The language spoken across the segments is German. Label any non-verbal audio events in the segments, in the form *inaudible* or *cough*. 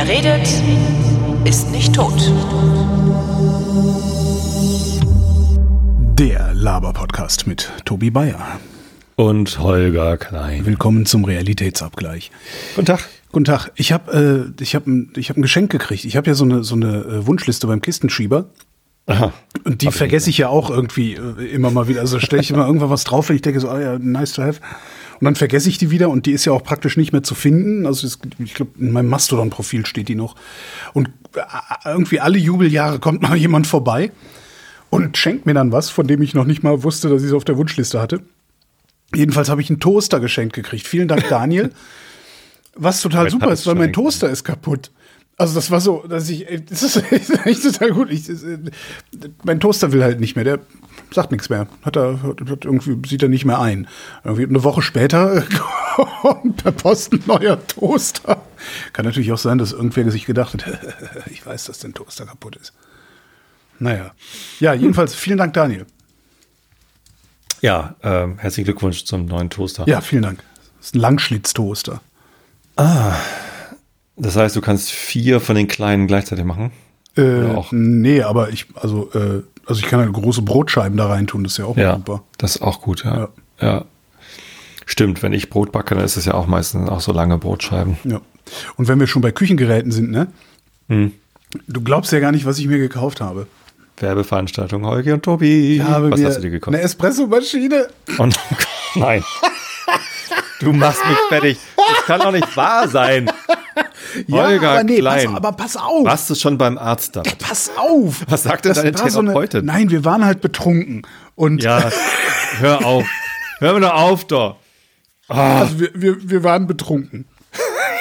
Wer redet, ist nicht tot. Der Laber-Podcast mit Tobi Bayer. Und Holger Klein. Willkommen zum Realitätsabgleich. Guten Tag. Guten Tag. Ich habe äh, ich hab ein, ich hab ein Geschenk gekriegt. Ich habe ja so eine, so eine äh, Wunschliste beim Kistenschieber. Aha. Und die vergesse ich ja auch irgendwie äh, immer mal wieder. Also stelle ich immer irgendwann was drauf, wenn ich denke so, ah ja, nice to have. Und dann vergesse ich die wieder und die ist ja auch praktisch nicht mehr zu finden. Also das, ich glaube, in meinem Mastodon-Profil steht die noch. Und äh, irgendwie alle Jubeljahre kommt *laughs* mal jemand vorbei und schenkt mir dann was, von dem ich noch nicht mal wusste, dass ich es auf der Wunschliste hatte. Jedenfalls habe ich einen Toaster geschenkt gekriegt. Vielen Dank, *laughs* Daniel. Was total Wer super ist, es weil mein Toaster ist kaputt. Also das war so, dass ich, *laughs* das ist echt total gut. Ich, äh, mein Toaster will halt nicht mehr, der sagt nichts mehr. Hat er, hat, irgendwie sieht er nicht mehr ein. Irgendwie eine Woche später *laughs* kommt per Post ein neuer Toaster. Kann natürlich auch sein, dass irgendwer sich gedacht hat, *laughs* ich weiß, dass dein Toaster kaputt ist. Naja. Ja, jedenfalls *laughs* vielen Dank, Daniel. Ja, ähm, herzlichen Glückwunsch zum neuen Toaster. Ja, vielen Dank. Das ist ein Langschlitz-Toaster. Das heißt, du kannst vier von den kleinen gleichzeitig machen. Äh, auch. nee, aber ich, also, äh, also ich kann halt große Brotscheiben da rein tun, das ist ja auch Ja, super. das ist auch gut, ja. Ja. ja. Stimmt, wenn ich Brot backe, dann ist es ja auch meistens auch so lange Brotscheiben. Ja. Und wenn wir schon bei Küchengeräten sind, ne? Hm. Du glaubst ja gar nicht, was ich mir gekauft habe. Werbeveranstaltung Holgi und Tobi. Ich habe Was hast du dir gekauft? eine Espressomaschine. Und, *laughs* nein. Du machst mich fertig. Das kann doch nicht wahr sein. *laughs* Holger aber nee, Klein. Pass, aber pass auf. Warst du schon beim Arzt dann? Pass auf. Was sagt denn Das deine war so eine- Therapeutin? Nein, wir waren halt betrunken. Und Ja, hör auf. Hör mir doch auf, doch. also wir, wir, wir waren betrunken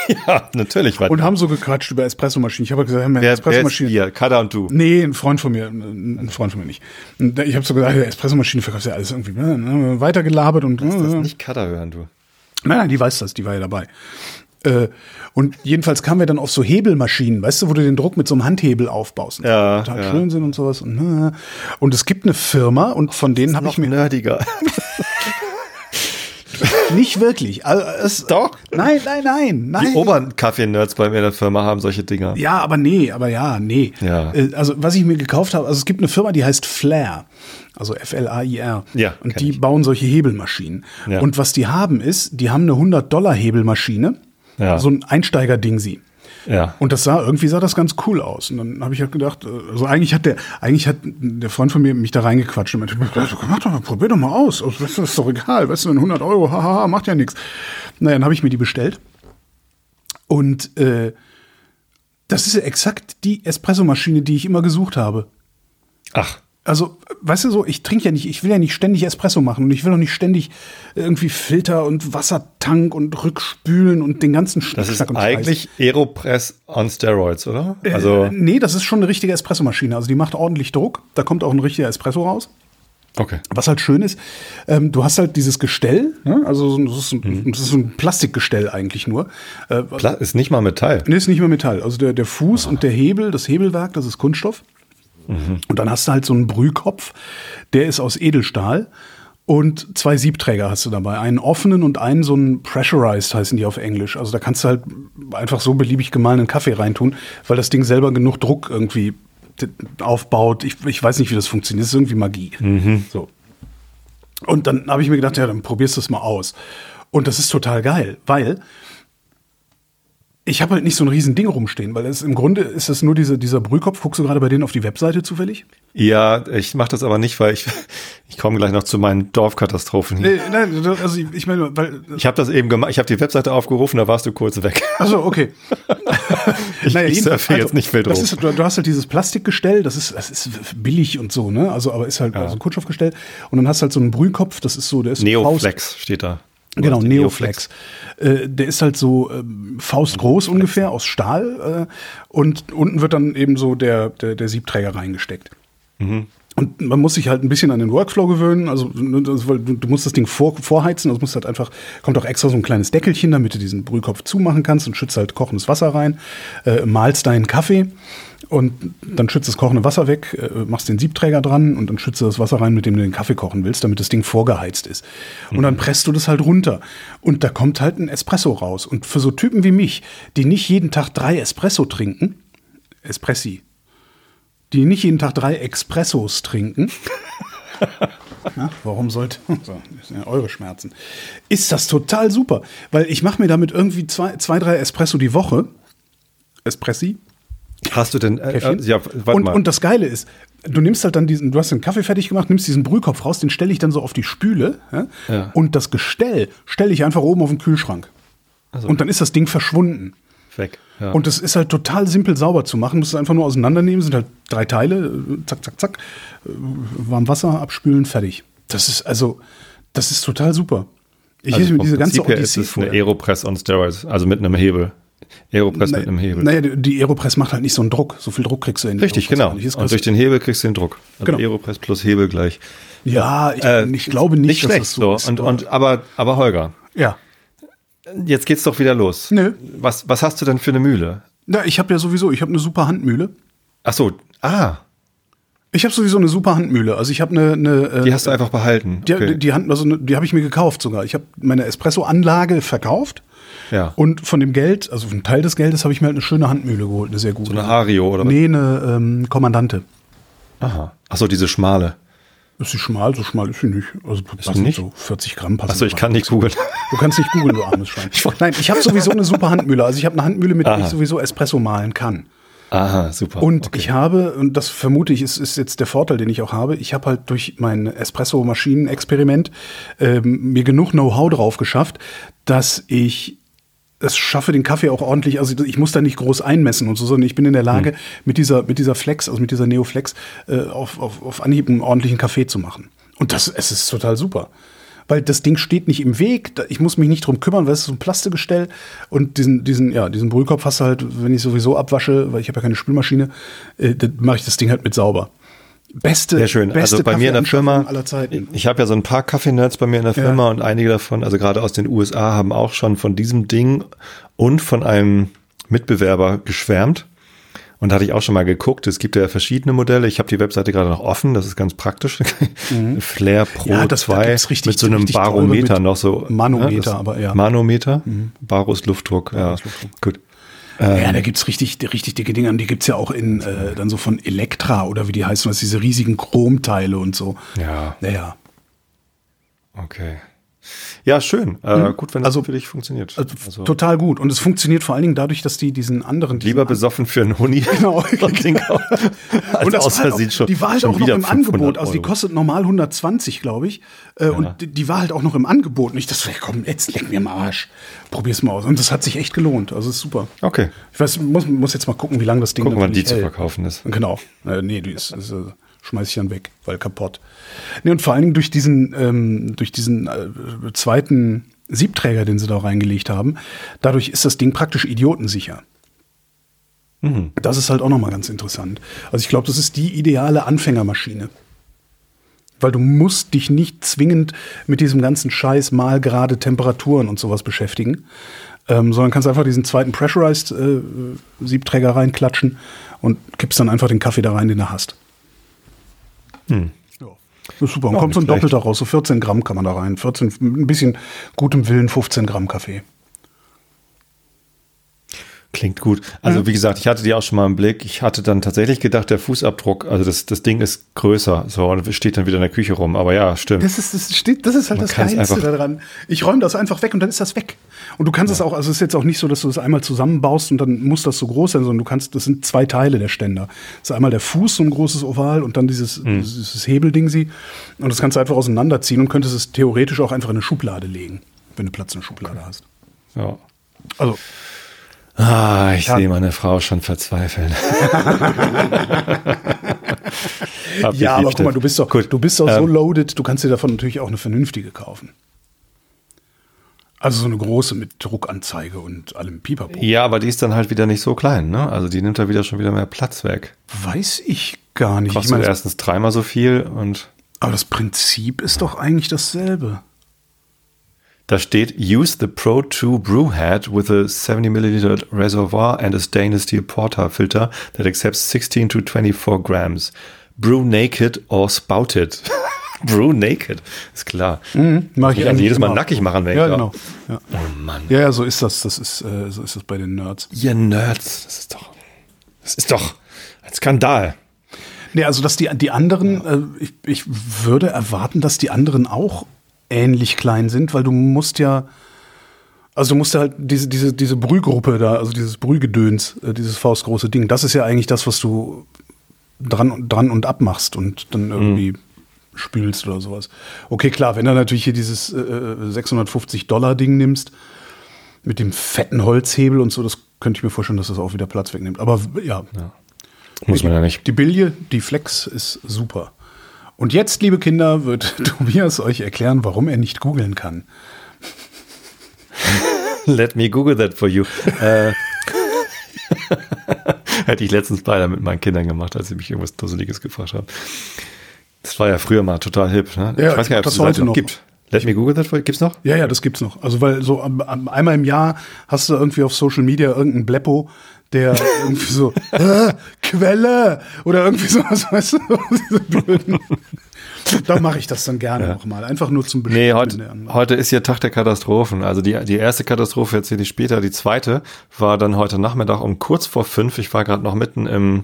*laughs* Ja, natürlich. Und haben so gequatscht über Espressomaschinen. Ich habe gesagt, wir haben eine wer, wer ist Espressomaschine. hier? Kada und du. Nee, ein Freund von mir, ein Freund von mir nicht. Ich habe so gesagt, ja, Espressomaschine verkaufst ja alles irgendwie. Ne? ne, Weitergelabert und Das nicht Kada hören, du. Nein, nein, die weiß das, die war ja dabei. Äh, und jedenfalls kamen wir dann auf so Hebelmaschinen, weißt du, wo du den Druck mit so einem Handhebel aufbaust. Ja, Total ja. schön sind und sowas. Und, äh, und es gibt eine Firma und von denen habe ich mir nerdiger. *laughs* nicht wirklich. Also, es, Doch. Nein, nein, nein, nein. Die Obernkaffee-Nerds bei mir in der Firma haben solche Dinger. Ja, aber nee, aber ja, nee. Ja. Äh, Also, was ich mir gekauft habe, also es gibt eine Firma, die heißt Flair. Also F-L-A-I-R. Ja, Und die ich. bauen solche Hebelmaschinen. Ja. Und was die haben ist, die haben eine 100-Dollar-Hebelmaschine. Ja. So ein Einsteiger-Ding sie. Ja. Und das sah, irgendwie sah das ganz cool aus. Und dann habe ich halt gedacht, äh, also eigentlich hat der, eigentlich hat der Freund von mir mich da reingequatscht und meinte, mach doch mal, probier doch mal aus. Also, das ist doch egal, weißt du, 100 Euro, haha, macht ja nichts. Naja, dann habe ich mir die bestellt. Und äh, das ist ja exakt die Espressomaschine, die ich immer gesucht habe. Ach, Also, weißt du so, ich trinke ja nicht, ich will ja nicht ständig Espresso machen und ich will auch nicht ständig irgendwie Filter und Wassertank und rückspülen und den ganzen das ist Schnickschnack und Scheiß. eigentlich Aeropress on Steroids, oder? Also, Äh, nee, das ist schon eine richtige Espressomaschine. Also die macht ordentlich Druck. Da kommt auch ein richtiger Espresso raus. okay. Was halt schön ist, ähm, du hast halt dieses Gestell, ne? also das ist, ein, Mhm. das ist ein Plastikgestell eigentlich nur. Äh, ist nicht mal Metall. nee, ist nicht mehr Metall. Also der, der Fuß und der Hebel, das Hebelwerk, das ist Kunststoff. Und dann hast du halt so einen Brühkopf, der ist aus Edelstahl. Und zwei Siebträger hast du dabei. Einen offenen und einen so einen pressurized heißen die auf Englisch. Also da kannst du halt einfach so beliebig gemahlenen Kaffee reintun, weil das Ding selber genug Druck irgendwie aufbaut. Ich, ich weiß nicht, wie das funktioniert. Das ist irgendwie Magie. So. Und dann habe ich mir gedacht, ja, dann probierst du es mal aus. Und das ist total geil, weil ich habe halt nicht so ein riesen Ding rumstehen, weil es im Grunde ist es nur diese, dieser Brühkopf. Guckst du gerade bei denen auf die Webseite zufällig? Ja, ich mache das aber nicht, weil ich, *laughs* ich komme gleich noch zu meinen Dorfkatastrophen. Nee, nein, also ich, ich meine, weil. Ich habe das eben gemacht, ich habe die Webseite aufgerufen, da warst du kurz weg. Achso, okay. *laughs* Ich- ich jedenfalls, surfe jetzt nicht das rum. ist, du, du hast halt dieses Plastikgestell, das ist, das ist billig und so, ne? Also, aber ist halt also ein Kunststoffgestell. Und dann hast du halt so einen Brühkopf, das ist so, der ist Neoflex steht da. Genau, Die Neoflex. Äh, der ist halt so ähm, faustgroß ungefähr aus Stahl äh, und unten wird dann eben so der, der, der Siebträger reingesteckt. Mhm. Und man muss sich halt ein bisschen an den Workflow gewöhnen. Also, ne, du musst das Ding vor, vorheizen. Also musst halt einfach, kommt auch extra so ein kleines Deckelchen, damit du diesen Brühkopf zumachen kannst und schützt halt kochendes Wasser rein, äh, malst deinen Kaffee und dann schützt das kochende Wasser weg, äh, machst den Siebträger dran und dann schützt du das Wasser rein, mit dem du den Kaffee kochen willst, damit das Ding vorgeheizt ist. Und dann presst du das halt runter. Und da kommt halt ein Espresso raus. Und für so Typen wie mich, die nicht jeden Tag drei Espresso trinken, Espressi, die nicht jeden Tag drei Expressos trinken. *laughs* Ja, warum sollte *laughs* so, das sind ja eure Schmerzen? Ist das total super, weil ich mache mir damit irgendwie zwei, zwei, drei Espresso die Woche. Espressi. Hast du denn, äh, äh, ja, warte und, mal. und das Geile ist, du nimmst halt dann diesen, du hast den Kaffee fertig gemacht, nimmst diesen Brühkopf raus, den stelle ich dann so auf die Spüle ja, Ja. und das Gestell stelle ich einfach oben auf den Kühlschrank. Also, Und dann ist das Ding verschwunden. weg. Ja. Und das ist halt total simpel sauber zu machen. Musst es einfach nur auseinandernehmen, sind halt drei Teile, äh, zack, zack, zack, äh, warm Wasser abspülen, fertig. Das ist also, das ist total super. Ich also diese ganze her ist Odyssee es eine Aeropress on Steroids, also mit einem Hebel. Aeropress mit einem Hebel. Naja, die- Aeropress macht halt nicht so einen Druck. So viel Druck kriegst du in Richtig, Aeropress genau. Und durch den Hebel kriegst du den Druck. Also Genau. Aeropress plus Hebel gleich. ja, ich, Äh, ich glaube nicht, Nicht dass schlecht. das So, so ist. und, und, aber, aber Holger, ja. jetzt geht's doch wieder los. Nö. Was, was hast du denn für eine Mühle? Na, ich habe ja sowieso, ich habe eine super Handmühle. Ach so, ah, Ich habe sowieso eine super Handmühle. Also ich habe eine, eine äh, die hast du einfach behalten. die, Okay. die, die Hand, also eine- die habe ich mir gekauft sogar. Ich habe meine Espresso-Anlage verkauft. Ja. Und von dem Geld, also von Teil des Geldes, habe ich mir halt eine schöne Handmühle geholt, eine sehr gute. so eine Ario oder was? Nee, eine ähm, Kommandante. Aha. Ach so, diese schmale. Ist sie schmal? So schmal ist sie nicht. Also sind nicht? so 40 Gramm passen. Ach so, ich kann nicht googeln. Du kannst nicht googeln, du armes Schwein. *laughs* Nein, ich habe sowieso eine super Handmühle. Also ich habe eine Handmühle, mit der Aha. ich sowieso Espresso mahlen kann. Aha, super. Und okay. ich habe, und das vermute ich, ist, ist jetzt der Vorteil, den ich auch habe, ich habe halt durch mein Espresso-Maschinen-Experiment ähm, mir genug Know-how drauf geschafft, dass ich es schaffe, den Kaffee auch ordentlich, also ich muss da nicht groß einmessen und so, sondern ich bin in der Lage, Hm. mit dieser, mit dieser Flex, also mit dieser Neoflex, äh, auf, auf, auf Anhieb einen ordentlichen Kaffee zu machen. Und das, es ist total super. Weil das Ding steht nicht im Weg, ich muss mich nicht drum kümmern, weil es ist so ein Plastikgestell und diesen, diesen, ja, diesen Brühkopf hast du halt, wenn ich sowieso abwasche, weil ich habe ja keine Spülmaschine, äh, dann mache ich das Ding halt mit sauber. Beste, Sehr schön. beste Also bei mir in der Firma, aller Zeiten. ich habe ja so ein paar Kaffee-Nerds bei mir in der Firma und einige davon, also gerade aus den USA, haben auch schon von diesem Ding und von einem Mitbewerber geschwärmt. Und da hatte ich auch schon mal geguckt. Es gibt ja verschiedene Modelle. Ich habe die Webseite gerade noch offen. Das ist ganz praktisch. *laughs* Flair Pro Mhm. Ja, das- da 2 gibt's richtig- mit so einem Barometer noch so. Manometer, Ja, aber ja. Mhm. Manometer. Baros Luftdruck. Ja, gut. Ähm. ja, da gibt's richtig, richtig dicke Dinge. Und die gibt's ja auch in, äh, dann so von Elektra oder wie die heißen, was diese riesigen Chromteile und so. Ja, Naja. okay. Ja, schön. Äh, gut, wenn das Also- für dich funktioniert. Also, Also- total gut. Und es funktioniert vor allen Dingen dadurch, dass die diesen anderen. diesen Lieber besoffen für einen Huni. Genau. *laughs* Und als und das aus war halt auch, schon, die war halt auch noch im 500 Angebot. Also die kostet normal 120, glaube ich. Äh, Und die, die war halt auch noch im Angebot. Und ich dachte, komm, jetzt leck mir am Arsch. Probier's mal aus. Und das hat sich echt gelohnt. Also ist super. Okay. Ich weiß, muss, muss jetzt mal gucken, wie lange das Ding Gucken, wann die natürlich zu hält. verkaufen ist. Genau. Äh, nee, die ist, ist, äh, schmeiß ich dann weg, weil kaputt. Nee, und vor allen Dingen durch diesen, ähm, durch diesen äh, zweiten Siebträger, den sie da reingelegt haben, dadurch ist das Ding praktisch idiotensicher. Mhm. Das ist halt auch nochmal ganz interessant. Also ich glaube, das ist die ideale Anfängermaschine. Weil du musst dich nicht zwingend mit diesem ganzen Scheiß mal gerade Temperaturen und sowas beschäftigen, ähm, sondern kannst einfach diesen zweiten Pressurized äh, Siebträger reinklatschen und kippst dann einfach den Kaffee da rein, den du hast. Hm. Ja. Das ist super. Und Ja, kommt so ein schlecht. Doppelter raus, so 14 Gramm kann man da rein. 14, mit ein bisschen gutem Willen 15 Gramm Kaffee. Klingt gut. Also wie gesagt, ich hatte die auch schon mal im Blick. Ich hatte dann tatsächlich gedacht, der Fußabdruck, also das, das Ding ist größer. So, und steht dann wieder in der Küche rum. Aber ja, stimmt. Das ist, das steht, das ist halt Man das Geilste daran. Ich räume das einfach weg und dann ist das weg. Und du kannst es auch, also es ist jetzt auch nicht so, dass du es einmal zusammenbaust und dann muss das so groß sein, sondern du kannst, das sind zwei Teile der Ständer. Das ist einmal der Fuß, so ein großes Oval und dann dieses, Mhm. dieses Hebelding sie. Und das kannst du einfach auseinanderziehen und könntest es theoretisch auch einfach in eine Schublade legen, wenn du Platz in der Schublade hast. ja. Also, Ah, ich sehe meine Frau schon verzweifeln. *laughs* Ja, aber guck mal, du bist doch, Gut. du bist doch so Ähm, loaded, du kannst dir davon natürlich auch eine vernünftige kaufen. Also so eine große mit Druckanzeige und allem Pipapo. Ja, aber die ist dann halt wieder nicht so klein, ne? Also die nimmt da wieder schon wieder mehr Platz weg. Weiß ich gar nicht. Ich Kostet meine, erstens dreimal so viel und aber das Prinzip ist doch eigentlich dasselbe. Da steht Use the Pro 2 Brew Head with a 70 milliliter reservoir and a stainless steel porter filter that accepts 16 to 24 grams. Brew naked or spouted. *laughs* Brew naked, ist klar. Mhm, mach Ich also eigentlich jedes Mal immer. nackig machen, wenn Ja, ich genau. Ja. Oh Mann. ja, ja, so ist das. Das ist, äh, so ist das bei den Nerds. Ihr Nerds, das ist doch, das ist doch ein Skandal. Nee, also dass die, die anderen, äh, ich, ich würde erwarten, dass die anderen auch ähnlich klein sind, weil du musst ja, also du musst ja halt diese, diese, diese Brühgruppe da, also dieses Brühgedöns, äh, dieses faustgroße Ding, das ist ja eigentlich das, was du dran, dran und abmachst und dann irgendwie spülst oder sowas. Okay, klar, wenn du natürlich hier dieses äh, 650 Dollar Ding nimmst, mit dem fetten Holzhebel und so, das könnte ich mir vorstellen, dass das auch wieder Platz wegnimmt. Aber ja, Muss man ja nicht. die Billie, die Flex ist super. Und jetzt, liebe Kinder, wird *laughs* Tobias euch erklären, warum er nicht googeln kann. Let me Google that for you. äh, *laughs* hätte ich letztens beide mit meinen Kindern gemacht, als sie mich irgendwas Dusseliges gefragt haben. Das war ja früher mal total hip. Ne? Ja, ich weiß gar nicht, ob das es heute noch gibt. Let me Google that for you. Gibt's noch? Ja, ja, das gibt's noch. Also, weil so am, am, einmal im Jahr hast du irgendwie auf Social Media irgendeinen Bleppo, der *laughs* irgendwie so, äh, Quelle oder irgendwie *laughs* sowas, weißt du? Da mache ich das dann gerne nochmal. Einfach nur zum Nee, Bestimmen heute, heute ist ja Tag der Katastrophen. Also die, die erste Katastrophe erzähle ich später. Die zweite war dann heute Nachmittag um kurz vor fünf. Ich war gerade noch mitten im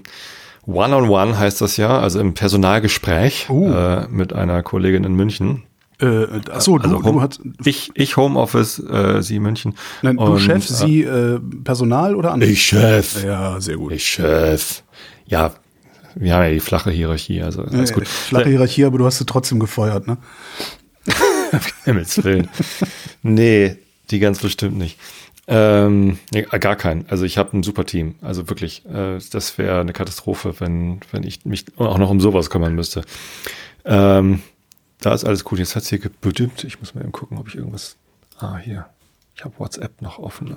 One-on-One, heißt das ja, also im Personalgespräch Uh. äh, mit einer Kollegin in München. Äh, achso, du, Also du hast. ich, ich Homeoffice, äh, sie München. Nein, du Und, Chef, äh, sie äh, Personal oder anders? Ich Chef. Ja, sehr gut. Ich Chef. Ja, wir haben ja die flache Hierarchie, also alles Äh, gut. Flache Hierarchie, aber du hast sie trotzdem gefeuert, ne? *laughs* Himmels Willen. nee, die ganz bestimmt nicht. Ähm, nee, gar keinen. Also ich habe ein super Team. Also wirklich, äh, das wäre eine Katastrophe, wenn, wenn ich mich auch noch um sowas kümmern müsste. Ähm, da ist alles gut. Jetzt hat's hier gebedimmt. Ich muss mal eben gucken, ob ich irgendwas. Ah, hier. Ich habe WhatsApp noch offen.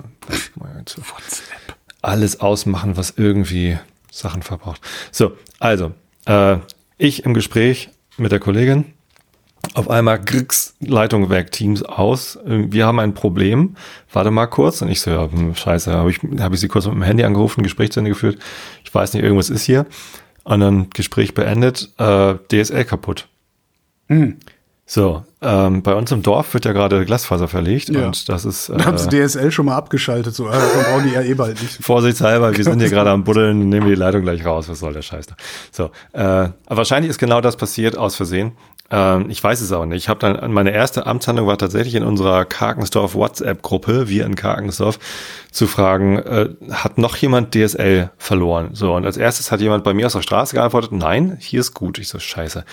WhatsApp. Alles ausmachen, was irgendwie Sachen verbraucht. So, also, äh, ich im Gespräch mit der Kollegin. Auf einmal Grix, Leitung weg, Teams aus. Äh, Wir haben ein Problem. Warte mal kurz. Und ich so, ja, hm, scheiße, habe ich, hab ich sie kurz mit dem Handy angerufen, Gespräch zu Ende geführt. Ich weiß nicht, irgendwas ist hier. Und dann Gespräch beendet, äh, DSL kaputt. So, ähm, bei uns im Dorf wird ja gerade Glasfaser verlegt Ja. und das ist Da haben sie äh, DSL schon mal abgeschaltet, so, ah, dann brauchen die ja eh bald nicht. *laughs* vorsichtshalber, wir sind hier gerade am Buddeln, nehmen wir die Leitung gleich raus, was soll der Scheiß da. So, äh, wahrscheinlich ist genau das passiert aus Versehen. Ähm, ich weiß es auch nicht. Ich habe dann meine erste Amtshandlung war tatsächlich in unserer Karkensdorf WhatsApp-Gruppe, wir in Karkensdorf, zu fragen, äh, hat noch jemand DSL verloren? So, und als erstes hat jemand bei mir aus der Straße geantwortet, nein, hier ist gut. Ich so, scheiße.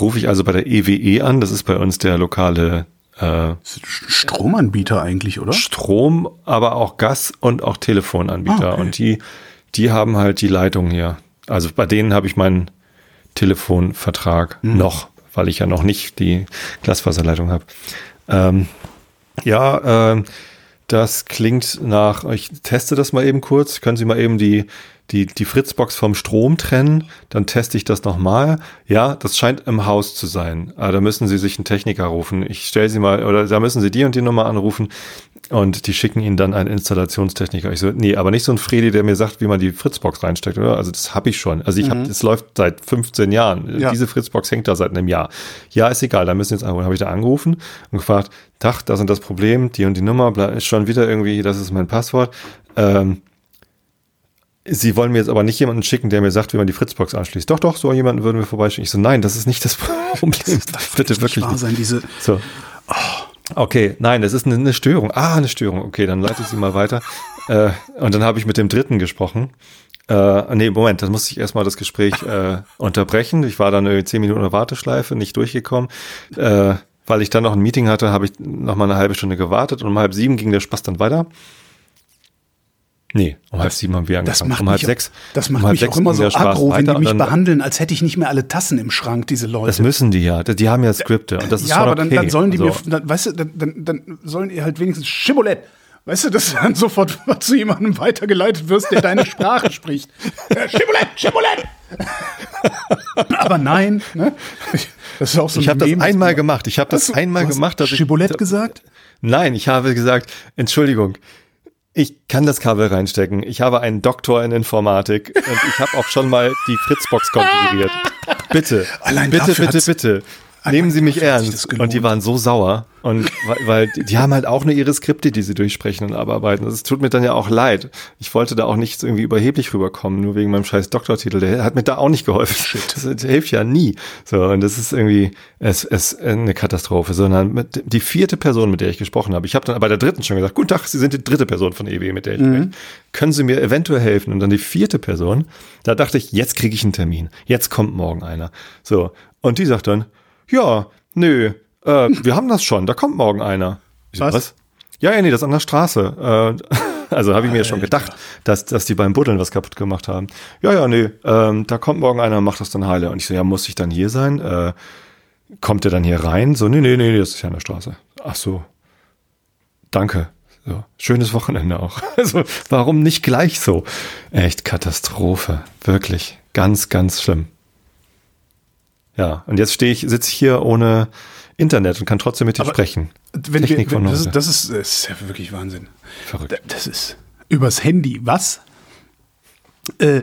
Rufe ich also bei der EWE an, das ist bei uns der lokale äh, Stromanbieter eigentlich, oder? Strom, aber auch Gas und auch Telefonanbieter. Ah, okay. Und die, die haben halt die Leitung hier. Also bei denen habe ich meinen Telefonvertrag Hm. noch, weil ich ja noch nicht die Glasfaserleitung habe. Ähm, ja, ähm, das klingt nach, ich teste das mal eben kurz. Können Sie mal eben die, die, die Fritzbox vom Strom trennen? Dann teste ich das nochmal. Ja, das scheint im Haus zu sein. Ah, da müssen Sie sich einen Techniker rufen. Ich stelle Sie mal, oder da müssen Sie die und die Nummer anrufen. Und die schicken Ihnen dann einen Installationstechniker. Ich so, nee, aber nicht so ein Fredi, der mir sagt, wie man die Fritzbox reinsteckt, oder? Also das habe ich schon. Also ich habe, es läuft seit 15 Jahren. Ja. Diese Fritzbox hängt da seit einem Jahr. Ja, ist egal, da müssen jetzt anrufen. Habe ich da angerufen und gefragt, Tag, das und das Problem, die und die Nummer, ist schon wieder irgendwie, das ist mein Passwort. Ähm, Sie wollen mir jetzt aber nicht jemanden schicken, der mir sagt, wie man die Fritzbox anschließt. Doch, doch, so jemanden würden wir vorbeischicken. Ich so, nein, das ist nicht das *laughs* Problem. Bitte Nicht wirklich wahr nicht. sein, diese. So. Okay, nein, das ist eine, eine Störung. Ah, eine Störung. Okay, dann leite ich sie mal weiter. *laughs* äh, und dann habe ich mit dem Dritten gesprochen. Äh, nee, Moment, dann musste ich erstmal das Gespräch äh, unterbrechen. Ich war dann irgendwie zehn Minuten in der Warteschleife, nicht durchgekommen. Äh, weil ich dann noch ein Meeting hatte, habe ich noch mal eine halbe Stunde gewartet und um halb sieben ging der Spaß dann weiter. Nee, um halb sieben haben wir Das angefangen. macht um halb mich, sechs. das um macht halb mich auch immer so aggro, wenn die mich dann- behandeln, als hätte ich nicht mehr alle Tassen im Schrank, diese Leute. Das müssen die ja. Die haben ja Skripte und das ist ja, aber okay. dann, dann sollen die Also- mir, dann, weißt du, dann, dann, dann sollen ihr halt wenigstens Schibbolett. Weißt du, dass du dann sofort *laughs* zu jemandem weitergeleitet wirst, der deine Sprache spricht. Schibbolett, Schibbolett! *laughs* Aber nein, ne? Das ist auch so Ich habe das einmal gemacht. Ich habe das einmal gemacht. Dass Schibbolett ich, gesagt? Nein, ich habe gesagt, Entschuldigung, ich kann das Kabel reinstecken. Ich habe einen Doktor in Informatik und ich habe auch schon mal die Fritzbox konfiguriert. *laughs* Bitte, Allein bitte, bitte, bitte. Nehmen Sie mich ernst. Und die waren so sauer. Und weil, weil die haben halt auch nur ihre Skripte, die sie durchsprechen und abarbeiten. Das tut mir dann ja auch leid. Ich wollte da auch nicht irgendwie überheblich rüberkommen, nur wegen meinem scheiß Doktortitel. Der hat mir da auch nicht geholfen. Shit. Das, hilft ja nie. So, und das ist irgendwie es, es eine Katastrophe. Sondern mit, die vierte Person, mit der ich gesprochen habe. Ich habe dann bei der dritten schon gesagt, guten Tag, Sie sind die dritte Person von EW, mit der ich mhm. spreche. Können Sie mir eventuell helfen? Und dann die vierte Person, da dachte ich, jetzt kriege ich einen Termin. Jetzt kommt morgen einer. So. Und die sagt dann, ja, nö, äh, wir haben das schon, da kommt morgen einer. So, was? was? Ja, ja, nee, das ist an der Straße. Äh, *laughs* also habe ich mir schon gedacht, dass, dass die beim Buddeln was kaputt gemacht haben. Ja, ja, nee, ähm, da kommt morgen einer und macht das dann heile. Und ich so, ja, muss ich dann hier sein? Äh, kommt der dann hier rein? So, nee, nee, nee, das ist ja an der Straße. Ach so. Danke. So, schönes Wochenende auch. *laughs* Also, warum nicht gleich so? Echt Katastrophe. Wirklich. Ganz, ganz schlimm. Ja, und jetzt stehe ich, sitze ich hier ohne Internet und kann trotzdem mit dir sprechen. Wenn Technik wir, wenn, das, ist, das, ist, das ist ja wirklich Wahnsinn. Verrückt. Das ist übers Handy. Was? Äh,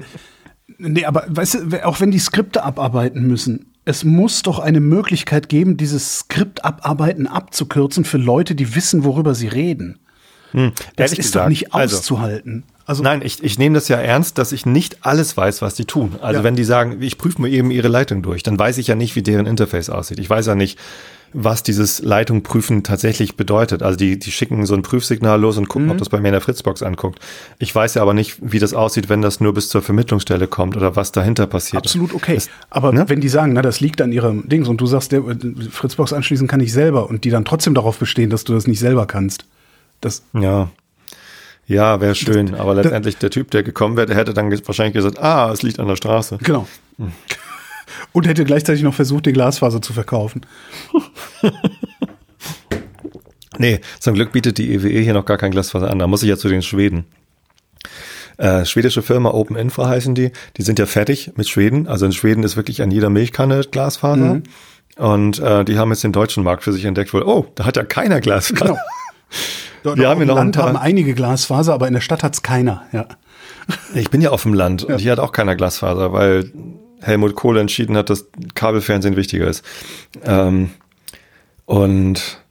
nee, aber weißt du, auch wenn die Skripte abarbeiten müssen, es muss doch eine Möglichkeit geben, dieses Skript abarbeiten abzukürzen für Leute, die wissen, worüber sie reden. Hm, das ist gesagt, doch nicht also auszuhalten. Also, Nein, ich, ich nehme das ja ernst, dass ich nicht alles weiß, was die tun. Also ja. wenn die sagen, ich prüfe mir eben ihre Leitung durch, dann weiß ich ja nicht, wie deren Interface aussieht. Ich weiß ja nicht, was dieses Leitung prüfen tatsächlich bedeutet. Also die, die schicken so ein Prüfsignal los und gucken, mhm. ob das bei mir in der Fritzbox anguckt. Ich weiß ja aber nicht, wie das aussieht, wenn das nur bis zur Vermittlungsstelle kommt oder was dahinter passiert. Absolut okay. Das, aber ne? wenn die sagen, na, das liegt an ihrem Dings und du sagst, der Fritzbox anschließen kann ich selber und die dann trotzdem darauf bestehen, dass du das nicht selber kannst. Das ja. Ja, wäre schön. Das, aber letztendlich der Typ, der gekommen wäre, der hätte dann wahrscheinlich gesagt, ah, es liegt an der Straße. Genau. Hm. Und hätte gleichzeitig noch versucht, die Glasfaser zu verkaufen. *laughs* nee, zum Glück bietet die EWE e hier noch gar kein Glasfaser an. Da muss ich ja zu den Schweden. Äh, schwedische Firma Open Infra heißen die. Die sind ja fertig mit Schweden. Also in Schweden ist wirklich an jeder Milchkanne Glasfaser. Mhm. Und äh, die haben jetzt den deutschen Markt für sich entdeckt, wohl, oh, da hat ja keiner Glasfaser. Genau. *laughs* Dort wir haben im Land haben einige Glasfaser, aber in der Stadt hat's keiner, ja. Ich bin ja auf dem Land ja. und hier hat auch keiner Glasfaser, weil Helmut Kohl entschieden hat, dass Kabelfernsehen wichtiger ist. Ähm, und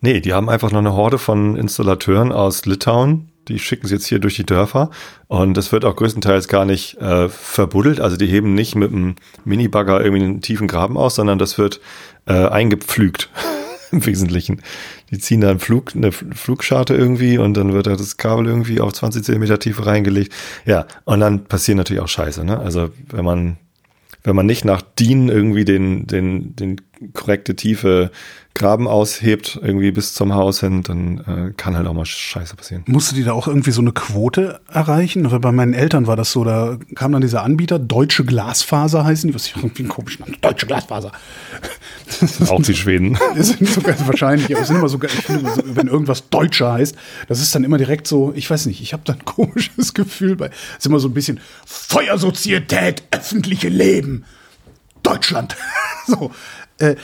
nee, die haben einfach noch eine Horde von Installateuren aus Litauen, die schicken sie jetzt hier durch die Dörfer und das wird auch größtenteils gar nicht äh, verbuddelt. Also die heben nicht mit einem Minibagger irgendwie einen tiefen Graben aus, sondern das wird äh, eingepflügt *laughs* im Wesentlichen. Die ziehen da einen Flug, eine Flugscharte irgendwie und dann wird da das Kabel irgendwie auf 20 Zentimeter Tiefe reingelegt. Ja, und dann passieren natürlich auch Scheiße, ne? Also wenn man, wenn man nicht nach DIN irgendwie den, den, den korrekte Tiefe Graben aushebt, irgendwie bis zum Haus hin, dann äh, kann halt auch mal Scheiße passieren. Musste die da auch irgendwie so eine Quote erreichen? Oder bei meinen Eltern war das so, da kam dann dieser Anbieter, Deutsche Glasfaser heißen die, was ich irgendwie einen komischen Namen, Deutsche Glasfaser. *laughs* Auch die Schweden. *laughs* sind sogar wahrscheinlich, aber sind immer sogar, ich finde, wenn irgendwas Deutscher heißt, das ist dann immer direkt so, ich weiß nicht, ich habe da ein komisches Gefühl bei, es ist immer so ein bisschen Feuersozietät, öffentliche Leben, Deutschland. *laughs* so. Äh,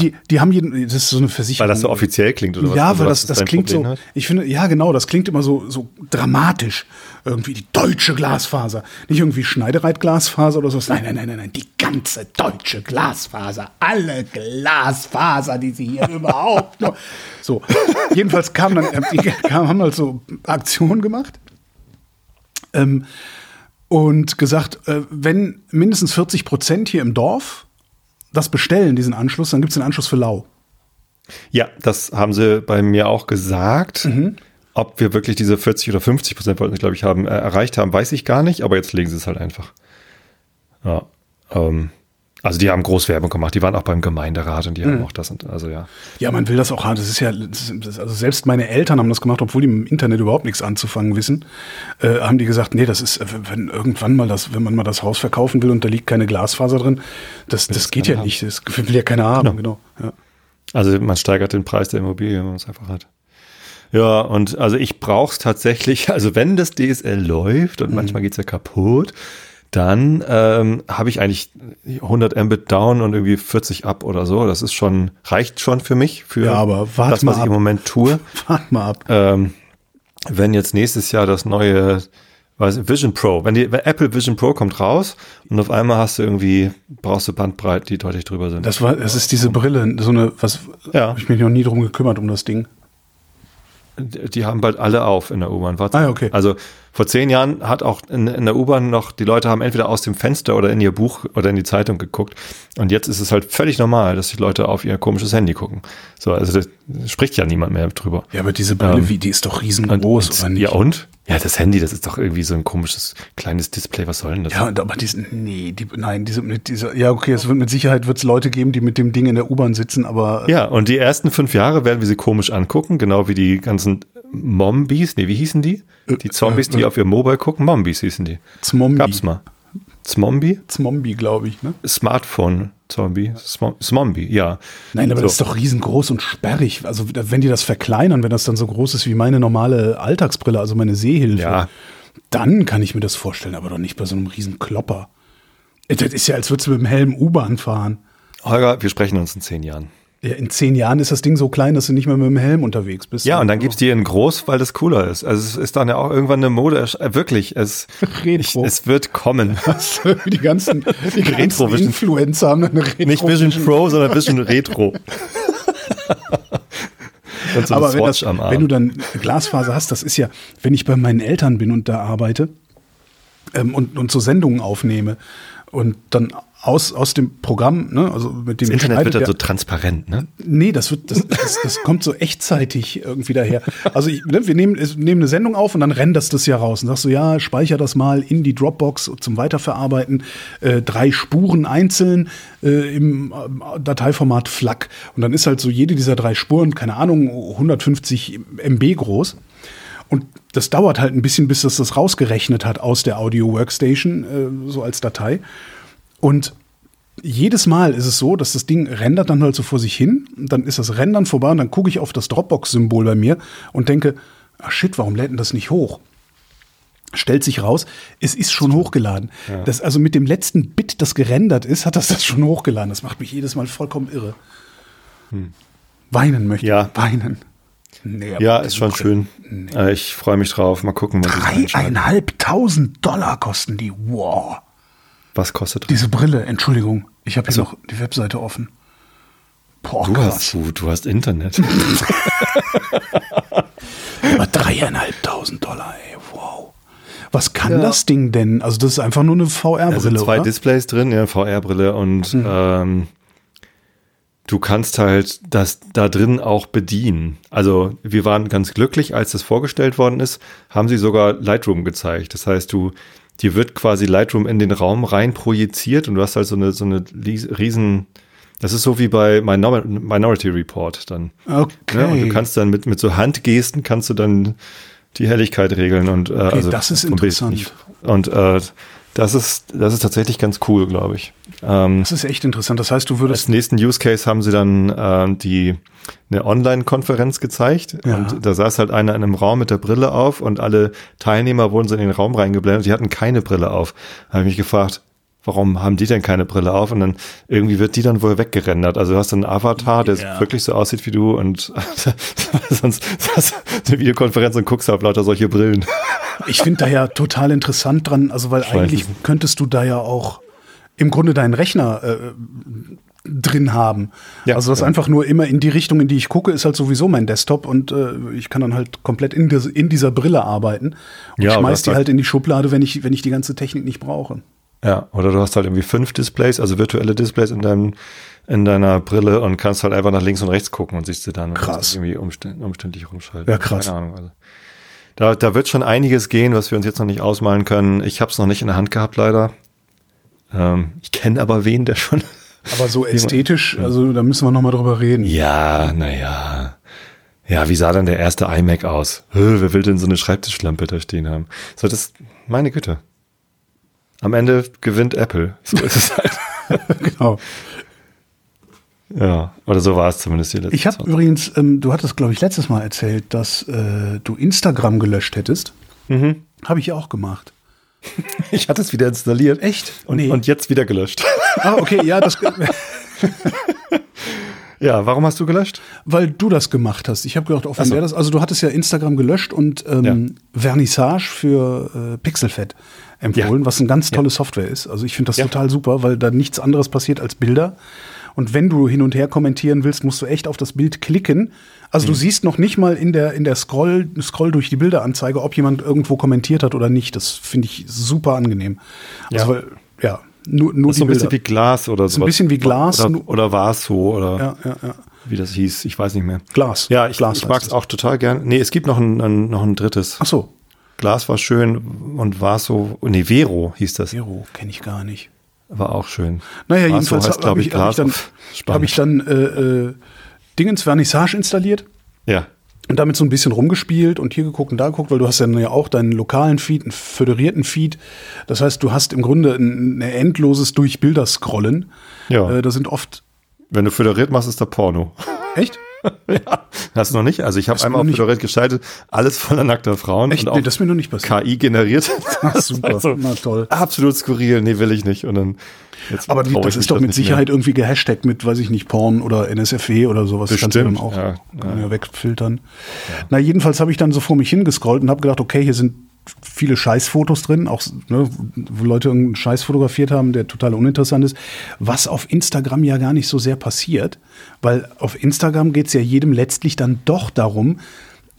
die, die haben jeden, das ist so eine Versicherung. Weil das so offiziell klingt, oder was? Ja, also, weil das, das klingt Problem so, hat? ich finde, ja, genau, das klingt immer so, so dramatisch. Irgendwie die deutsche Glasfaser. Nicht irgendwie Schneidereit-Glasfaser oder so. Nein, nein, nein, nein, nein, die ganze deutsche Glasfaser. Alle Glasfaser, die sie hier *laughs* überhaupt noch. So. Jedenfalls kamen dann, äh, die *laughs* kamen, haben halt so Aktionen gemacht. Ähm, und gesagt, äh, wenn mindestens 40 Prozent hier im Dorf das bestellen, diesen Anschluss, dann gibt es den Anschluss für lau. Ja, das haben sie bei mir auch gesagt. Mhm. Ob wir wirklich diese 40 oder 50 Prozent, glaube ich, haben, äh, erreicht haben, weiß ich gar nicht, aber jetzt legen sie es halt einfach. Ja. Ähm, also die haben Großwerbung gemacht, die waren auch beim Gemeinderat und die mhm. haben auch das und also ja. Ja, man will das auch haben. Das ist ja, das ist, also selbst meine Eltern haben das gemacht, obwohl die im Internet überhaupt nichts anzufangen wissen, äh, haben die gesagt, nee, das ist, wenn irgendwann mal das, wenn man mal das Haus verkaufen will und da liegt keine Glasfaser drin, das, das, das geht ja haben. nicht. Das will ja keiner haben, genau. genau ja. Also man steigert den Preis der Immobilie, wenn man es einfach hat. Ja, und also ich brauche es tatsächlich, *laughs* also wenn das DSL läuft und mhm. manchmal geht's ja kaputt, dann ähm, habe ich eigentlich 100 Mbit down und irgendwie 40 up oder so. Das ist schon, reicht schon für mich, für Ja, aber das, was ich im Moment tue. *laughs* Wart mal ab. Ähm, wenn jetzt nächstes Jahr das neue weiß, ich, Vision Pro, wenn die wenn Apple Vision Pro kommt raus und auf einmal hast du irgendwie, brauchst du Bandbreiten, die deutlich drüber sind. Das war, das ist diese Brille, so eine, was, Ja. hab ich mich noch nie drum gekümmert um das Ding. Die haben bald alle auf in der U-Bahn. Warte. Ah, okay. Also vor zehn Jahren hat auch in, in der U-Bahn noch, die Leute haben entweder aus dem Fenster oder in ihr Buch oder in die Zeitung geguckt. Und jetzt ist es halt völlig normal, dass die Leute auf ihr komisches Handy gucken. So, also da spricht ja niemand mehr drüber. Ja, aber diese Brille, Ähm, wie, die ist doch riesengroß, und, oder nicht? Ja, und? Ja, das Handy, das ist doch irgendwie so ein komisches kleines Display. Was soll denn das? Ja, und aber diesen, nee, die, nein, diese, mit dieser, ja, okay, es wird mit Sicherheit wird's Leute geben, die mit dem Ding in der U-Bahn sitzen, aber Ja, und die ersten fünf Jahre werden wir sie komisch angucken, genau wie die ganzen Mombies, nee, wie hießen die? Die Zombies, die äh, auf ihr Mobile gucken, Mombies hießen die. Zombie. Gab's mal. Zombie? Zombie, glaube ich, ne? Smartphone-Zombie? Zombie, ja. Nein, aber so. das ist doch riesengroß und sperrig. Also wenn die das verkleinern, wenn das dann so groß ist wie meine normale Alltagsbrille, also meine Sehhilfe, Ja. dann kann ich mir das vorstellen, aber doch nicht bei so einem riesen Klopper. Das ist ja, als würdest du mit dem Helm U-Bahn fahren. Holger, wir sprechen uns in zehn Jahren. Ja, in zehn Jahren ist das Ding so klein, dass du nicht mehr mit dem Helm unterwegs bist. Ja, und dann gibt's die in groß, weil das cooler ist. Also es ist dann ja auch irgendwann eine Mode, äh, wirklich, es, *laughs* ich, es wird kommen. *laughs* die ganzen, die *laughs* ganzen Retro. Influencer haben eine Retro Nicht Vision Pro, sondern Vision Retro. und so Aber wenn, das, wenn du dann Glasfaser hast, das ist ja, wenn ich bei meinen Eltern bin und da arbeite ähm, und, und so Sendungen aufnehme und dann aus, aus dem Programm, ne, also mit dem das Internet wird dann so transparent, ne? Nee, das wird, das, das, das kommt so echtzeitig irgendwie daher. Also ich, ne, wir nehmen, nehmen eine Sendung auf und dann renderst das ja raus und sagst so, ja, speicher das mal in die Dropbox zum Weiterverarbeiten, äh, drei Spuren einzeln äh, im äh, Dateiformat FLAC. Und dann ist halt so jede dieser drei Spuren, keine Ahnung, 150 MB groß. Und das dauert halt ein bisschen, bis das das rausgerechnet hat aus der Audio Workstation, äh, so als Datei. Und jedes Mal ist es so, dass das Ding rendert dann halt so vor sich hin. Und dann ist das Rendern vorbei und dann gucke ich auf das Dropbox-Symbol bei mir und denke, ah shit, warum lädt denn das nicht hoch? Stellt sich raus, es ist schon hochgeladen. Das also mit dem letzten Bit, das gerendert ist, hat das das schon hochgeladen. Das macht mich jedes Mal vollkommen irre. Weinen möchte Ja. ich. Weinen. Nee, Ja, ist schon schön. Äh, ich freue mich drauf. Mal gucken, was. Dreieinhalbtausend Dollar kosten die. Wow. Was kostet das? Diese Brille, Entschuldigung. Ich habe hier Also- noch die Webseite offen. Boah, Du krass. hast, du, du hast Internet. *laughs* Aber dreieinhalbtausend Dollar, ey, wow. Was kann das Ding denn? Also das ist einfach nur eine Da VR-Brille, sind zwei oder? Displays drin, ja, VR-Brille und ähm, du kannst halt das da drin auch bedienen. Also wir waren ganz glücklich, als das vorgestellt worden ist, haben sie sogar Lightroom gezeigt. Das heißt, du dir wird quasi Lightroom in den Raum rein projiziert und du hast halt so eine so eine ries- riesen das ist so wie bei Minor Minority Report dann. Okay. Ne? Und du kannst dann mit, mit so Handgesten kannst du dann die Helligkeit regeln und äh, also das ist interessant. Und äh, das ist das ist tatsächlich ganz cool, glaube ich. Ähm, das ist echt interessant. Das heißt, du würdest als nächsten Use Case haben sie dann ähm, die eine Online-Konferenz gezeigt Ja. und da saß halt einer in einem Raum mit der Brille auf und alle Teilnehmer wurden so in den Raum reingeblendet. Die hatten keine Brille auf. Da habe ich mich gefragt, warum haben die denn keine Brille auf? Und dann irgendwie wird die dann wohl weggerendert. Also du hast einen Avatar, der Ja. wirklich so aussieht wie du und *laughs* sonst hast du eine Videokonferenz und guckst auf lauter solche Brillen. Ich finde da ja total interessant dran, also weil weiß eigentlich könntest du da ja auch im Grunde deinen Rechner äh, drin haben. Ja, also das ja. einfach nur immer in die Richtung, in die ich gucke, ist halt sowieso mein Desktop und äh, ich kann dann halt komplett in, des, in dieser Brille arbeiten und Ja, schmeiß die halt in die Schublade, wenn ich, wenn ich die ganze Technik nicht brauche. Ja, oder du hast halt irgendwie fünf Displays, also virtuelle Displays in deinem in deiner Brille und kannst halt einfach nach links und rechts gucken und siehst du dann und Krass. irgendwie umständ, umständlich rumschalten. Ja, krass. Keine Ahnung. Also. Da, da wird schon einiges gehen, was wir uns jetzt noch nicht ausmalen können. Ich habe es noch nicht in der Hand gehabt, leider. Ähm, ich kenne aber wen, der schon. Aber so ästhetisch, also da müssen wir noch mal drüber reden. Ja, naja. Ja, wie sah dann der erste iMac aus? Hö, wer will denn so eine Schreibtischlampe da stehen haben? So, das, meine Güte. Am Ende gewinnt Apple. So ist es halt. *laughs* *laughs* Genau. Ja, oder so war es zumindest die letzte Ich habe übrigens, ähm, du hattest, glaube ich, letztes Mal erzählt, dass äh, du Instagram gelöscht hättest. Mhm. Habe ich auch gemacht. *laughs* Ich hatte es wieder installiert. Echt? Und, Nee. und jetzt wieder gelöscht. Ah, okay, ja, das, *laughs* Ja, warum hast du gelöscht? weil du das gemacht hast. Ich habe gedacht, Ach so. der das, also du hattest ja Instagram gelöscht und ähm, Vernissage für äh, Pixelfed empfohlen, Ja. was eine ganz tolle Software ist. Also ich finde das Ja. total super, weil da nichts anderes passiert als Bilder. Und wenn du hin und her kommentieren willst, musst du echt auf das Bild klicken. Also Mhm. du siehst noch nicht mal in der, in der Scroll, Scroll durch die Bilderanzeige, ob jemand irgendwo kommentiert hat oder nicht. Das finde ich super angenehm. Also, Ja. weil, ja, nur, nur Das ist die so ein Bilder. bisschen wie Glas oder so. ein bisschen wie Glas, Oder, oder war es so oder ja, ja, ja. wie das hieß. Ich weiß nicht mehr. Glas. Ja, ich, Glas ich mag es auch total gern. Nee, es gibt noch ein, ein, noch ein drittes. Ach so, Glas war schön und war so, nee, Vero hieß das. Vero kenne ich gar nicht. War auch schön. Naja, Vaso jedenfalls heißt, habe ich, hab ich dann, hab ich dann äh, äh, Dingens Vernissage installiert Ja. und damit so ein bisschen rumgespielt und hier geguckt und da geguckt, weil du hast dann ja auch deinen lokalen Feed, einen föderierten Feed. Das heißt, du hast im Grunde ein, ein endloses durch Bilder scrollen. Ja. Äh, da sind oft Wenn du föderiert machst, ist da Porno. echt? *laughs* ja. Hast du noch nicht? Also ich habe einmal auf föderiert geschaltet, alles voller nackter Frauen. Echt? Und Nee, das ist mir noch nicht passiert. KI generiert. *laughs* Ach, super. Also, Na toll. Absolut skurril. Nee, will ich nicht. Und dann, jetzt Aber die, das ist doch mit nicht mehr. Sicherheit irgendwie gehashtagt mit, weiß ich nicht, Porn oder NSFW oder sowas. Kannst du Bestimmt, dann auch ja, ja wegfiltern. Na, jedenfalls habe ich dann so vor mich hingescrollt und habe gedacht, okay, hier sind viele Scheißfotos drin, auch ne, wo Leute irgendeinen Scheiß fotografiert haben, der total uninteressant ist, was auf Instagram ja gar nicht so sehr passiert, weil auf Instagram geht es ja jedem letztlich dann doch darum,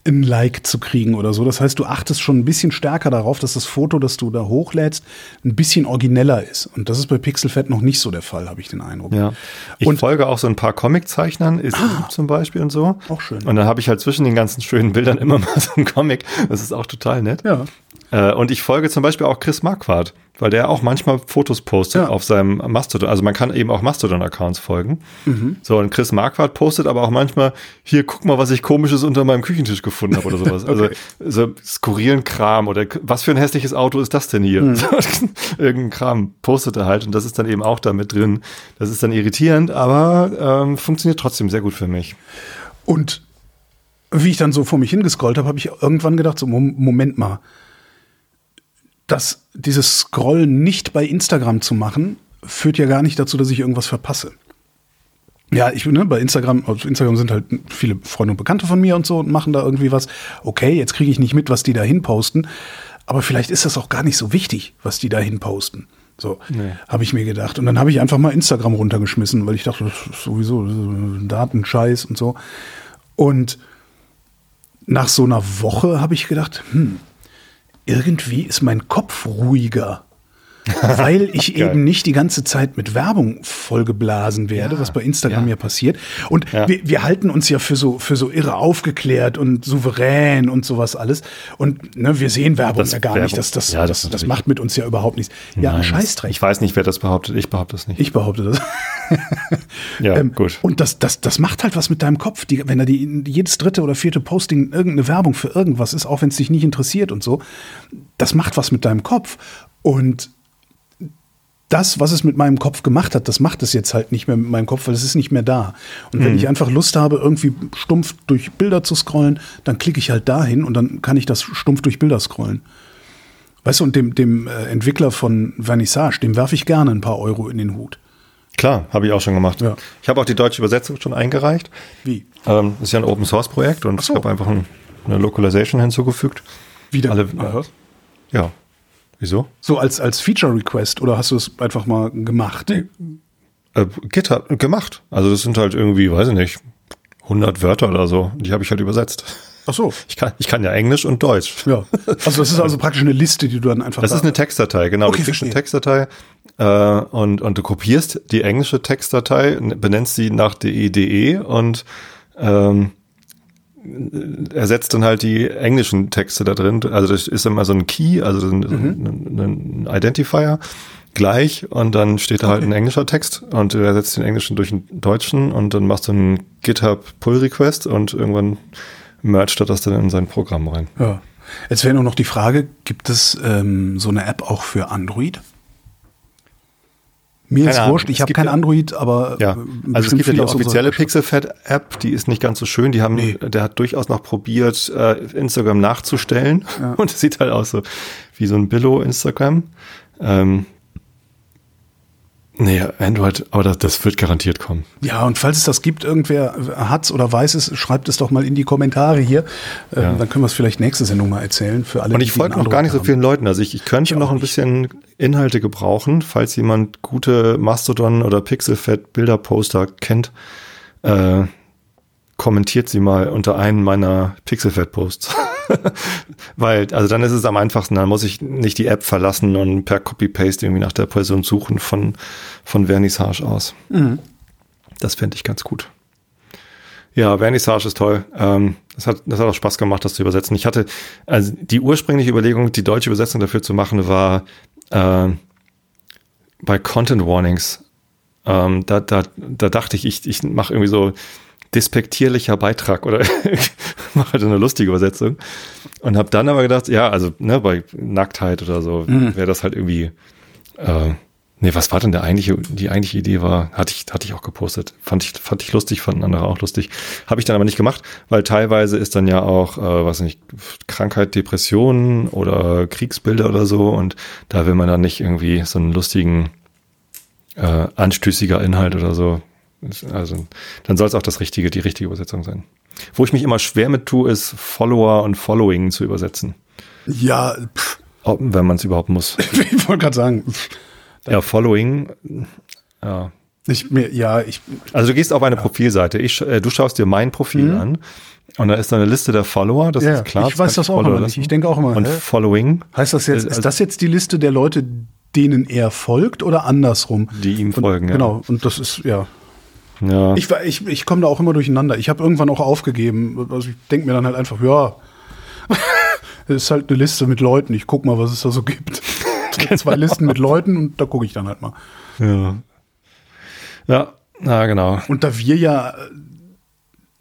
ein Like zu kriegen oder so. Das heißt, du achtest schon ein bisschen stärker darauf, dass das Foto, das du da hochlädst, ein bisschen origineller ist. Und das ist bei Pixelfed noch nicht so der Fall, habe ich den Eindruck. Ja. Ich Und- folge auch so ein paar Comiczeichnern, ist zum Beispiel und so. Auch schön. Und dann habe ich halt zwischen den ganzen schönen Bildern immer *laughs* mal so ein Comic. Das ist auch total nett. Ja. Äh, und ich folge zum Beispiel auch Chris Marquardt, weil der auch manchmal Fotos postet Ja. auf seinem Mastodon. Also man kann eben auch Mastodon-Accounts folgen. Mhm. So, und Chris Marquardt postet aber auch manchmal, hier, guck mal, was ich komisches unter meinem Küchentisch gefunden habe oder sowas. *laughs* Also so skurrilen Kram oder was für ein hässliches Auto ist das denn hier? Mhm. *laughs* Irgendein Kram postet er halt und das ist dann eben auch da mit drin. Das ist dann irritierend, aber ähm, funktioniert trotzdem sehr gut für mich. Und wie ich dann so vor mich hingescrollt habe, habe ich irgendwann gedacht, so, Mom- Moment mal, dass dieses Scrollen nicht bei Instagram zu machen, führt ja gar nicht dazu, dass ich irgendwas verpasse. Ja, ich ne, bei Instagram, auf Instagram sind halt viele Freunde und Bekannte von mir und so und machen da irgendwie was. Okay, jetzt kriege ich nicht mit, was die da hin posten, aber vielleicht ist das auch gar nicht so wichtig, was die da hin posten. So, habe ich mir gedacht. Und dann habe ich einfach mal Instagram runtergeschmissen, weil ich dachte, das ist sowieso das ist ein Datenscheiß und so. Und nach so einer Woche habe ich gedacht, hm, irgendwie ist mein Kopf ruhiger. *laughs* weil ich eben nicht die ganze Zeit mit Werbung vollgeblasen werde, Ja, was bei Instagram ja. ja, passiert. Und Ja. wir, wir halten uns ja für so, für so irre aufgeklärt und souverän und sowas alles. Und ne, wir sehen Werbung Das ja gar Werbung- nicht. Das, das, das das, das macht mit uns ja überhaupt nichts. Ja, ein Nein, Scheißdreck. Ich weiß nicht, wer das behauptet. Ich behaupte das nicht. Ich behaupte das. ja, *laughs* Ähm, gut. Und das, das, das macht halt was mit deinem Kopf, die, wenn da die, jedes dritte oder vierte Posting irgendeine Werbung für irgendwas ist, auch wenn es dich nicht interessiert und so, das macht was mit deinem Kopf. Und das, was es mit meinem Kopf gemacht hat, das macht es jetzt halt nicht mehr mit meinem Kopf, weil es ist nicht mehr da. Und Mhm. wenn ich einfach Lust habe, irgendwie stumpf durch Bilder zu scrollen, dann klicke ich halt dahin und dann kann ich das stumpf durch Bilder scrollen. Weißt du, und dem, dem äh, Entwickler von Vernissage, dem werfe ich gerne ein paar Euro in den Hut. Klar, habe ich auch schon gemacht. Ja. Ich habe auch die deutsche Übersetzung schon eingereicht. Wie? Ähm, ist ja ein Open Source Projekt und so. ich habe einfach ein, eine Localization hinzugefügt. Wie denn? Alle, Aha. ja. Wieso? So als, als Feature Request oder hast du es einfach mal gemacht? Äh, GitHub gemacht. Also das sind halt irgendwie, weiß ich nicht, 100 Wörter oder so. Die habe ich halt übersetzt. Ach so. Ich kann, ich kann ja Englisch und Deutsch. Ja. Also das ist also *laughs* praktisch eine Liste, die du dann einfach. Das ist eine Textdatei, genau. Okay, du kriegst eine. Textdatei äh, und, und du kopierst die englische Textdatei, benennst sie nach de und ähm, ersetzt dann halt die englischen Texte da drin. Also das ist immer so ein Key, also so ein, Mhm. ein, ein Identifier gleich und dann steht da halt ein englischer Text und du ersetzt den englischen durch einen deutschen und dann machst du einen GitHub Pull Request und irgendwann mergt er das dann in sein Programm rein. Ja. Jetzt wäre nur noch die Frage: Gibt es ähm, so eine App auch für Android? Mir Keine ist wurscht, ich habe kein ja- Android, aber Ja, äh, also es gibt ja die offizielle. Pixelfed-App, die ist nicht ganz so schön. Die haben, Nee. der hat durchaus noch probiert, äh, Instagram nachzustellen. *laughs* Und es sieht halt aus so wie so ein Billo-Instagram. Ähm, nee, Android, aber das, das wird garantiert kommen. Ja, und falls es das gibt, irgendwer hat's oder weiß es, schreibt es doch mal in die Kommentare hier. Äh, Ja. Dann können wir es vielleicht nächste Sendung mal erzählen für alle. Und ich folge noch gar nicht so Android vielen Leuten. Also ich, ich könnte Ich noch ein nicht. bisschen Inhalte gebrauchen, falls jemand gute Mastodon oder Pixelfed Bilderposter kennt. Äh, kommentiert sie mal unter einen meiner Pixelfed Posts. *laughs* *laughs* Weil, also dann ist es am einfachsten, dann muss ich nicht die App verlassen und per Copy-Paste irgendwie nach der Person suchen von, von Vernissage aus. Mhm. Das fände ich ganz gut. Ja, Vernissage ist toll. Ähm, das, hat, das hat auch Spaß gemacht, das zu übersetzen. Ich hatte, also die ursprüngliche Überlegung, die deutsche Übersetzung dafür zu machen, war äh, bei Content Warnings. Ähm, da, da, da dachte ich, ich, ich mache irgendwie so despektierlicher Beitrag oder *laughs* *laughs* mache halt eine lustige Übersetzung. Und habe dann aber gedacht, ja, also ne, bei Nacktheit oder so wäre das halt irgendwie äh, Nee, was war denn der eigentliche, die eigentliche Idee war, hatte ich, hatte ich auch gepostet. Fand ich, fand ich lustig, fanden andere auch lustig. Habe ich dann aber nicht gemacht, weil teilweise ist dann ja auch, äh, was nicht, Krankheit, Depressionen oder Kriegsbilder oder so und da will man dann nicht irgendwie so einen lustigen, äh, anstößiger Inhalt oder so. Also, dann soll es auch das richtige, die richtige Übersetzung sein. Wo ich mich immer schwer mit tue, ist Follower und Following zu übersetzen. Ja, pff, Ob- Wenn man es überhaupt muss. *laughs* ich wollte gerade sagen, Ja, Following, ja, ich mir, ja, ich, Also du gehst auf eine Profilseite. Ich, äh, du schaust dir mein Profil an und da ist da eine Liste der Follower. Das Ja, ist klar. ich weiß das auch immer nicht. Ich denke auch immer, Und hä? Following, heißt das jetzt, Äh, ist das jetzt die Liste der Leute, denen er folgt oder andersrum? die ihm Und, folgen. Ja. Genau, und das ist, ja. Ja. Ich, war- ich, ich komme da auch immer durcheinander. Ich habe irgendwann auch aufgegeben. Also ich denke mir dann halt einfach, ja, es *laughs* ist halt eine Liste mit Leuten. Ich guck mal, was es da so gibt. *laughs* Es gibt zwei Listen mit Leuten und da gucke ich dann halt mal. ja. Ja, na genau. Und da wir ja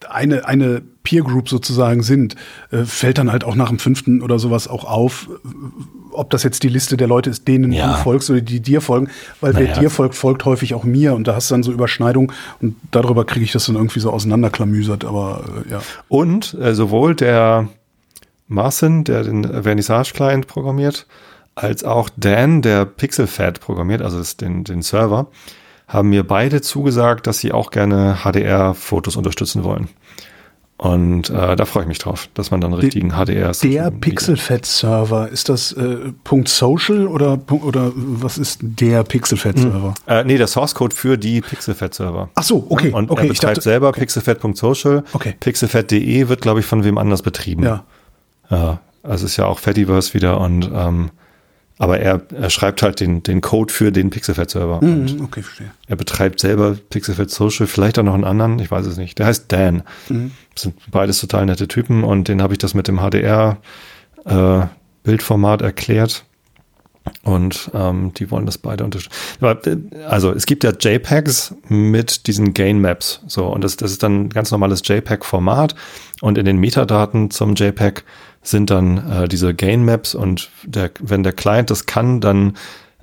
eine, eine Peer Group sozusagen sind, äh, fällt dann halt auch nach dem fünften oder sowas auch auf, äh, ob das jetzt die Liste der Leute ist, denen Ja. du folgst oder die dir folgen, weil wer Naja. dir folgt, folgt häufig auch mir und da hast du dann so Überschneidungen und darüber kriege ich das dann irgendwie so auseinanderklamüsert, aber äh, ja. Und äh, sowohl der Marcin, der den Vernissage-Client programmiert, als auch Dan, der PixelFed programmiert, also den, den Server, haben mir beide zugesagt, dass sie auch gerne HDR-Fotos unterstützen wollen. Und äh, da freue ich mich drauf, dass man dann richtigen HDR Der Pixelfed-Server, ist das äh, Punkt .social oder, Punkt- oder was ist der Pixelfed-Server? Äh, nee, der Source Code für die Pixelfed-Server. Ach so, okay, Und okay, er ich betreibt dachte- selber pixelfed.social. Okay. Pixelfed.de wird, glaube ich, von wem anders betrieben. Ja. Ja, also ist ja auch Fediverse wieder und ähm, aber er, er schreibt halt den, den Code für den Pixelfed-Server. Und Mhm, okay, verstehe. er betreibt selber Pixelfed Social, vielleicht auch noch einen anderen, ich weiß es nicht. Der heißt Dan. Mhm. Das sind beides total nette Typen und den habe ich das mit dem HDR äh, Bildformat erklärt. Und ähm, die wollen das beide unterstützen. Äh, Also es gibt ja JPEGs mit diesen Gain Maps. So, und das, das ist dann ein ganz normales JPEG-Format. Und in den Metadaten zum JPEG sind dann äh, diese Gain Maps und der, wenn der Client das kann, dann,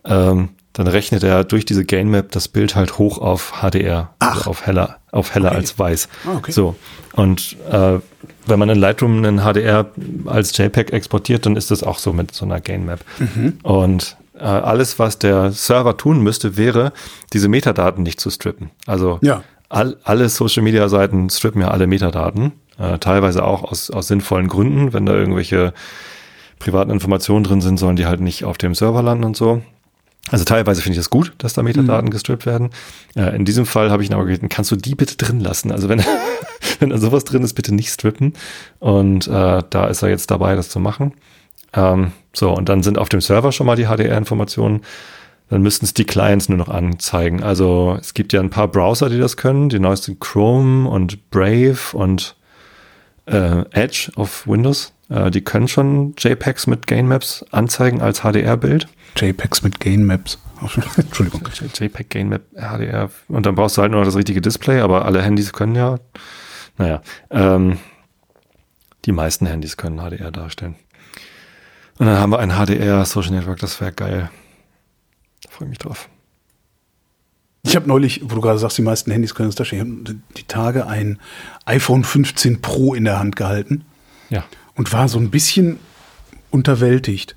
ähm, dann rechnet er durch diese Gain Map das Bild halt hoch auf HDR, also auf heller, auf heller Okay. als weiß. Ah, okay. So. Und äh, wenn man in Lightroom einen HDR als JPEG exportiert, dann ist das auch so mit so einer Gain Map. Mhm. Und äh, alles, was der Server tun müsste, wäre, diese Metadaten nicht zu strippen. Also Ja. all, alle Social Media Seiten strippen ja alle Metadaten, äh, teilweise auch aus, aus sinnvollen Gründen. Wenn da irgendwelche privaten Informationen drin sind, sollen die halt nicht auf dem Server landen und so. Also teilweise finde ich das gut, dass da Metadaten gestrippt werden. Äh, in diesem Fall habe ich ihn aber gebeten, kannst du die bitte drin lassen? Also wenn, *laughs* wenn da sowas drin ist, bitte nicht strippen. Und äh, da ist er jetzt dabei, das zu machen. Ähm, so, und dann sind auf dem Server schon mal die HDR-Informationen. Dann müssten es die Clients nur noch anzeigen. Also es gibt ja ein paar Browser, die das können. Die neuesten Chrome und Brave und äh, Edge auf Windows. Äh, die können schon JPEGs mit Gain Maps anzeigen als HDR-Bild. JPEGs mit Gain Maps. *laughs* Entschuldigung. JPEG Gain Map HDR. Und dann brauchst du halt nur noch das richtige Display, aber alle Handys können ja, naja, ähm, die meisten Handys können HDR darstellen. Und dann haben wir ein HDR Social Network, das wäre geil. Da freue ich mich drauf. Ich habe neulich, wo du gerade sagst, die meisten Handys können das darstellen, ich habe die Tage ein iPhone 15 Pro in der Hand gehalten. Ja. Und war so ein bisschen unterwältigt.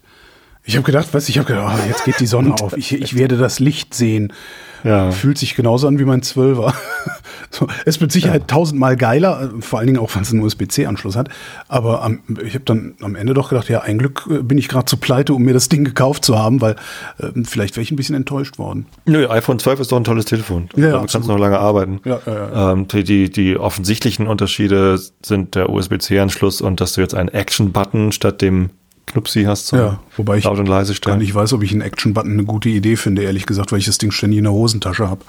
Ich habe gedacht, was? Ich habe gedacht, oh, jetzt geht die Sonne *laughs* auf. Ich, ich werde das Licht sehen. Ja. Fühlt sich genauso an wie mein Zwölfer. So, ist mit Sicherheit ja. tausendmal geiler, vor allen Dingen auch, wenn es einen USB-C-Anschluss hat. Aber am, ich habe dann am Ende doch gedacht, ja, ein Glück äh, bin ich gerade zu pleite, um mir das Ding gekauft zu haben, weil äh, vielleicht wäre ich ein bisschen enttäuscht worden. Nö, iPhone 12 ist doch ein tolles Telefon. Ja, Damit kannst du noch lange arbeiten. Ja, ja, ähm, die, die, offensichtlichen Unterschiede sind der USB-C-Anschluss und dass du jetzt einen Action-Button statt dem Knupsi hast zum ja, wobei ich laut und leise stellen. gar nicht weiß, ob ich einen Action-Button eine gute Idee finde, ehrlich gesagt, weil ich das Ding ständig in der Hosentasche habe.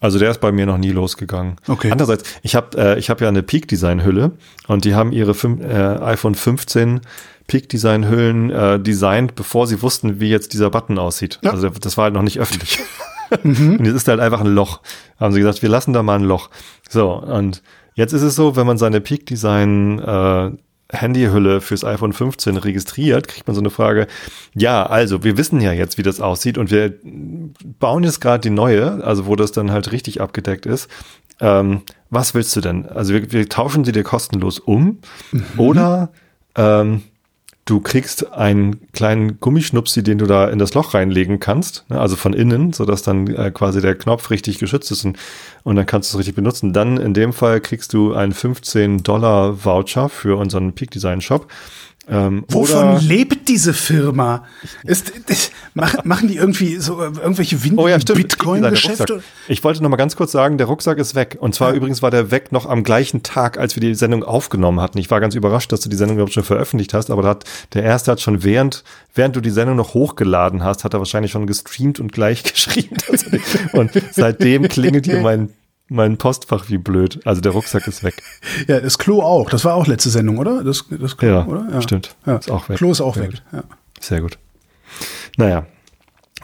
Also der ist bei mir noch nie losgegangen. Okay. Andererseits, ich habe äh, ich hab ja eine Peak Design Hülle und die haben ihre fün- äh, iPhone 15 Peak Design Hüllen äh, designt, bevor sie wussten, wie jetzt dieser Button aussieht. Ja. Also das war halt noch nicht öffentlich. *laughs* Und jetzt ist halt einfach ein Loch. Haben sie gesagt, wir lassen da mal ein Loch. So, und jetzt ist es so, wenn man seine Peak Design äh, Handyhülle fürs iPhone 15 registriert, kriegt man so eine Frage, ja, also wir wissen ja jetzt, wie das aussieht und wir bauen jetzt gerade die neue, also wo das dann halt richtig abgedeckt ist. Ähm, was willst du denn? Also wir, wir tauschen sie dir kostenlos um oder ähm, du kriegst einen kleinen Gummischnupsi, den du da in das Loch reinlegen kannst, ne, also von innen, sodass dann äh, quasi der Knopf richtig geschützt ist und, und dann kannst du es richtig benutzen. Dann in dem Fall kriegst du einen 15 Dollar Voucher für unseren Peak Design Shop. Ähm, Wovon lebt diese Firma? Ist, ist, machen, machen die irgendwie so äh, irgendwelche Win Oh ja. Bitcoin-Geschäfte? Ich wollte noch mal ganz kurz sagen, der Rucksack ist weg. Und zwar Ja. übrigens war der weg noch am gleichen Tag, als wir die Sendung aufgenommen hatten. Ich war ganz überrascht, dass du die Sendung überhaupt schon veröffentlicht hast, aber hat, der erste hat schon während, während du die Sendung noch hochgeladen hast, hat er wahrscheinlich schon gestreamt und gleich *laughs* geschrieben. und seitdem klingelt hier mein, mein Postfach wie blöd. Also der Rucksack ist weg. *laughs* Ja, das Klo auch. Das war auch letzte Sendung, oder? Das, das Klo, Ja, oder? stimmt. Ja. Ist auch weg. Klo ist auch Sehr weg. gut. Ja. Sehr gut. Naja.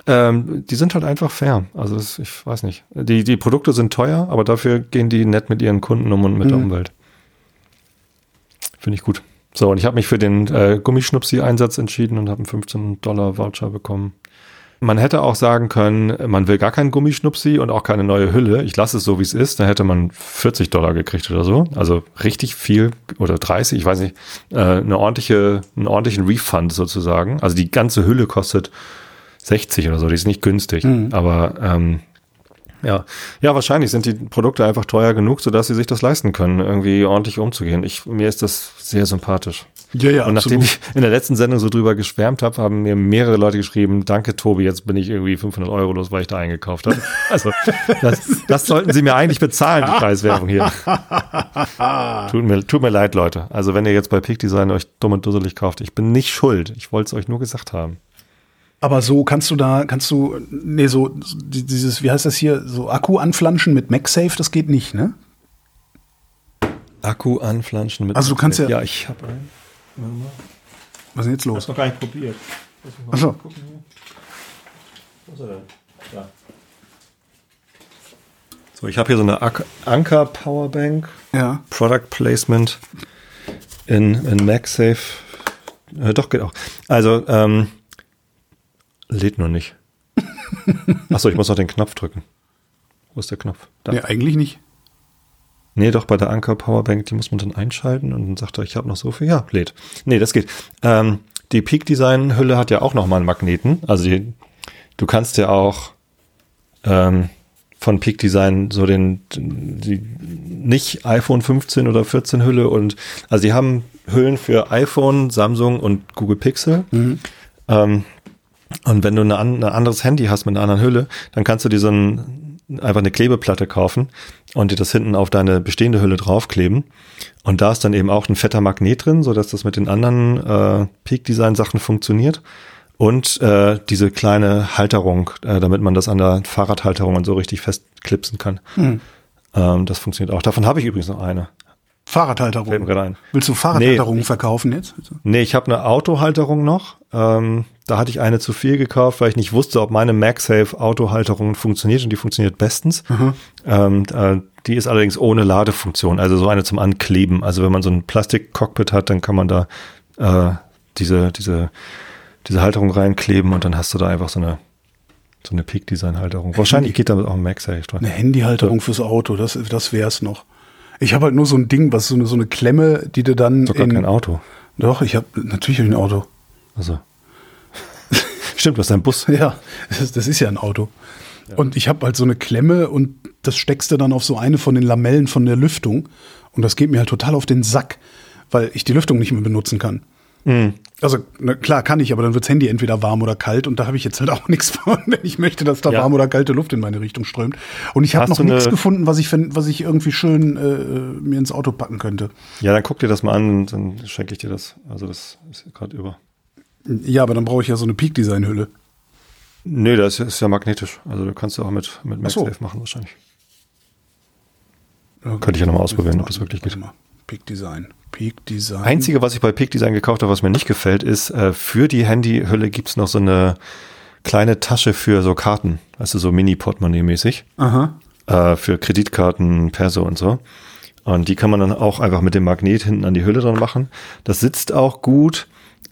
Ähm, die sind halt einfach fair. Also das, ich weiß nicht. Die, die Produkte sind teuer, aber dafür gehen die nett mit ihren Kunden um und mit der Mhm. Umwelt. Finde ich gut. So, und ich habe mich für den äh, Gummischnupsi-Einsatz entschieden und habe einen 15 Dollar Voucher bekommen. Man hätte auch sagen können, man will gar keinen Gummischnupsi und auch keine neue Hülle. Ich lasse es so, wie es ist. Da hätte man 40 Dollar gekriegt oder so. Also richtig viel oder 30, ich weiß nicht. Äh, eine ordentliche, einen ordentlichen Refund sozusagen. Also die ganze Hülle kostet 60 oder so. Die ist nicht günstig. Mhm. Aber ähm, ja, ja, wahrscheinlich sind die Produkte einfach teuer genug, sodass sie sich das leisten können, irgendwie ordentlich umzugehen. Ich, mir ist das sehr sympathisch. Ja, ja, Und nachdem absolut. ich in der letzten Sendung so drüber geschwärmt habe, haben mir mehrere Leute geschrieben, danke Tobi, jetzt bin ich irgendwie 500 Euro los, weil ich da eingekauft habe. *laughs* Also das, das sollten Sie mir eigentlich bezahlen, die Preiswerbung hier. *laughs* tut, mir, tut mir leid, Leute. Also wenn ihr jetzt bei Peak Design euch dumm und dusselig kauft, ich bin nicht schuld. Ich wollte es euch nur gesagt haben. Aber so kannst du da, kannst du, nee, so die- dieses, wie heißt das hier, so Akku anflanschen mit MagSafe, das geht nicht, ne? Akku anflanschen mit. Also du kannst ja- Ja, ich habe einen. Was ist denn jetzt los? noch gar nicht probiert. Achso. Wo ist er denn? Da. So, ich habe hier so eine Anker Powerbank. Ja. Product Placement in, in MagSafe. Äh, doch, geht auch. Also, ähm, lädt nur nicht. *laughs* Achso, ich muss noch den Knopf drücken. Wo ist der Knopf? Da. Nee, eigentlich nicht. Nee, doch bei der Anker Powerbank, die muss man dann einschalten und dann sagt er, ich habe noch so viel. Ja, lädt. Nee, das geht. Ähm, die Peak Design Hülle hat ja auch noch mal einen Magneten. Also die, du kannst ja auch ähm, von Peak Design so den die nicht iPhone 15 oder 14 Hülle und also die haben Hüllen für iPhone, Samsung und Google Pixel. Ähm, und wenn du ein anderes Handy hast mit einer anderen Hülle, dann kannst du dir so ein, einfach eine Klebeplatte kaufen und dir das hinten auf deine bestehende Hülle draufkleben. Und da ist dann eben auch ein fetter Magnet drin, so dass das mit den anderen äh, Peak Design Sachen funktioniert. Und äh, diese kleine Halterung, äh, damit man das an der Fahrradhalterung und so richtig festklipsen kann. Ähm, das funktioniert auch. Davon habe ich übrigens noch eine. Fahrradhalterung. Willst du Fahrradhalterungen verkaufen jetzt? Nee, ich habe eine Autohalterung noch. Ähm, da hatte ich eine zu viel gekauft, weil ich nicht wusste, ob meine MagSafe Autohalterung funktioniert und die funktioniert bestens. Ähm, äh, die ist allerdings ohne Ladefunktion, also so eine zum Ankleben. Also wenn man so ein Plastik-Cockpit hat, dann kann man da äh, diese, diese, diese Halterung reinkleben und dann hast du da einfach so eine So eine Peak-Design-Halterung. Wahrscheinlich geht damit auch ein MagSafe dran. Eine Handyhalterung fürs Auto, das, das wär's noch. Ich habe halt nur so ein Ding, was so eine, so eine Klemme, die du dann. Sogar in, kein Auto. Doch, ich habe natürlich hab ich ein Auto. Also. Stimmt, du hast einen Bus. *laughs* Ja, das, das ist ja ein Auto. Und ich habe halt so eine Klemme und das steckst du dann auf so eine von den Lamellen von der Lüftung. Und das geht mir halt total auf den Sack, weil ich die Lüftung nicht mehr benutzen kann. Also na, klar kann ich, aber dann wirds Handy entweder warm oder kalt und da habe ich jetzt halt *laughs* auch nichts von, wenn ich möchte, dass da Ja. warme oder kalte Luft in meine Richtung strömt. Und ich habe noch nichts gefunden, was ich, was ich irgendwie schön äh, mir ins Auto packen könnte. Ja, dann guck dir das mal an und dann schenke ich dir das. Also das ist gerade über. Ja, aber dann brauche ich ja so eine Peak-Design-Hülle. Nee, das ist ja magnetisch. Also du kannst ja auch mit, mit Ach so. MagSafe machen wahrscheinlich. Könnte ich ja noch mal ausprobieren, ob das wirklich geht. Peak Design. Peak Design. Einzige, was ich bei Peak Design gekauft habe, was mir nicht gefällt, ist, äh, für die Handyhülle gibt's noch so eine kleine Tasche für so Karten. Also so Mini-Portemonnaie-mäßig. Aha. Äh, für Kreditkarten, Perso und so. Und die kann man dann auch einfach mit dem Magnet hinten an die Hülle dran machen. Das sitzt auch gut.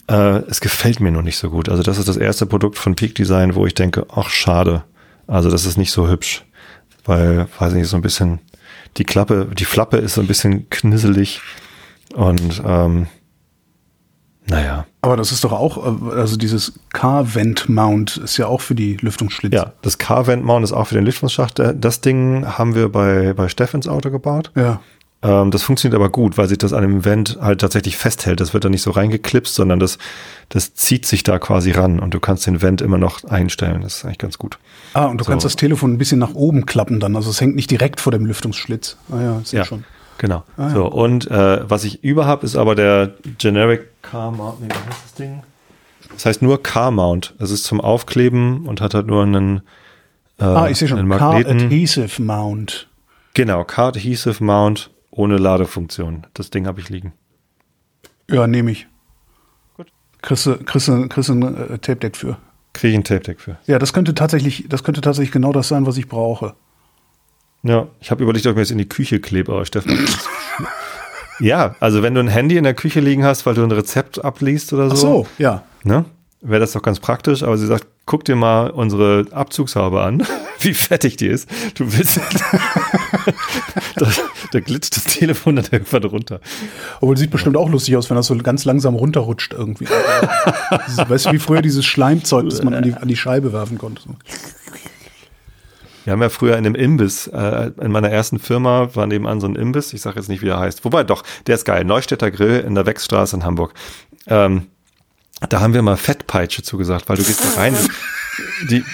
Äh, es gefällt mir nur nicht so gut. Also das ist das erste Produkt von Peak Design, wo ich denke, ach schade. Also das ist nicht so hübsch. Weil, weiß nicht, so ein bisschen, die Klappe, die Flappe ist so ein bisschen knisselig. Und ähm, naja. Aber das ist doch auch, äh, also dieses Car-Vent-Mount ist ja auch für die Lüftungsschlitze. Ja, das Car-Vent-Mount ist auch für den Lüftungsschacht. Äh, Das Ding haben wir bei, bei Steffens Auto gebaut. Ja. Ähm, das funktioniert aber gut, weil sich das an dem Vent halt tatsächlich festhält. Das wird da nicht so reingeklipst, sondern das, das zieht sich da quasi ran und du kannst den Vent immer noch einstellen. Das ist eigentlich ganz gut. Ah, und du So. kannst das Telefon ein bisschen nach oben klappen dann. Also es hängt nicht direkt vor dem Lüftungsschlitz. Ah ja, sehe Ja, schon. genau. Ah, ja. So, und äh, was ich über habe, ist aber der Generic Car Mount. Nee, wie heißt das Ding? Das heißt nur Car Mount. Das ist zum Aufkleben und hat halt nur einen, äh, Ah, ich sehe schon. Car. Adhesive Mount. Genau, Car Adhesive Mount ohne Ladefunktion. Das Ding habe ich liegen. Ja, nehme ich. Gut. Kriegst du, kriegst du, kriegst du ein äh, Tape-Deck für. Kriege ich ein Tape Deck für. Ja, das könnte tatsächlich, das könnte tatsächlich genau das sein, was ich brauche. Ja, ich habe überlegt, ob ich mir das in die Küche klebe, aber Steffen. *laughs* ja, also wenn du ein Handy in der Küche liegen hast, weil du ein Rezept abliest oder so, Ach so, ja. ne, wäre das doch ganz praktisch. Aber sie sagt, guck dir mal unsere Abzugshaube an, *laughs* wie fettig die ist. Du willst, *laughs* da, da glitscht das Telefon dann irgendwann runter. Obwohl sieht bestimmt auch lustig aus, wenn das so ganz langsam runterrutscht irgendwie. Dieses- weißt du, wie früher dieses Schleimzeug, das man an die, an die Scheibe werfen konnte. Wir haben ja früher in einem Imbiss, äh, in meiner ersten Firma war nebenan so ein Imbiss, ich sage jetzt nicht, wie er heißt. Wobei doch, der ist geil. Neustädter Grill in der Wechstraße in Hamburg. Ähm, da haben wir mal Fettpeitsche zugesagt, weil du gehst da rein. Die,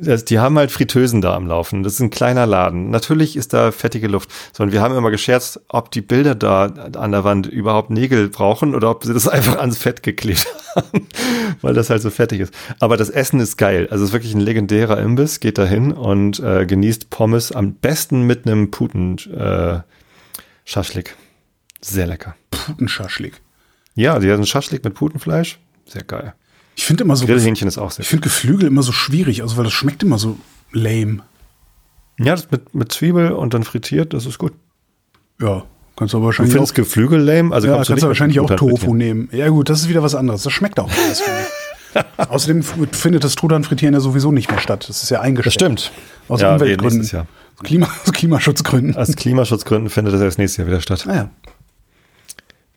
das, die haben halt Fritteusen da am Laufen. Das ist ein kleiner Laden. Natürlich ist da fettige Luft. So, und wir haben immer gescherzt, ob die Bilder da an der Wand überhaupt Nägel brauchen oder ob sie das einfach ans Fett geklebt haben, *laughs* weil das halt so fettig ist. Aber das Essen ist geil. Also es ist wirklich ein legendärer Imbiss. Geht da hin und äh, genießt Pommes am besten mit einem Puten äh. Sehr lecker. Putenschaschlik. Ja, die haben einen Schaschlik mit Putenfleisch. Sehr geil. Ich finde immer so, Grillhähnchen ist auch sehr ich finde Geflügel immer so schwierig, also weil das schmeckt immer so lame. Ja, das mit, mit Zwiebel und dann frittiert, das ist gut. Ja, kannst du aber Du wahrscheinlich findest auch, Geflügel lame? Also ja, kannst du du nicht wahrscheinlich auch Tofu nehmen. Ja gut, das ist wieder was anderes. Das schmeckt auch anders. *laughs* Außerdem findet das Truthahn frittieren ja sowieso nicht mehr statt. Das ist ja Das eingestellt. stimmt. Aus Ja, Umweltgründen. Jahr. Klima, aus Klimaschutzgründen. Aus Klimaschutzgründen findet das erst nächstes Jahr wieder statt. Naja.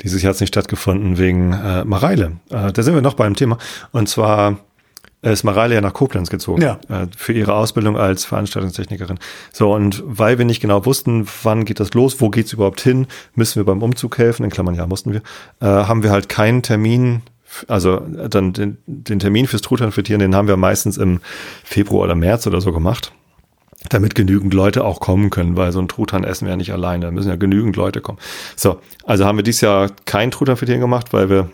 Dieses Jahr hat es nicht stattgefunden wegen äh, Mareile. Äh, da sind wir noch beim Thema. Und zwar ist Mareile ja nach Koblenz gezogen. Ja. Äh, für ihre Ausbildung als Veranstaltungstechnikerin. So, und weil wir nicht genau wussten, wann geht das los, wo geht's überhaupt hin, müssen wir beim Umzug helfen, in Klammern ja mussten wir, äh, haben wir halt keinen Termin, also äh, dann den, den Termin fürs Truthahn frittieren, den haben wir meistens im Februar oder März oder so gemacht damit genügend Leute auch kommen können, weil so ein Truthahn essen wir ja nicht alleine, da müssen ja genügend Leute kommen. So, also haben wir dieses Jahr kein Truthahn frittieren gemacht, weil wir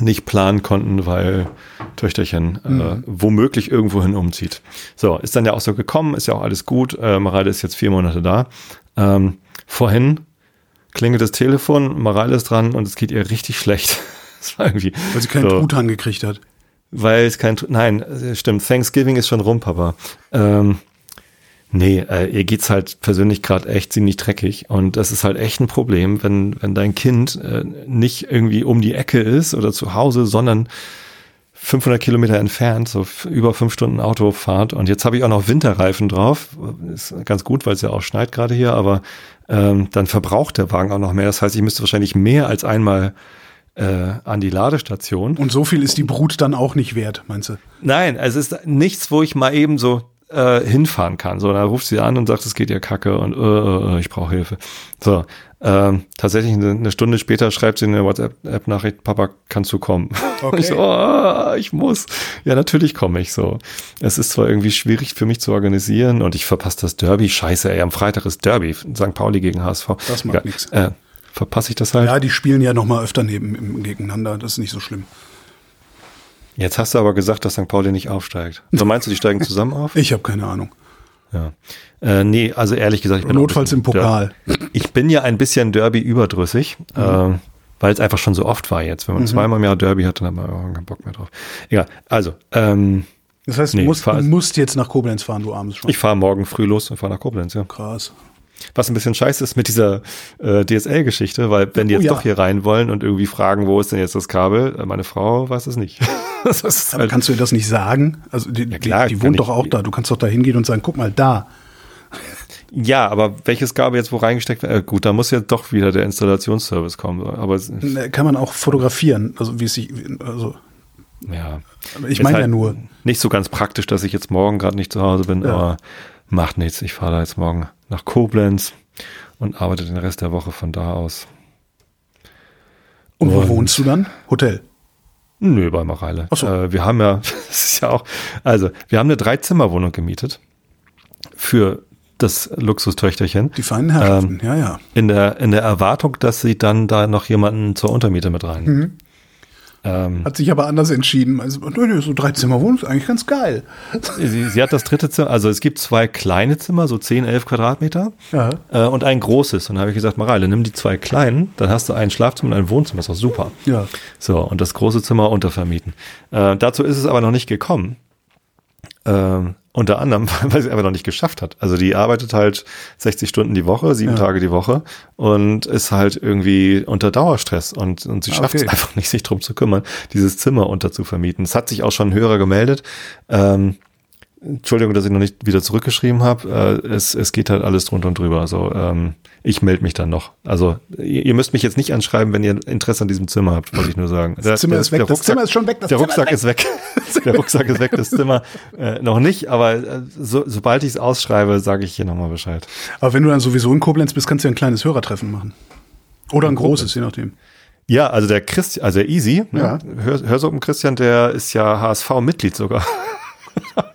nicht planen konnten, weil Töchterchen äh, womöglich irgendwohin umzieht. So, ist dann ja auch so gekommen, ist ja auch alles gut. Äh, Mareile ist jetzt vier Monate da. Ähm, vorhin klingelt das Telefon, Mareile ist dran und es geht ihr richtig schlecht. *laughs* Das war irgendwie Weil sie keinen so. Truthahn gekriegt hat. Weil es kein, nein, äh, stimmt, Thanksgiving ist schon rum, Papa. Ähm, nee, äh, ihr geht's halt persönlich gerade echt ziemlich dreckig und das ist halt echt ein Problem, wenn, wenn dein Kind äh, nicht irgendwie um die Ecke ist oder zu Hause, sondern 500 Kilometer entfernt, so über fünf Stunden Autofahrt. Und jetzt habe ich auch noch Winterreifen drauf. Ist ganz gut, weil es ja auch schneit gerade hier, aber ähm, dann verbraucht der Wagen auch noch mehr. Das heißt, ich müsste wahrscheinlich mehr als einmal äh, an die Ladestation. Und so viel ist die Brut dann auch nicht wert, meinst du? Nein, es ist nichts, wo ich mal eben so äh, hinfahren kann. So, dann ruft sie an und sagt, es geht ihr kacke und äh, äh, ich brauche Hilfe. So, ähm, tatsächlich eine, Stunde später schreibt sie eine WhatsApp-Nachricht, Papa, kannst du kommen? *laughs* Okay. ich so, oh, ich muss. Ja, natürlich komme ich so. Es ist zwar irgendwie schwierig für mich zu organisieren und ich verpasse das Derby. Scheiße, ey, am Freitag ist Derby, St. Pauli gegen HSV. Das macht ja, nichts. Äh, verpasse ich das halt. Ja, die spielen ja noch mal öfter neben, gegeneinander. Das ist nicht so schlimm. Jetzt hast du aber gesagt, dass St. Pauli nicht aufsteigt. So meinst du, die steigen zusammen auf? Ich habe keine Ahnung. Ja. Äh, nee, also ehrlich gesagt, ich bin notfalls im Pokal. Ich bin ja ein bisschen Derby überdrüssig, mhm. äh, weil es einfach schon so oft war jetzt. Wenn man mhm. zweimal im Jahr Derby hat, dann hat man auch keinen Bock mehr drauf. Egal. Also, ähm, das heißt, nee, du, musst, du musst jetzt nach Koblenz fahren, du abends schon. Ich fahre morgen früh los und fahre nach Koblenz, ja. Krass. Was ein bisschen scheiße ist mit dieser äh, DSL-Geschichte, weil wenn die jetzt oh, ja. doch hier rein wollen und irgendwie fragen, wo ist denn jetzt das Kabel, äh, meine Frau weiß es nicht. *laughs* halt kannst du ihr das nicht sagen? Also die, ja, klar, die, die wohnt doch auch da. Du kannst doch da hingehen und sagen, guck mal da. Ja, aber welches Kabel jetzt wo reingesteckt wird? Äh, gut, da muss ja doch wieder der Installationsservice kommen. Aber ne, kann man auch fotografieren, also wie es sich, also ja. Ich meine halt ja nur. Nicht so ganz praktisch, dass ich jetzt morgen gerade nicht zu Hause bin, ja. aber macht nichts. Ich fahre da jetzt morgen nach Koblenz und arbeite den Rest der Woche von da aus. Und wo und wohnst du dann? Hotel? Nö, bei Mareile. So. Äh, wir haben ja, *laughs* das ist ja auch, also wir haben eine Dreizimmerwohnung gemietet für das Luxustöchterchen. Die feinen Herrschaften, ähm, ja, ja. In der, in der Erwartung, dass sie dann da noch jemanden zur Untermiete mit rein. Mhm. Ähm, hat sich aber anders entschieden. Also, so drei Zimmer wohnen ist eigentlich ganz geil. *laughs* Sie, sie, hat das dritte Zimmer, also es gibt zwei kleine Zimmer, so 10, 11 Quadratmeter äh, und ein großes. Und da habe ich gesagt, Mareile, nimm die zwei kleinen, dann hast du ein Schlafzimmer und ein Wohnzimmer, das ist doch super. Ja. So, und das große Zimmer untervermieten. Äh, dazu ist es aber noch nicht gekommen. Ähm, unter anderem, *laughs* weil sie einfach noch nicht geschafft hat. Also die arbeitet halt 60 Stunden die Woche, sieben ja. Tage die Woche und ist halt irgendwie unter Dauerstress und, und sie schafft okay. es einfach nicht, sich drum zu kümmern, dieses Zimmer unterzuvermieten. Es hat sich auch schon ein Hörer gemeldet. Ähm, Entschuldigung, dass ich noch nicht wieder zurückgeschrieben habe. Äh, es, es geht halt alles drunter und drüber. Also ähm, ich melde mich dann noch. Also ihr, ihr, müsst mich jetzt nicht anschreiben, wenn ihr Interesse an diesem Zimmer habt, wollte ich nur sagen. Das der, Zimmer ist weg. Der Rucksack, das Zimmer ist schon weg. der Rucksack ist weg. *laughs* der Rucksack ist weg. Das Zimmer äh, noch nicht, aber äh, so, sobald ich es ausschreibe, sage ich hier nochmal Bescheid. Aber wenn du dann sowieso in Koblenz bist, kannst du ja ein kleines Hörertreffen machen. Oder ein großes, je nachdem. Ja, also der Christian, also der Easy, ne? ja. ne? Hör, Hörsoppen Christian, der ist ja HSV-Mitglied sogar. *laughs*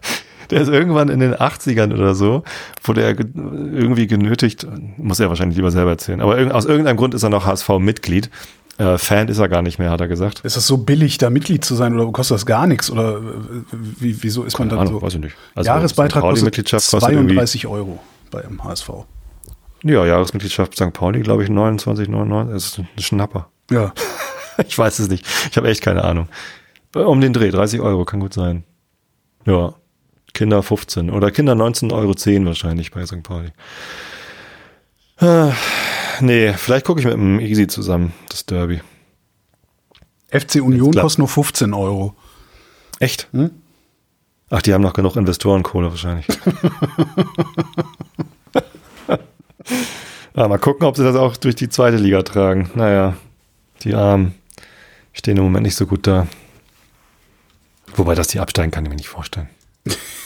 der ist irgendwann in den 80ern oder so, wurde er irgendwie genötigt, muss er wahrscheinlich lieber selber erzählen, aber aus irgendeinem Grund ist er noch HSV-Mitglied. Äh, Fan ist er gar nicht mehr, hat er gesagt. Ist das so billig, da Mitglied zu sein oder kostet das gar nichts? Oder äh, wie, wieso ist Keine man dann Ahnung, so? Weiß ich nicht. Also Jahresbeitrag kostet 32 Euro beim HSV. Ja, Jahresmitgliedschaft St. Pauli, glaube ich, 29,99. Das ist ein Schnapper. Ja. *laughs* ich weiß es nicht. Ich habe echt keine Ahnung. Um den Dreh, 30 Euro, kann gut sein. Ja. Kinder 15 oder Kinder 19,10 Euro wahrscheinlich bei St. Pauli. Ah, nee, vielleicht gucke ich mit dem Easy zusammen, das Derby. FC Union kostet nur 15 Euro. Echt? Hm? Ach, die haben noch genug Investorenkohle wahrscheinlich. *laughs* ah, mal gucken, ob sie das auch durch die zweite Liga tragen. Naja, die Armen stehen im Moment nicht so gut da. Wobei das die absteigen kann ich mir nicht vorstellen. *laughs*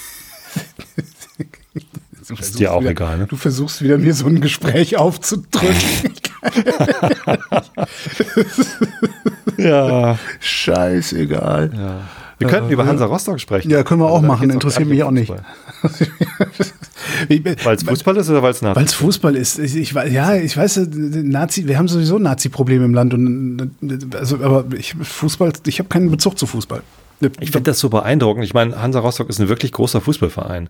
ist dir auch wieder, egal, ne? Du versuchst wieder mir so ein Gespräch aufzudrücken. *laughs* *laughs* ja. Scheißegal. Ja. Wir könnten äh, über Hansa Rostock sprechen. Ja, können wir auch machen. Interessiert mich auch nicht. *laughs* weil es Fußball ist oder weil es Nazi? Weil es Fußball ist. Ich, ich, ja, ich weiß, Nazi, wir haben sowieso Nazi-Probleme im Land. Und, also, aber ich, Fußball, ich habe keinen Bezug zu Fußball. Ich finde das so beeindruckend. Ich meine, Hansa Rostock ist ein wirklich großer Fußballverein.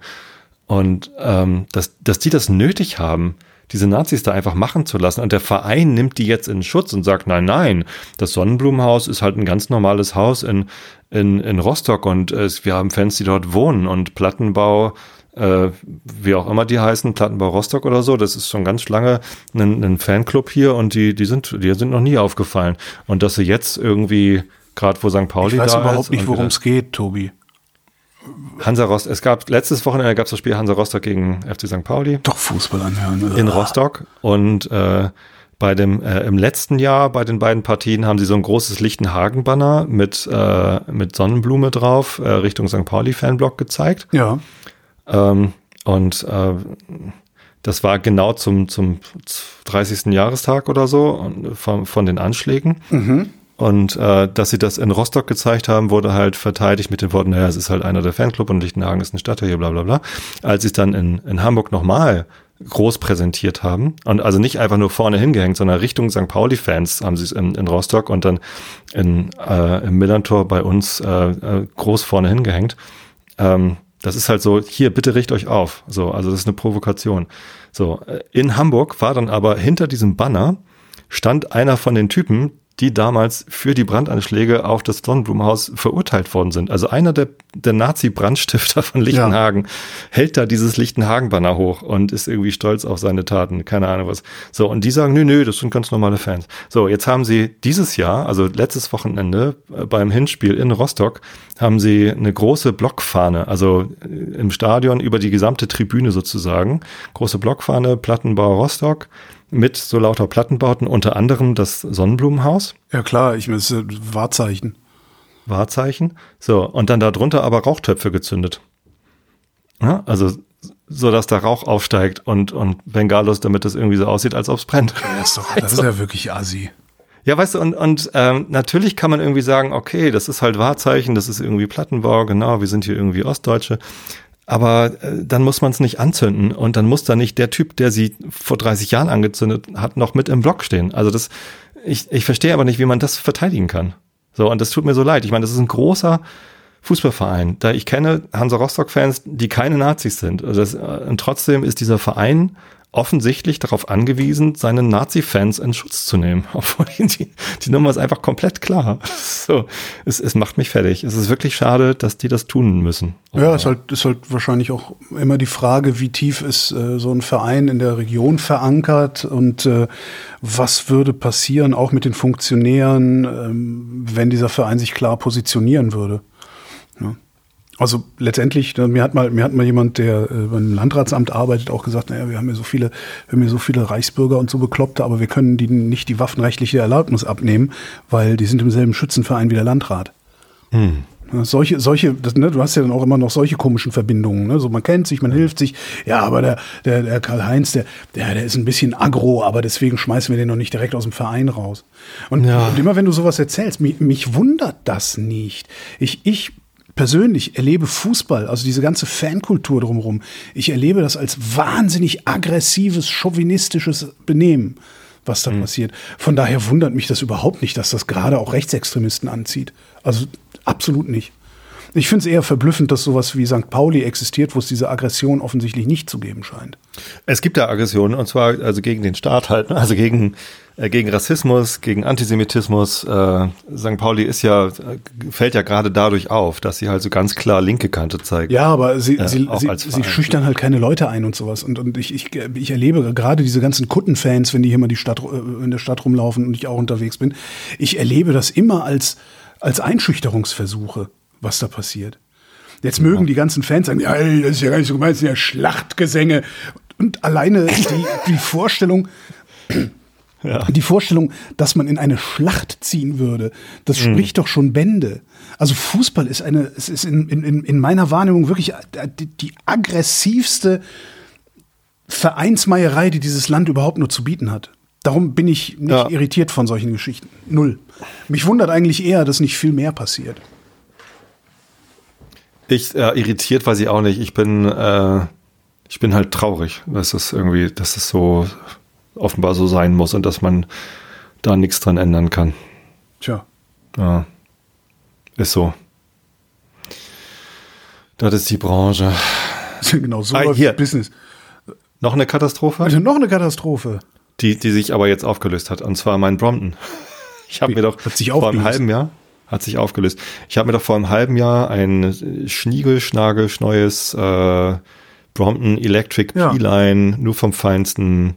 Und ähm, dass, dass die das nötig haben, diese Nazis da einfach machen zu lassen. Und der Verein nimmt die jetzt in Schutz und sagt, nein, nein, das Sonnenblumenhaus ist halt ein ganz normales Haus in, in, in Rostock und es, wir haben Fans, die dort wohnen und Plattenbau, äh, wie auch immer die heißen, Plattenbau Rostock oder so, das ist schon ganz lange ein, ein Fanclub hier und die, die sind, die sind noch nie aufgefallen. Und dass sie jetzt irgendwie gerade wo St. Pauli Ich weiß da überhaupt ist nicht, worum es geht, Tobi. Hansa Rostock. Es gab letztes Wochenende gab es das Spiel Hansa Rostock gegen FC St. Pauli Doch Fußball anhören. in Ah. Rostock und äh, bei dem äh, im letzten Jahr bei den beiden Partien haben sie so ein großes Lichtenhagen-Banner mit äh, mit Sonnenblume drauf äh, Richtung St. Pauli Fanblock gezeigt Ja. ähm, und äh, das war genau zum zum 30. Jahrestag oder so von, von den Anschlägen Mhm. Und äh, dass sie das in Rostock gezeigt haben, wurde halt verteidigt mit den Worten, naja, es ist halt einer der Fanclub und Lichtenhagen ist ein Stadtteil hier, bla bla bla. Als sie es dann in, in Hamburg nochmal groß präsentiert haben und also nicht einfach nur vorne hingehängt, sondern Richtung St. Pauli-Fans haben sie es in, in Rostock und dann in, äh, im Millantor bei uns äh, äh, groß vorne hingehängt. Ähm, das ist halt so, hier, bitte richt euch auf. So, also das ist eine Provokation. So, äh, in Hamburg war dann aber hinter diesem Banner stand einer von den Typen, die damals für die Brandanschläge auf das Sonnenblumenhaus verurteilt worden sind. Also einer der, der Nazi-Brandstifter von Lichtenhagen hält da dieses Lichtenhagen-Banner hoch und ist irgendwie stolz auf seine Taten. Keine Ahnung was. So, und die sagen, nö, nö, das sind ganz normale Fans. So, jetzt haben sie dieses Jahr, also letztes Wochenende äh, beim Hinspiel in Rostock, haben sie eine große Blockfahne, also äh, im Stadion über die gesamte Tribüne sozusagen. Große Blockfahne, Plattenbau Rostock mit so lauter Plattenbauten, unter anderem das Sonnenblumenhaus, Ja klar, ich meine, das ist Wahrzeichen. Wahrzeichen. So, und dann darunter aber Rauchtöpfe gezündet. Ja, also so dass da Rauch aufsteigt und, und Bengalos, damit das irgendwie so aussieht, als ob es brennt. Das ist, doch, das ist ja wirklich assi. Ja, weißt du, und, und ähm, natürlich kann man irgendwie sagen, okay, das ist halt Wahrzeichen, das ist irgendwie Plattenbau, genau, wir sind hier irgendwie Ostdeutsche. Aber äh, dann muss man es nicht anzünden und dann muss da nicht der Typ, der sie vor 30 Jahren angezündet hat, noch mit im Block stehen. Also das, ich, ich verstehe aber nicht, wie man das verteidigen kann. So, und das tut mir so leid. Ich meine, das ist ein großer Fußballverein. Da ich kenne Hansa Rostock-Fans, die keine Nazis sind. Also das, äh, und trotzdem ist dieser Verein offensichtlich darauf angewiesen, seine Nazi-Fans in Schutz zu nehmen. *laughs* Obwohl die, die Nummer ist einfach komplett klar. *laughs* So, es, es macht mich fertig. Es ist wirklich schade, dass die das tun müssen. Ja, ist halt, ist halt wahrscheinlich auch immer die Frage, wie tief ist äh, so ein Verein in der Region verankert und äh, was würde passieren, auch mit den Funktionären, ähm, wenn dieser Verein sich klar positionieren würde. Ja. Also letztendlich, ne, mir hat mal, mir hat mal jemand, der äh, beim Landratsamt arbeitet, auch gesagt, naja, wir haben ja so viele, wir haben ja so viele Reichsbürger und so Bekloppte, aber wir können denen nicht die waffenrechtliche Erlaubnis abnehmen, weil die sind im selben Schützenverein wie der Landrat. Ne, Solche, solche, das, ne, du hast ja dann auch immer noch solche komischen Verbindungen. Ne? So, man kennt sich, man hilft sich. Ja, aber der, der, der Karl-Heinz, der, der, der ist ein bisschen aggro, aber deswegen schmeißen wir den noch nicht direkt aus dem Verein raus. Und, Ja. und immer wenn du sowas erzählst, mich, mich wundert das nicht. Ich, ich persönlich erlebe Fußball, also diese ganze Fankultur drumherum, ich erlebe das als wahnsinnig aggressives, chauvinistisches Benehmen, was da passiert. Von daher wundert mich das überhaupt nicht, dass das gerade auch Rechtsextremisten anzieht. Also absolut nicht. Ich finde es eher verblüffend, dass sowas wie St. Pauli existiert, wo es diese Aggression offensichtlich nicht zu geben scheint. Es gibt da Aggressionen und zwar also gegen den Staat halt, ne? also gegen äh, gegen Rassismus, gegen Antisemitismus. Äh, St. Pauli ist ja äh, fällt ja gerade dadurch auf, dass sie halt so ganz klar linke Kante zeigen. Ja, aber sie, Ja, sie, sie, sie schüchtern halt keine Leute ein und sowas. Und, und ich, ich, ich erlebe gerade diese ganzen Kuttenfans, wenn die hier mal die Stadt, äh, in der Stadt rumlaufen und ich auch unterwegs bin. Ich erlebe das immer als, als Einschüchterungsversuche, was da passiert. Jetzt mögen die ganzen Fans sagen, ja, das ist ja gar nicht so gemeint, das sind ja Schlachtgesänge. Und alleine die, *laughs* die Vorstellung, die Vorstellung, dass man in eine Schlacht ziehen würde, das spricht doch schon Bände. Also Fußball ist eine, es ist in, in, in meiner Wahrnehmung wirklich die, die aggressivste Vereinsmeierei, die dieses Land überhaupt nur zu bieten hat. Darum bin ich nicht Ja. irritiert von solchen Geschichten. Null. Mich wundert eigentlich eher, dass nicht viel mehr passiert. Ich äh, irritiert weiß ich auch nicht. Ich bin äh, ich bin halt traurig, dass das irgendwie, dass das so offenbar so sein muss und dass man da nichts dran ändern kann. Tja. Ja. Ist so. Das ist die Branche. *laughs* genau so Ah, läuft hier. Business. Noch eine Katastrophe? Also noch eine Katastrophe. Die, die sich aber jetzt aufgelöst hat, und zwar mein Brompton. *laughs* Ich habe mir doch vor einem halben Jahr, hat sich aufgelöst. Ich habe mir doch vor einem halben Jahr ein schniegelschnagelsch neues äh, Brompton Electric Ja. P-Line, nur vom Feinsten,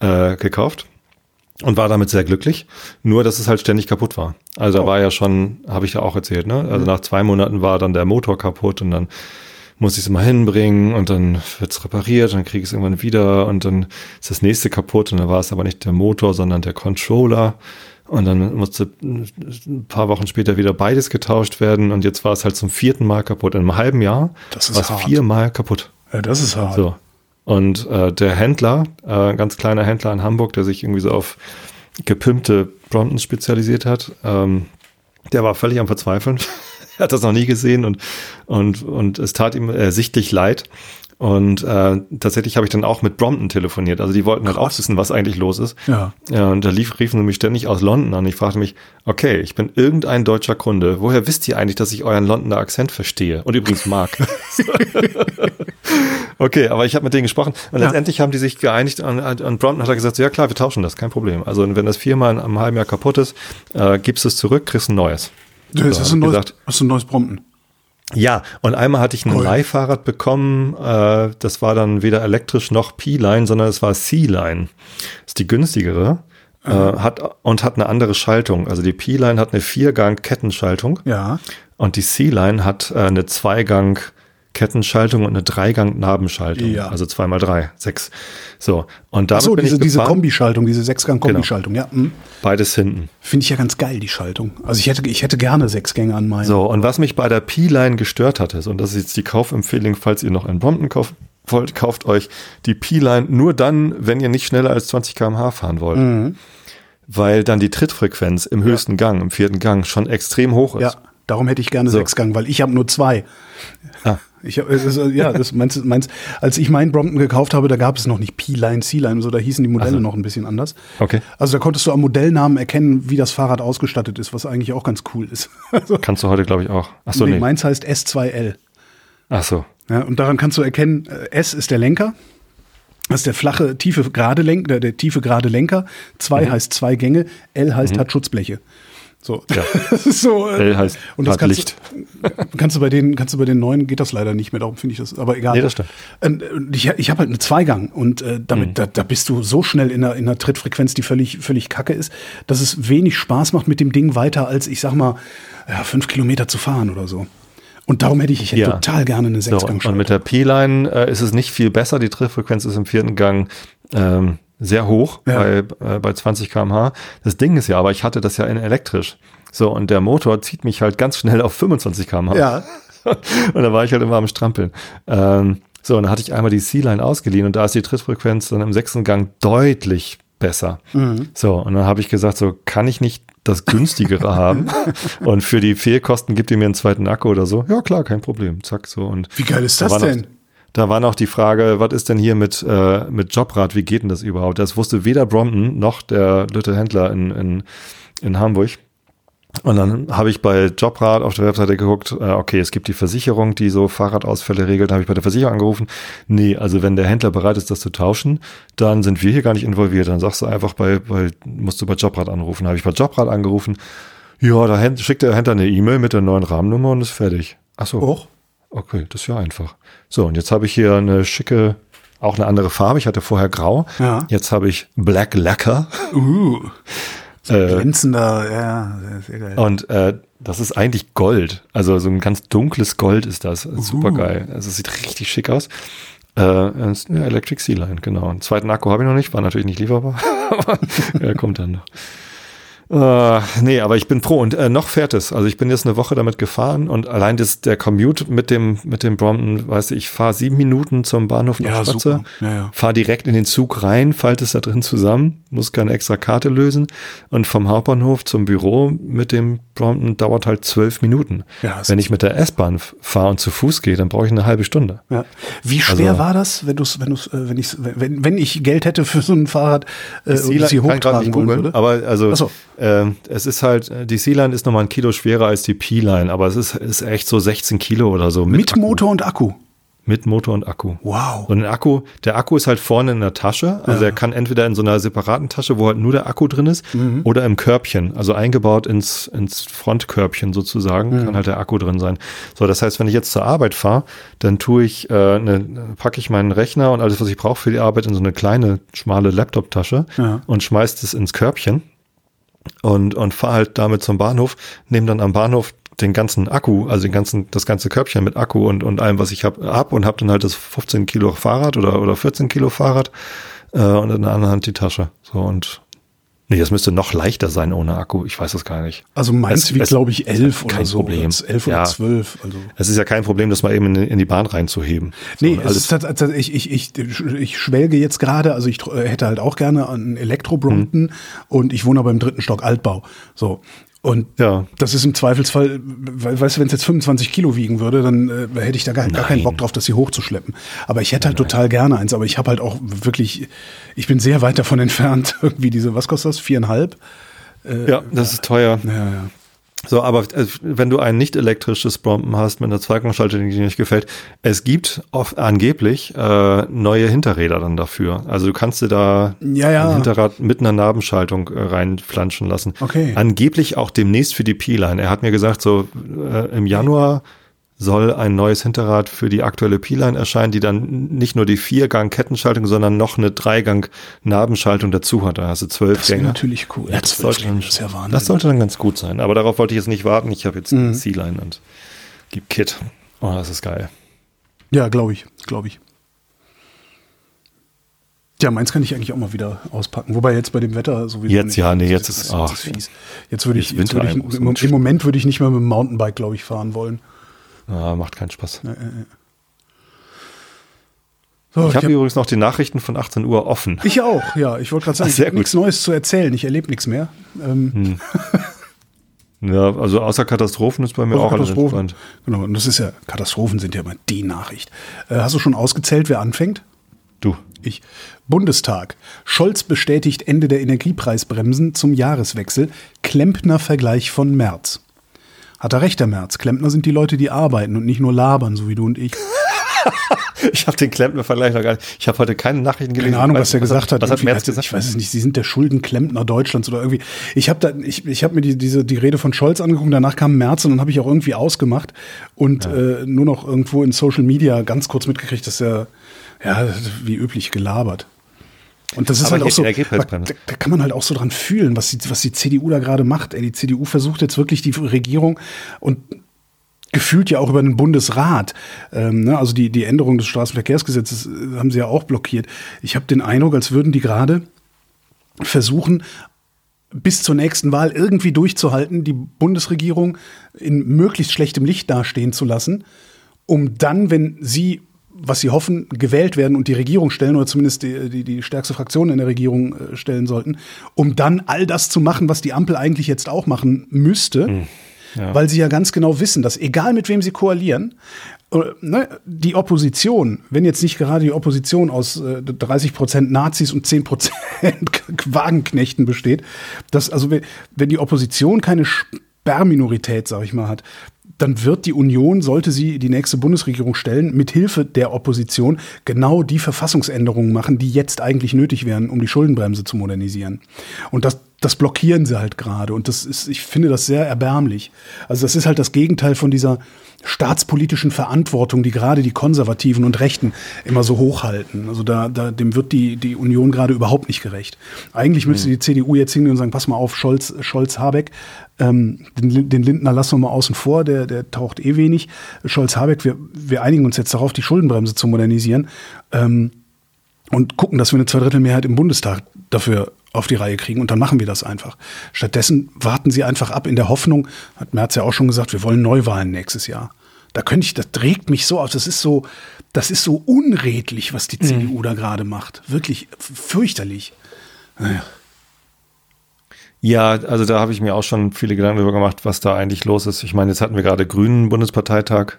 äh, gekauft und war damit sehr glücklich. Nur, dass es halt ständig kaputt war. Also da war ja schon, habe ich ja auch erzählt, ne? Also nach zwei Monaten war dann der Motor kaputt und dann muss ich es mal hinbringen und dann wird es repariert und dann kriege ich es irgendwann wieder und dann ist das nächste kaputt und dann war es aber nicht der Motor, sondern der Controller. Und dann musste ein paar Wochen später wieder beides getauscht werden und jetzt war es halt zum vierten Mal kaputt. In einem halben Jahr war es viermal kaputt. Ja, das ist hart. So. Und äh, der Händler, äh, ein ganz kleiner Händler in Hamburg, der sich irgendwie so auf gepimpte Bromptons spezialisiert hat, ähm, der war völlig am Verzweifeln. *laughs* er hat das noch nie gesehen und, und, und es tat ihm äh, sichtlich leid. Und äh, tatsächlich habe ich dann auch mit Brompton telefoniert. Also die wollten halt auch wissen, was eigentlich los ist. Ja. Ja, und da lief, riefen sie mich ständig aus London an. Ich fragte mich, okay, ich bin irgendein deutscher Kunde. Woher wisst ihr eigentlich, dass ich euren Londoner Akzent verstehe? Und übrigens mag. *laughs* okay, aber ich habe mit denen gesprochen. Und Ja. letztendlich haben die sich geeinigt. Und, und Brompton hat er gesagt, so, ja klar, wir tauschen das, kein Problem. Also wenn das viermal einem halben Jahr kaputt ist, äh, gibst es zurück, kriegst ein neues. Das So, ist hab ein neues, gesagt, hast du ein neues Brompton. Ja, und einmal hatte ich ein Cool. Leihfahrrad bekommen. Äh, das war dann weder elektrisch noch P-Line, sondern es war C-Line. Ist die günstigere. Äh, hat, und hat eine andere Schaltung. Also die P-Line hat eine Viergang-Kettenschaltung Ja. und die C-Line hat äh, eine Zweigang Kettenschaltung und eine Dreigang-Nabenschaltung. Ja. Also zweimal drei, sechs. So. Und damit Achso, bin diese, diese. Kombischaltung, diese Sechsgang-Kombischaltung, ja. hm. Beides hinten. Finde ich ja ganz geil, die Schaltung. Also ich hätte, ich hätte gerne sechs Gänge an meinen. So, und was mich bei der P-Line gestört hatte, und das ist jetzt die Kaufempfehlung, falls ihr noch einen Brompton kaufen wollt, kauft euch die P-Line nur dann, wenn ihr nicht schneller als 20 km/h fahren wollt. Mhm. Weil dann die Trittfrequenz im höchsten Gang, im vierten Gang, schon extrem hoch ist. Ja, darum hätte ich gerne So. Sechsgang, weil ich habe nur zwei. Ich äh, ja, das meinst, meinst, als ich meinen Brompton gekauft habe, da gab es noch nicht P-Line, C-Line, so da hießen die Modelle noch ein bisschen anders. Okay. Also da konntest du am Modellnamen erkennen, wie das Fahrrad ausgestattet ist, was eigentlich auch ganz cool ist. *laughs* Also, Kannst du heute, glaube ich, auch. Ach so, nee, nee. Meins heißt S2L. Ach so. Ja, und daran kannst du erkennen, äh, S ist der Lenker. Das ist der flache, tiefe, gerade Lenker, der, der tiefe, gerade Lenker. Zwei heißt zwei Gänge. L heißt hat Schutzbleche. So. Ja. Das *laughs* ist so. äh, L heißt und das kannst Licht. Du, *laughs* kannst du bei den, kannst du bei den neuen geht das leider nicht mehr. Darum finde ich das, aber egal. Nee, das stimmt. Und ich, ich habe halt eine Zweigang und äh, damit, Mhm. da, da bist du so schnell in einer, in einer Trittfrequenz, die völlig, völlig kacke ist, dass es wenig Spaß macht mit dem Ding weiter als, ich sag mal, ja, fünf Kilometer zu fahren oder so. Und darum hätte ich, ich hätte Ja. total gerne eine So, Sechsgang und mit der P-Line äh, ist es nicht viel besser. Die Trittfrequenz ist im vierten Gang ähm, sehr hoch Ja. bei, äh, bei 20 km/h. Das Ding ist ja, aber ich hatte das ja in elektrisch. So, und der Motor zieht mich halt ganz schnell auf 25 km/h. Ja. *laughs* und da war ich halt immer am Strampeln. Ähm, so, und dann hatte ich einmal die C-Line ausgeliehen und da ist die Trittfrequenz dann im sechsten Gang deutlich besser. So, und dann habe ich gesagt, so kann ich nicht das günstigere *laughs* haben und für die Fehlkosten gibt ihr mir einen zweiten Akku oder so. Ja, klar, kein Problem. Zack, so. Und Wie geil ist da das denn? Da war noch die Frage, was ist denn hier mit, äh, mit Jobrad? Wie geht denn das überhaupt? Das wusste weder Brompton noch der Little Händler in, in, in Hamburg. Und dann habe ich bei Jobrad auf der Webseite geguckt, äh, okay, es gibt die Versicherung, die so Fahrradausfälle regelt. Habe ich bei der Versicherung angerufen. Nee, also wenn der Händler bereit ist, das zu tauschen, dann sind wir hier gar nicht involviert. Dann sagst du einfach bei, bei musst du bei Jobrad anrufen. Habe ich bei Jobrad angerufen. Ja, da schickt der Händler eine E-Mail mit der neuen Rahmennummer und ist fertig. Ach so. Och. Okay, das ist ja einfach. So, und jetzt habe ich hier eine schicke, auch eine andere Farbe. Ich hatte vorher grau. Ja. Jetzt habe ich Black Lacquer. Uh. *laughs* Äh, Glänzender, ja, sehr, sehr geil. und äh, das ist eigentlich Gold. Also so ein ganz dunkles Gold ist das. Super geil. Also es sieht richtig schick aus. Äh, Electric Sea Line, genau. Einen zweiten Akku habe ich noch nicht, war natürlich nicht lieferbar. *laughs* aber er kommt dann noch. Äh, nee, aber ich bin froh und äh, noch fährt es. Also ich bin jetzt eine Woche damit gefahren und allein das, der Commute mit dem, mit dem Brompton, weißt du, ich fahre sieben Minuten zum Bahnhof nach Ja, super. Ja, ja. fahre direkt in den Zug rein, falte es da drin zusammen, muss keine extra Karte lösen und vom Hauptbahnhof zum Büro mit dem Brompton dauert halt zwölf Minuten. Ja, Wenn ich mit der S-Bahn fahre und zu Fuß gehe, dann brauche ich eine halbe Stunde. Ja. Wie schwer Also- war das, wenn du's, wenn du's, äh, wenn ich's, wenn, wenn ich Geld hätte für so ein Fahrrad äh, und sie ich hochtragen nicht wollen würde? aber also Ach so. Ähm, es ist halt, äh, die Sea-Line ist nochmal ein Kilo schwerer als die P-Line, aber es ist, ist echt so 16 Kilo oder so. Mit Akku. Motor und Akku. Mit Motor und Akku. Wow. Und ein Akku, der Akku ist halt vorne in der Tasche. Also er kann entweder in so einer separaten Tasche, wo halt nur der Akku drin ist, Mhm. oder im Körbchen, also eingebaut ins, ins Frontkörbchen sozusagen, Mhm. kann halt der Akku drin sein. So, das heißt, wenn ich jetzt zur Arbeit fahre, dann tue ich, äh, ne, packe ich meinen Rechner und alles, was ich brauche für die Arbeit, in so eine kleine, schmale Laptop-Tasche Ja. und schmeiß das ins Körbchen. Und, und fahre halt damit zum Bahnhof, nehme dann am Bahnhof den ganzen Akku, also den ganzen, das ganze Körbchen mit Akku und, und allem, was ich habe, ab und habe dann halt das 15 Kilo Fahrrad oder, oder 14 Kilo Fahrrad äh, und in der anderen Hand die Tasche. So und Nee, das müsste noch leichter sein ohne Akku. Ich weiß das gar nicht. Also meins wiegt, glaube ich, elf oder so. Problem. Elf oder zwölf. Also. Es ist ja kein Problem, das mal eben in, die Bahn reinzuheben. Nee, es ist tatsächlich, ich, ich, ich, ich schwelge jetzt gerade, also ich hätte halt auch gerne einen Elektro-Brompton hm. und ich wohne aber im dritten Stock Altbau. So. Und ja. das ist im Zweifelsfall, weißt du, wenn es jetzt 25 Kilo wiegen würde, dann äh, hätte ich da gar, gar, keinen Bock drauf, das hier hochzuschleppen. Aber ich hätte halt nein, total gerne eins, aber ich habe halt auch wirklich, ich bin sehr weit davon entfernt, *laughs* irgendwie diese, was kostet das? Viereinhalb? Äh, ja, das ist teuer. Ja, ja. So, aber äh, wenn du ein nicht elektrisches Brompen hast mit einer Zweigangschaltung, die dir nicht gefällt, es gibt oft, angeblich äh, neue Hinterräder dann dafür. Also du kannst dir da ja, ja. ein Hinterrad mit einer Nabenschaltung äh, reinflanschen lassen. Okay. Angeblich auch demnächst für die P-Line. Er hat mir gesagt, so äh, im Januar soll ein neues Hinterrad für die aktuelle P-Line erscheinen, die dann nicht nur die Viergang-Kettenschaltung, sondern noch eine Dreigang-Nabenschaltung dazu hat. Da hast du zwölf das Gänge. Das natürlich cool. Ja, das, sollte dann, das, ja das sollte dann ganz gut sein. Aber darauf wollte ich jetzt nicht warten. Ich habe jetzt mhm. C-Line und gib Kit. Oh, das ist geil. Ja, glaube ich, glaube ich. Ja, meins kann ich eigentlich auch mal wieder auspacken. Wobei jetzt bei dem Wetter sowieso. Jetzt nicht. ja, nee, jetzt ist, es fies. Jetzt würde ich, jetzt würde ich im, im Moment würde ich nicht mehr mit dem Mountainbike, glaube ich, fahren wollen. Ah, macht keinen Spaß. Ja, ja, ja. So, ich habe hab übrigens noch die Nachrichten von 18 Uhr offen. Ich auch, ja. Ich wollte gerade sagen, Ach, ich habe nichts Neues zu erzählen. Ich erlebe nichts mehr. Ähm. Hm. ja, also außer Katastrophen ist bei mir auch alles entspannt. Genau, und das ist ja, Katastrophen sind ja immer die Nachricht. Äh, hast du schon ausgezählt, wer anfängt? Du. Ich. Bundestag. Scholz bestätigt Ende der Energiepreisbremsen zum Jahreswechsel. Klempner Vergleich von März. Hat er recht, der Merz. Klempner sind die Leute, die arbeiten und nicht nur labern, so wie du und ich. *laughs* ich habe den Klempner-Vergleich noch gar nicht. Ich habe heute keine Nachrichten gelesen. Keine Ahnung, was er gesagt hat. Was hat Merz gesagt? Ich weiß es nicht. Sie sind der Schuldenklempner Deutschlands oder irgendwie. Ich habe da, ich, ich habe mir die, diese die Rede von Scholz angeguckt. Danach kam Merz und dann habe ich auch irgendwie ausgemacht und ja. äh, nur noch irgendwo in Social Media ganz kurz mitgekriegt, dass er ja wie üblich gelabert. Und das ist Aber halt auch so, da, da, kann man halt auch so dran fühlen, was die, was die CDU da gerade macht. Ey, die CDU versucht jetzt wirklich die Regierung und gefühlt ja auch über den Bundesrat. Ähm, ne? Also die, die Änderung des Straßenverkehrsgesetzes äh, haben sie ja auch blockiert. Ich habe den Eindruck, als würden die gerade versuchen, bis zur nächsten Wahl irgendwie durchzuhalten, die Bundesregierung in möglichst schlechtem Licht dastehen zu lassen, um dann, wenn sie was sie hoffen, gewählt werden und die Regierung stellen oder zumindest die, die, die stärkste Fraktion in der Regierung äh, stellen sollten, um dann all das zu machen, was die Ampel eigentlich jetzt auch machen müsste. Mhm. Ja. Weil sie ja ganz genau wissen, dass egal mit wem sie koalieren, äh, ne, die Opposition, wenn jetzt nicht gerade die Opposition aus äh, 30 Prozent Nazis und 10 Prozent *laughs* Wagenknechten besteht, dass also wenn die Opposition keine Sperrminorität, sag ich mal, hat, dann wird die Union, sollte sie die nächste Bundesregierung stellen, mit Hilfe der Opposition genau die Verfassungsänderungen machen, die jetzt eigentlich nötig wären, um die Schuldenbremse zu modernisieren. Und das, das blockieren sie halt gerade. Und das ist, ich finde das sehr erbärmlich. Also das ist halt das Gegenteil von dieser staatspolitischen Verantwortung, die gerade die Konservativen und Rechten immer so hochhalten. Also da, da dem wird die, die Union gerade überhaupt nicht gerecht. Eigentlich müsste mhm. die CDU jetzt hingehen und sagen, pass mal auf, Scholz, Scholz Habeck, ähm, den, den Lindner lassen wir mal außen vor, der, der taucht eh wenig. Scholz Habeck, wir, wir einigen uns jetzt darauf, die Schuldenbremse zu modernisieren. Ähm, und gucken, dass wir eine Zweidrittelmehrheit im Bundestag dafür auf die Reihe kriegen und dann machen wir das einfach. Stattdessen warten sie einfach ab in der Hoffnung, hat Merz ja auch schon gesagt, wir wollen Neuwahlen nächstes Jahr. Da könnte ich, das trägt mich so aus. Das ist so, das ist so unredlich, was die CDU mhm. da gerade macht. Wirklich fürchterlich. Naja. Ja, also da habe ich mir auch schon viele Gedanken darüber gemacht, was da eigentlich los ist. Ich meine, jetzt hatten wir gerade Grünen Bundesparteitag,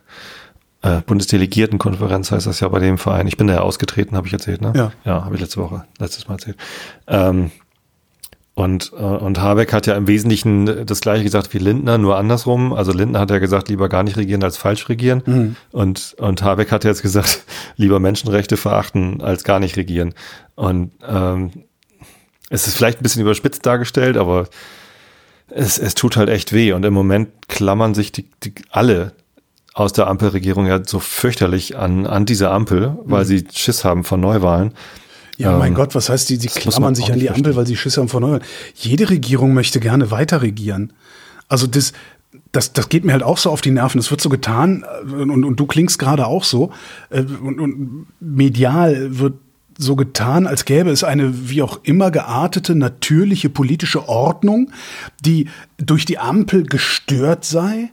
äh, Bundesdelegiertenkonferenz heißt das ja bei dem Verein. Ich bin da ja ausgetreten, habe ich erzählt, ne? Ja. Ja, habe ich letzte Woche, letztes Mal erzählt. Ähm, und, äh, und Habeck hat ja im Wesentlichen das gleiche gesagt wie Lindner, nur andersrum. Also Lindner hat ja gesagt, lieber gar nicht regieren als falsch regieren. Mhm. Und, und Habeck hat jetzt gesagt, *laughs* lieber Menschenrechte verachten als gar nicht regieren. Und ähm, es ist vielleicht ein bisschen überspitzt dargestellt, aber es, es tut halt echt weh. Und im Moment klammern sich die, die alle aus der Ampelregierung ja so fürchterlich an, an diese Ampel, weil mhm. sie Schiss haben von Neuwahlen. Ja, ähm, mein Gott, was heißt die? Sie klammern sich an die Ampel, weil sie Schiss haben von Neuwahlen. Jede Regierung möchte gerne weiter regieren. Also das, das, das geht mir halt auch so auf die Nerven. Es wird so getan, äh, und, und du klingst gerade auch so, äh, und, und medial wird so getan, als gäbe es eine wie auch immer geartete natürliche politische Ordnung, die durch die Ampel gestört sei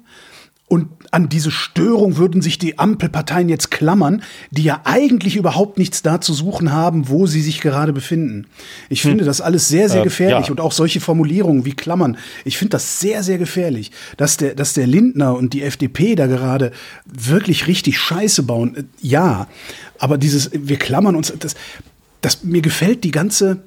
und an diese Störung würden sich die Ampelparteien jetzt klammern, die ja eigentlich überhaupt nichts da zu suchen haben, wo sie sich gerade befinden. Ich hm. finde das alles sehr, sehr äh, gefährlich. Ja. Und auch solche Formulierungen wie Klammern. Ich finde das sehr, sehr gefährlich, dass der, dass der Lindner und die FDP da gerade wirklich richtig Scheiße bauen. Äh, ja, aber dieses, wir klammern uns, das, das, mir gefällt die ganze,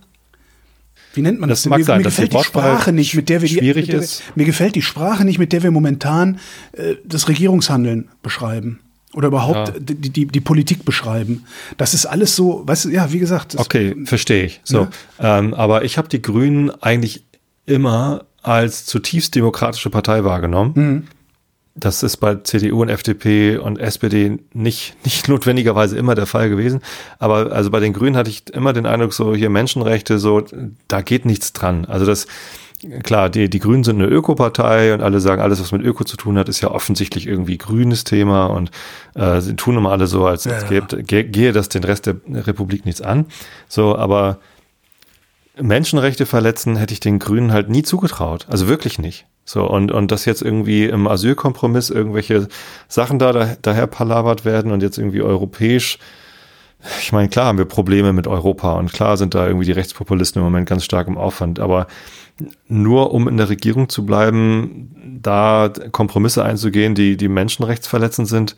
wie nennt man das? das mag mir, sein, mir gefällt die Sprache nicht, mit der wir schwierig der, ist. Mir gefällt die Sprache nicht, mit der wir momentan äh, das Regierungshandeln beschreiben oder überhaupt ja. die, die, die Politik beschreiben. Das ist alles so, weißt du, ja, wie gesagt. Okay, verstehe ich. So, ja. ähm, aber ich habe die Grünen eigentlich immer als zutiefst demokratische Partei wahrgenommen. Mhm. Das ist bei CDU und FDP und SPD nicht, nicht *laughs* notwendigerweise immer der Fall gewesen. Aber also bei den Grünen hatte ich immer den Eindruck, so hier Menschenrechte, so, da geht nichts dran. Also das, klar, die, die Grünen sind eine Ökopartei und alle sagen, alles, was mit Öko zu tun hat, ist ja offensichtlich irgendwie grünes Thema und äh, sie tun immer alle so, als, als ja, ja. Gehe, gehe das den Rest der Republik nichts an. So, aber Menschenrechte verletzen hätte ich den Grünen halt nie zugetraut. Also wirklich nicht. So, und, und dass jetzt irgendwie im Asylkompromiss irgendwelche Sachen da, da daher palavert werden und jetzt irgendwie europäisch, ich meine, klar haben wir Probleme mit Europa und klar sind da irgendwie die Rechtspopulisten im Moment ganz stark im Aufwand, aber nur um in der Regierung zu bleiben, da Kompromisse einzugehen, die, die menschenrechtsverletzend sind.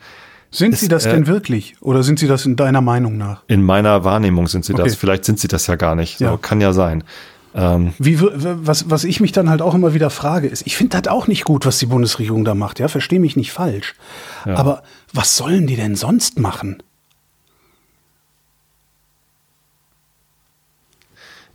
Sind ist, Sie das äh, denn wirklich? Oder sind Sie das in deiner Meinung nach? In meiner Wahrnehmung sind Sie okay. das. Vielleicht sind Sie das ja gar nicht. So, ja. Kann ja sein. Ähm, Wie, was, was ich mich dann halt auch immer wieder frage, ist, ich finde das auch nicht gut, was die Bundesregierung da macht, ja, verstehe mich nicht falsch. Ja. Aber was sollen die denn sonst machen?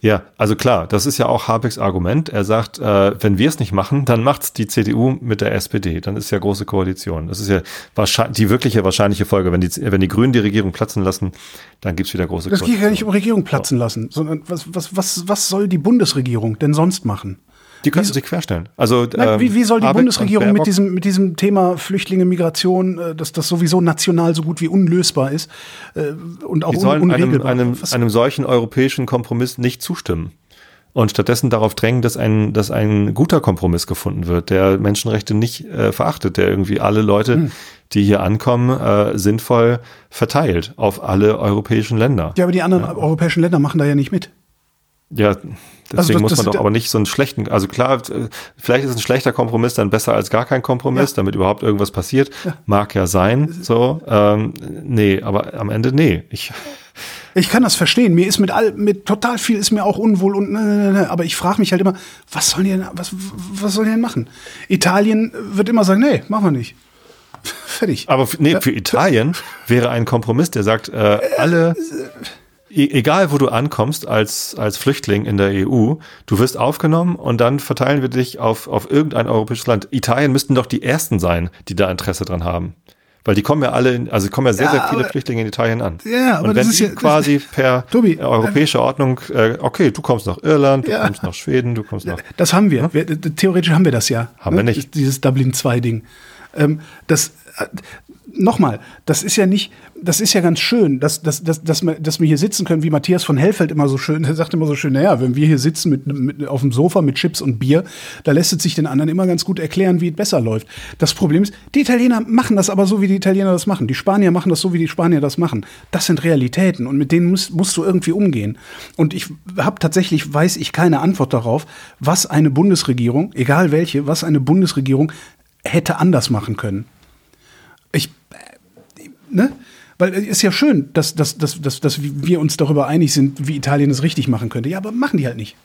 Ja, also klar, das ist ja auch Habecks Argument. Er sagt, äh, wenn wir es nicht machen, dann macht's die CDU mit der SPD. Dann ist ja große Koalition. Das ist ja wahrscheinlich die wirkliche wahrscheinliche Folge. Wenn die, wenn die Grünen die Regierung platzen lassen, dann gibt's wieder große das Koalition. Das geht ja nicht um Regierung platzen lassen, sondern was, was, was, was soll die Bundesregierung denn sonst machen? Die können sich querstellen. Also Nein, ähm, wie, wie soll die Habeck Bundesregierung mit diesem mit diesem Thema Flüchtlinge, Migration, äh, dass das sowieso national so gut wie unlösbar ist äh, und auch die sollen un unregelbar. Einem, einem, einem solchen europäischen Kompromiss nicht zustimmen und stattdessen darauf drängen, dass ein, dass ein guter Kompromiss gefunden wird, der Menschenrechte nicht äh, verachtet, der irgendwie alle Leute, hm. die hier ankommen, äh, sinnvoll verteilt auf alle europäischen Länder. Ja, aber die anderen ja. europäischen Länder machen da ja nicht mit. Ja, also deswegen also das, muss man doch aber nicht so einen schlechten, also klar, vielleicht ist ein schlechter Kompromiss dann besser als gar kein Kompromiss, ja. damit überhaupt irgendwas passiert. Ja. Mag ja sein, so. Ähm, nee, aber am Ende nee. Ich, *laughs* ich kann das verstehen. Mir ist mit all, mit total viel ist mir auch unwohl und, ne, ne, ne, aber ich frage mich halt immer, was sollen die denn, was, was sollen die denn machen? Italien wird immer sagen, nee, machen wir nicht. *laughs* Fertig. Aber nee, für Italien wäre ein Kompromiss, der sagt, äh, alle, äh, egal wo du ankommst als, als Flüchtling in der EU, du wirst aufgenommen und dann verteilen wir dich auf, auf irgendein europäisches Land. Italien müssten doch die ersten sein, die da Interesse dran haben. Weil die kommen ja alle, in, also kommen ja sehr, ja, sehr viele aber, Flüchtlinge in Italien an. Ja, aber und wenn das ist ja, quasi per Tobi, europäische Ordnung, äh, okay, du kommst nach Irland, du ja, kommst nach Schweden, du kommst nach. Das haben wir. Wir theoretisch haben wir das ja. Haben ne? wir nicht. Dieses Dublin 2-Ding. Ähm, das, äh, nochmal, das ist ja nicht, das ist ja ganz schön, dass, dass, dass, dass, wir, dass wir hier sitzen können, wie Matthias von Hellfeld immer so schön, *laughs* der sagt immer so schön, naja, wenn wir hier sitzen mit, mit, auf dem Sofa mit Chips und Bier, da lässt es sich den anderen immer ganz gut erklären, wie es besser läuft. Das Problem ist, die Italiener machen das aber so, wie die Italiener das machen. Die Spanier machen das so, wie die Spanier das machen. Das sind Realitäten und mit denen musst, musst du irgendwie umgehen. Und ich habe tatsächlich, weiß ich keine Antwort darauf, was eine Bundesregierung, egal welche, was eine Bundesregierung hätte anders machen können. Ich, äh, ne? Weil es ist ja schön, dass, dass, dass, dass, dass wir uns darüber einig sind, wie Italien es richtig machen könnte. Ja, aber machen die halt nicht.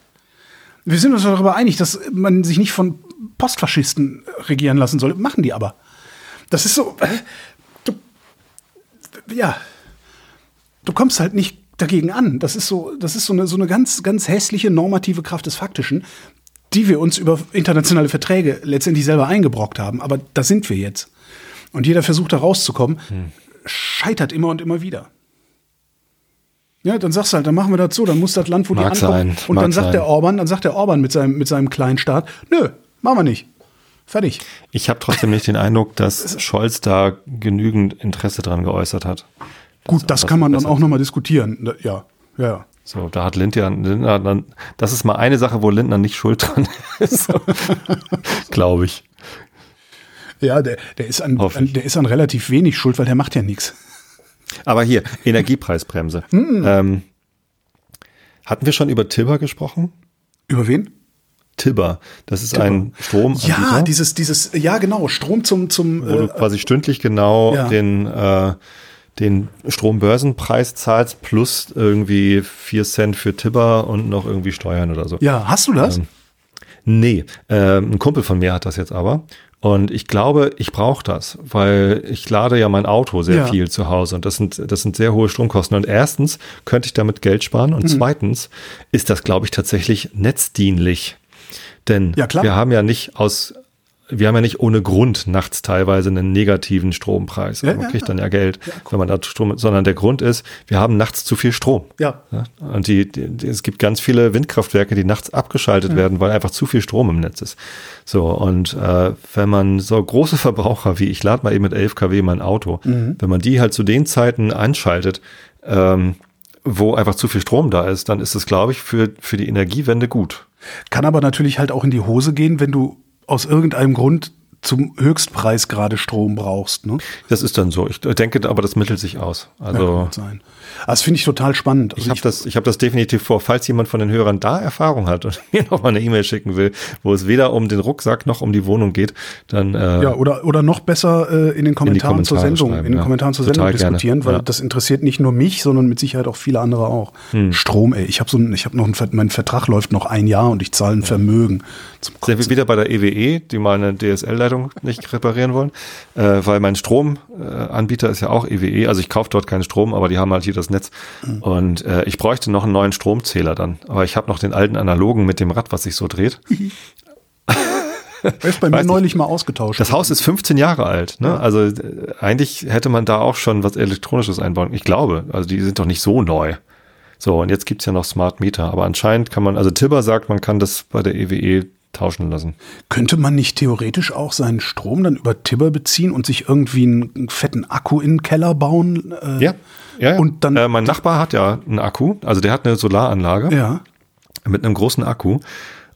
Wir sind uns darüber einig, dass man sich nicht von Postfaschisten regieren lassen soll. Machen die aber. Das ist so. Äh, du, ja. Du kommst halt nicht dagegen an. Das ist so, das ist so eine, so eine ganz, ganz hässliche normative Kraft des Faktischen, die wir uns über internationale Verträge letztendlich selber eingebrockt haben. Aber da sind wir jetzt. Und jeder versucht da rauszukommen, hm. scheitert immer und immer wieder. Ja, dann sagst du halt, dann machen wir das so, dann muss das Land, wo Mag die ankommen. sein, und mag dann sagt sein. der Orban, dann sagt der Orban mit seinem, mit seinem kleinen Staat, nö, machen wir nicht. Fertig. Ich habe trotzdem nicht den Eindruck, dass Scholz da genügend Interesse dran geäußert hat. Gut, das was kann man dann auch nochmal diskutieren. Ja, ja, ja. So, da hat Lindner, Lindner dann, das ist mal eine Sache, wo Lindner nicht schuld dran *laughs* ist. *laughs* Glaube ich. Ja, der, der, ist an, an, der ist an relativ wenig schuld, weil der macht ja nichts. Aber hier, Energiepreisbremse. *laughs* Hm. Ähm, hatten wir schon über Tibber gesprochen? Über wen? Tibber, das ist ein Stromanbieter, Ja, dieses, dieses, ja genau, Strom zum, zum, wo du äh, quasi stündlich genau Ja. den, äh, den Strombörsenpreis zahlst plus irgendwie 4 Cent für Tibber und noch irgendwie Steuern oder so. ja, hast du das? Ähm, Nee, ähm, ein Kumpel von mir hat das jetzt aber. Und ich glaube, ich brauche das, weil ich lade ja mein Auto sehr Ja. viel zu Hause und das sind, das sind sehr hohe Stromkosten. Und erstens könnte ich damit Geld sparen Mhm. und zweitens ist das, glaube ich, tatsächlich netzdienlich. Denn Ja, klar. wir haben ja nicht aus, wir haben ja nicht ohne Grund nachts teilweise einen negativen Strompreis. Ja, man ja, kriegt dann ja Geld, wenn man da Strom, sondern der Grund ist, wir haben nachts zu viel Strom. ja. Ja, und die, die, es gibt ganz viele Windkraftwerke, die nachts abgeschaltet werden, weil einfach zu viel Strom im Netz ist. So, und äh, wenn man so große *laughs* Verbraucher wie ich lade mal eben mit 11 kW mein Auto, wenn man die halt zu den Zeiten einschaltet, ähm, wo einfach zu viel Strom da ist, dann ist es, glaube ich, für, für die Energiewende gut. Kann aber natürlich halt auch in die Hose gehen, wenn du aus irgendeinem Grund zum Höchstpreis gerade Strom brauchst. Ne? Das ist dann so. Ich denke aber, das mittelt sich aus. Ja, Also kann sein. Aber das finde ich total spannend. Also Ich habe das, ich hab das definitiv vor, falls jemand von den Hörern da Erfahrung hat und *laughs* mir noch mal eine E-Mail schicken will, wo es weder um den Rucksack noch um die Wohnung geht, dann äh, Ja, oder, oder noch besser äh, in den Kommentaren zur Sendung, in den ja. Kommentaren zur Total Sendung diskutieren, gerne, weil ja. Hm. das interessiert nicht nur mich, sondern mit Sicherheit auch viele andere auch. Strom, ey, ich habe so, ein- ich habe noch, einen, mein Vertrag läuft noch ein Jahr und ich zahle ein Vermögen. Zum sind wir wieder bei der EWE, die meine DSL-Leitung nicht reparieren wollen, äh, weil mein Stromanbieter ist ja auch EWE, also ich kaufe dort keinen Strom, aber die haben halt hier das Netz Mhm. und äh, ich bräuchte noch einen neuen Stromzähler dann, aber ich habe noch den alten analogen mit dem Rad, was sich so dreht. *laughs* Der ist bei mir neulich mal ausgetauscht. Das Haus ist 15 Jahre alt, ne? Also äh, eigentlich hätte man da auch schon was Elektronisches einbauen. Ich glaube, also die sind doch nicht so neu. So, und jetzt gibt's ja noch Smart Meter, aber anscheinend kann man, also Tibber sagt, man kann das bei der EWE tauschen lassen. Könnte man nicht theoretisch auch seinen Strom dann über Tibber beziehen und sich irgendwie einen, fetten Akku in den Keller bauen? Äh, Ja, ja. ja. Und dann- äh, mein Nachbar hat ja einen Akku, also der hat eine Solaranlage Ja. mit einem großen Akku.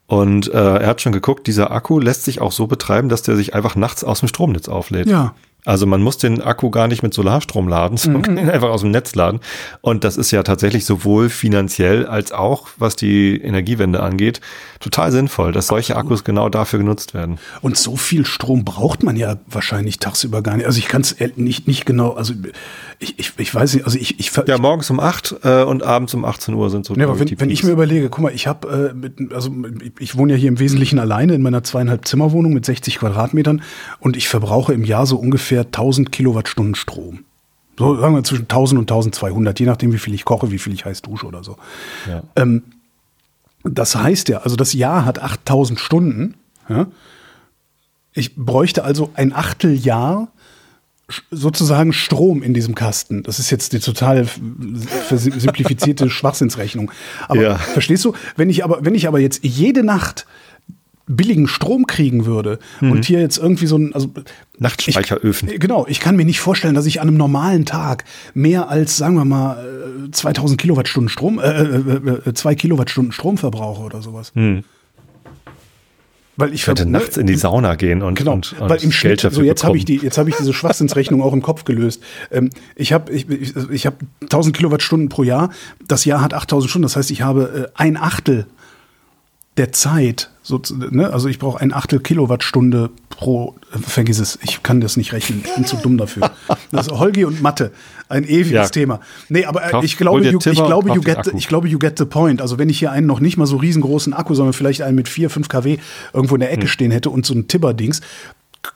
Und äh, er hat schon geguckt, dieser Akku lässt sich auch so betreiben, dass der sich einfach nachts aus dem Stromnetz auflädt. Ja. Also man muss den Akku gar nicht mit Solarstrom laden, *laughs* sondern kann ihn einfach aus dem Netz laden. Und das ist ja tatsächlich sowohl finanziell als auch, was die Energiewende angeht, total sinnvoll, dass solche Akkus genau dafür genutzt werden. Und so viel Strom braucht man ja wahrscheinlich tagsüber gar nicht. Also ich kann es nicht, nicht genau, also ich, ich, ich weiß nicht, also ich, ich, Ja, morgens um 8 äh, und abends um 18 Uhr sind so Ja, aber wenn, wenn ich mir überlege, guck mal, ich habe, äh, mit- also ich- ich wohne ja hier im Wesentlichen alleine in meiner zweieinhalb Zimmerwohnung mit 60 Quadratmetern und ich verbrauche im Jahr so ungefähr 1000 Kilowattstunden Strom. So sagen wir zwischen 1000 und 1200, je nachdem, wie viel ich koche, wie viel ich heiß dusche oder so. Ja. Ähm, das heißt ja, also das Jahr hat 8000 Stunden. Ja? Ich bräuchte also ein Achteljahr sozusagen Strom in diesem Kasten. Das ist jetzt die total versimplifizierte *laughs* Schwachsinnsrechnung. Aber Ja. verstehst du, wenn ich aber, wenn ich aber jetzt jede Nacht billigen Strom kriegen würde und hier jetzt irgendwie so ein, also Nachtspeicheröfen. Ich, genau, ich kann mir nicht vorstellen, dass ich an einem normalen Tag mehr als, sagen wir mal, äh, 2000 Kilowattstunden Strom, äh, äh, äh, zwei Kilowattstunden Strom verbrauche oder sowas. Weil ich könnte nachts in die Sauna gehen und, Genau, und, und weil im Schnitt, so jetzt habe ich die, jetzt habe ich diese Schwachsinnsrechnung auch im Kopf gelöst. Ähm, ich habe ich, ich, ich habe 1000 Kilowattstunden pro Jahr. Das Jahr hat 8000 Stunden. Das heißt, ich habe äh, ein Achtel der Zeit. So, ne? Also ich brauche ein Achtel Kilowattstunde pro. Äh, vergiss es, ich kann das nicht rechnen. Ich bin zu dumm dafür. Das ist Holgi und Mathe, ein ewiges Ja. Thema. Nee, aber äh, Kauf- ich glaube, you, ich glaube, you get, ich glaube, you get the point. Also wenn ich hier einen noch nicht mal so riesengroßen Akku, sondern vielleicht einen mit 4, 5 kW irgendwo in der Hm. Ecke stehen hätte und so ein Tibber-Dings,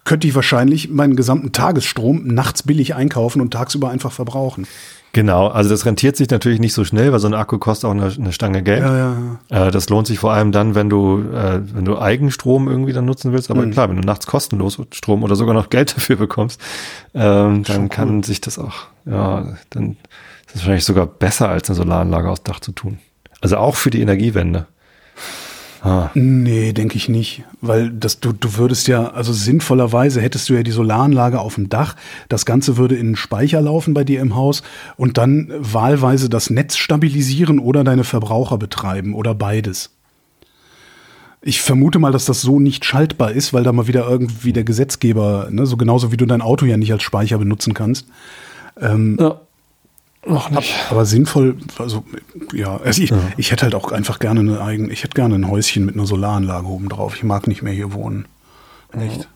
könnte ich wahrscheinlich meinen gesamten Tagesstrom nachts billig einkaufen und tagsüber einfach verbrauchen. Genau, also das rentiert sich natürlich nicht so schnell, weil so ein Akku kostet auch eine, eine Stange Geld. Ja, ja, Äh, das lohnt sich vor allem dann, wenn du, äh, wenn du Eigenstrom irgendwie dann nutzen willst. Mhm. Aber klar, wenn du nachts kostenlos Strom oder sogar noch Geld *laughs* dafür bekommst, ähm, dann kann sich das auch, ja, dann Das ist wahrscheinlich sogar besser, als eine Solaranlage aufs Dach zu tun. Also auch für die Energiewende. Ah. Nee, denke ich nicht. Weil das, du, du würdest ja, also sinnvollerweise hättest du ja die Solaranlage auf dem Dach, das Ganze würde in einen Speicher laufen bei dir im Haus und dann wahlweise das Netz stabilisieren oder deine Verbraucher betreiben oder beides. Ich vermute mal, dass das so nicht schaltbar ist, weil da mal wieder irgendwie der Gesetzgeber, ne, so genauso wie du dein Auto ja nicht als Speicher benutzen kannst. Ähm, ja. Noch nicht. Aber sinnvoll, also ja, also ich, ja. ich hätte halt auch einfach gerne eine eigene, ich hätte gerne ein Häuschen mit einer Solaranlage oben drauf. Ich mag nicht mehr hier wohnen. Echt. Ja.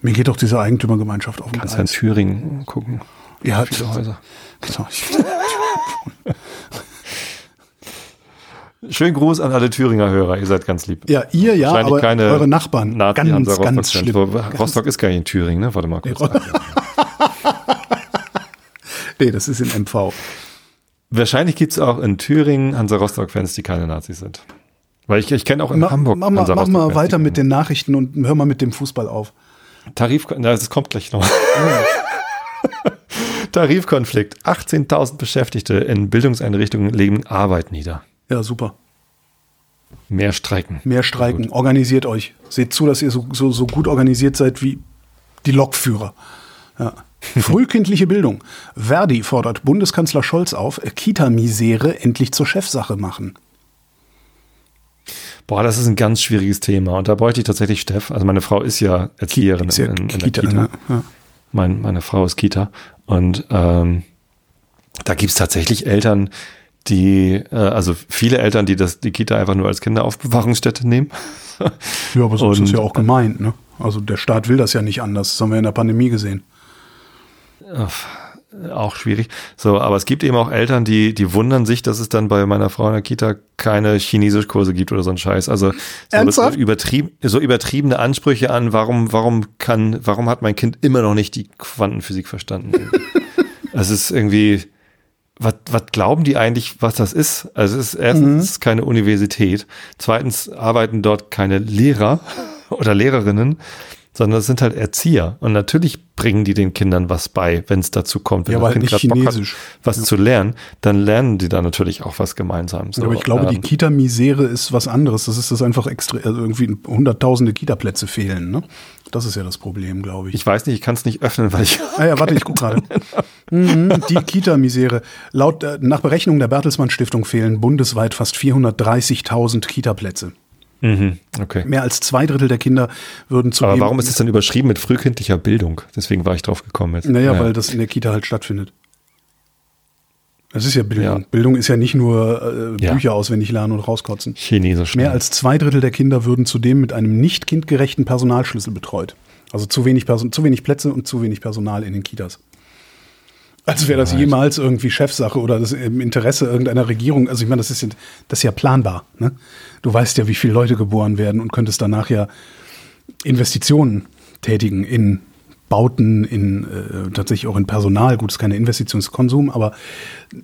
Mir geht doch diese Eigentümergemeinschaft auf den Kannst Geist. in Thüringen gucken. Ja, viele Häuser. Genau. *laughs* Schönen Gruß an alle Thüringer Hörer, ihr seid ganz lieb. Ja, ihr ja, aber keine eure Nachbarn. Nazi ganz, ganz schlimm. Rostock ist gar nicht in Thüringen, ne? Warte mal kurz. nee, das ist in MV. Wahrscheinlich gibt es auch in Thüringen Hansa Rostock-Fans, die keine Nazis sind. Weil ich, ich kenne auch in Ma Hamburg mach, Hansa Mach mal weiter mit den Nachrichten und hör mal mit dem Fußball auf. Tarif, das kommt gleich noch. *laughs* Tarifkonflikt. 18.000 Beschäftigte in Bildungseinrichtungen legen Arbeit nieder. Ja, super. Mehr streiken. Mehr streiken. Organisiert euch. Seht zu, dass ihr so, so, so gut organisiert seid wie die Lokführer. Ja. *laughs* Frühkindliche Bildung. Verdi fordert Bundeskanzler Scholz auf, Kita-Misere endlich zur Chefsache machen. Boah, das ist ein ganz schwieriges Thema. Und da bräuchte ich tatsächlich Steff. Also meine Frau ist ja Erzieherin ist ja in, in, in Kita, der Kita. Ne? Ja. Mein, meine Frau ist Kita. Und ähm, da gibt's tatsächlich Eltern, die, äh, also viele Eltern, die das, die Kita einfach nur als Kinderaufbewahrungsstätte nehmen. ja, aber so Und, ist es ja auch gemeint, ne? Also der Staat will das ja nicht anders. Das haben wir in der Pandemie gesehen. Auch schwierig. So, aber es gibt eben auch Eltern, die, die wundern sich, dass es dann bei meiner Frau in der Kita keine Chinesischkurse gibt oder so ein Scheiß. Also so, übertrieben, so übertriebene Ansprüche an, warum, warum kann, warum hat mein Kind immer noch nicht die Quantenphysik verstanden? *laughs* Es ist irgendwie, was, was glauben die eigentlich, was das ist? Also es ist erstens mhm. keine Universität, zweitens arbeiten dort keine Lehrer *laughs* oder Lehrerinnen, sondern es sind halt Erzieher. Und natürlich bringen die den Kindern was bei, wenn es dazu kommt. Wenn ja, das Kind gerade Bock hat, was ja. zu lernen, dann lernen die da natürlich auch was gemeinsam. So, ja, aber ich glaube, ähm, die Kita-Misere ist was anderes. Das ist das einfach extra, also irgendwie hunderttausende Kita-Plätze fehlen. Ne? Das ist ja das Problem, glaube ich. Ich weiß nicht, ich kann es nicht öffnen, weil ich. *laughs* Ah ja, warte, ich gucke gerade. mhm, die Kita-Misere. Laut äh, nach Berechnung der Bertelsmann Stiftung fehlen bundesweit fast 430.000 Kita-Plätze. Mhm, okay. Mehr als zwei Drittel der Kinder würden zu. Aber warum ist es dann überschrieben mit frühkindlicher Bildung? Deswegen war ich drauf gekommen jetzt. Naja, naja. weil das in der Kita halt stattfindet. Das ist ja Bildung. Ja. Bildung ist ja nicht nur äh, Bücher ja. auswendig lernen und rauskotzen. Chinesisch. Mehr als zwei Drittel der Kinder würden zudem mit einem nicht kindgerechten Personalschlüssel betreut. Also zu wenig, Person zu wenig Plätze und zu wenig Personal in den Kitas. Als wäre das jemals irgendwie Chefsache oder das im Interesse irgendeiner Regierung. Also ich meine, das ist, das ist ja planbar. Ne? Du weißt ja, wie viele Leute geboren werden und könntest danach ja Investitionen tätigen in Bauten, in äh, tatsächlich auch in Personal. Gut, ist keine Investitionskonsum, aber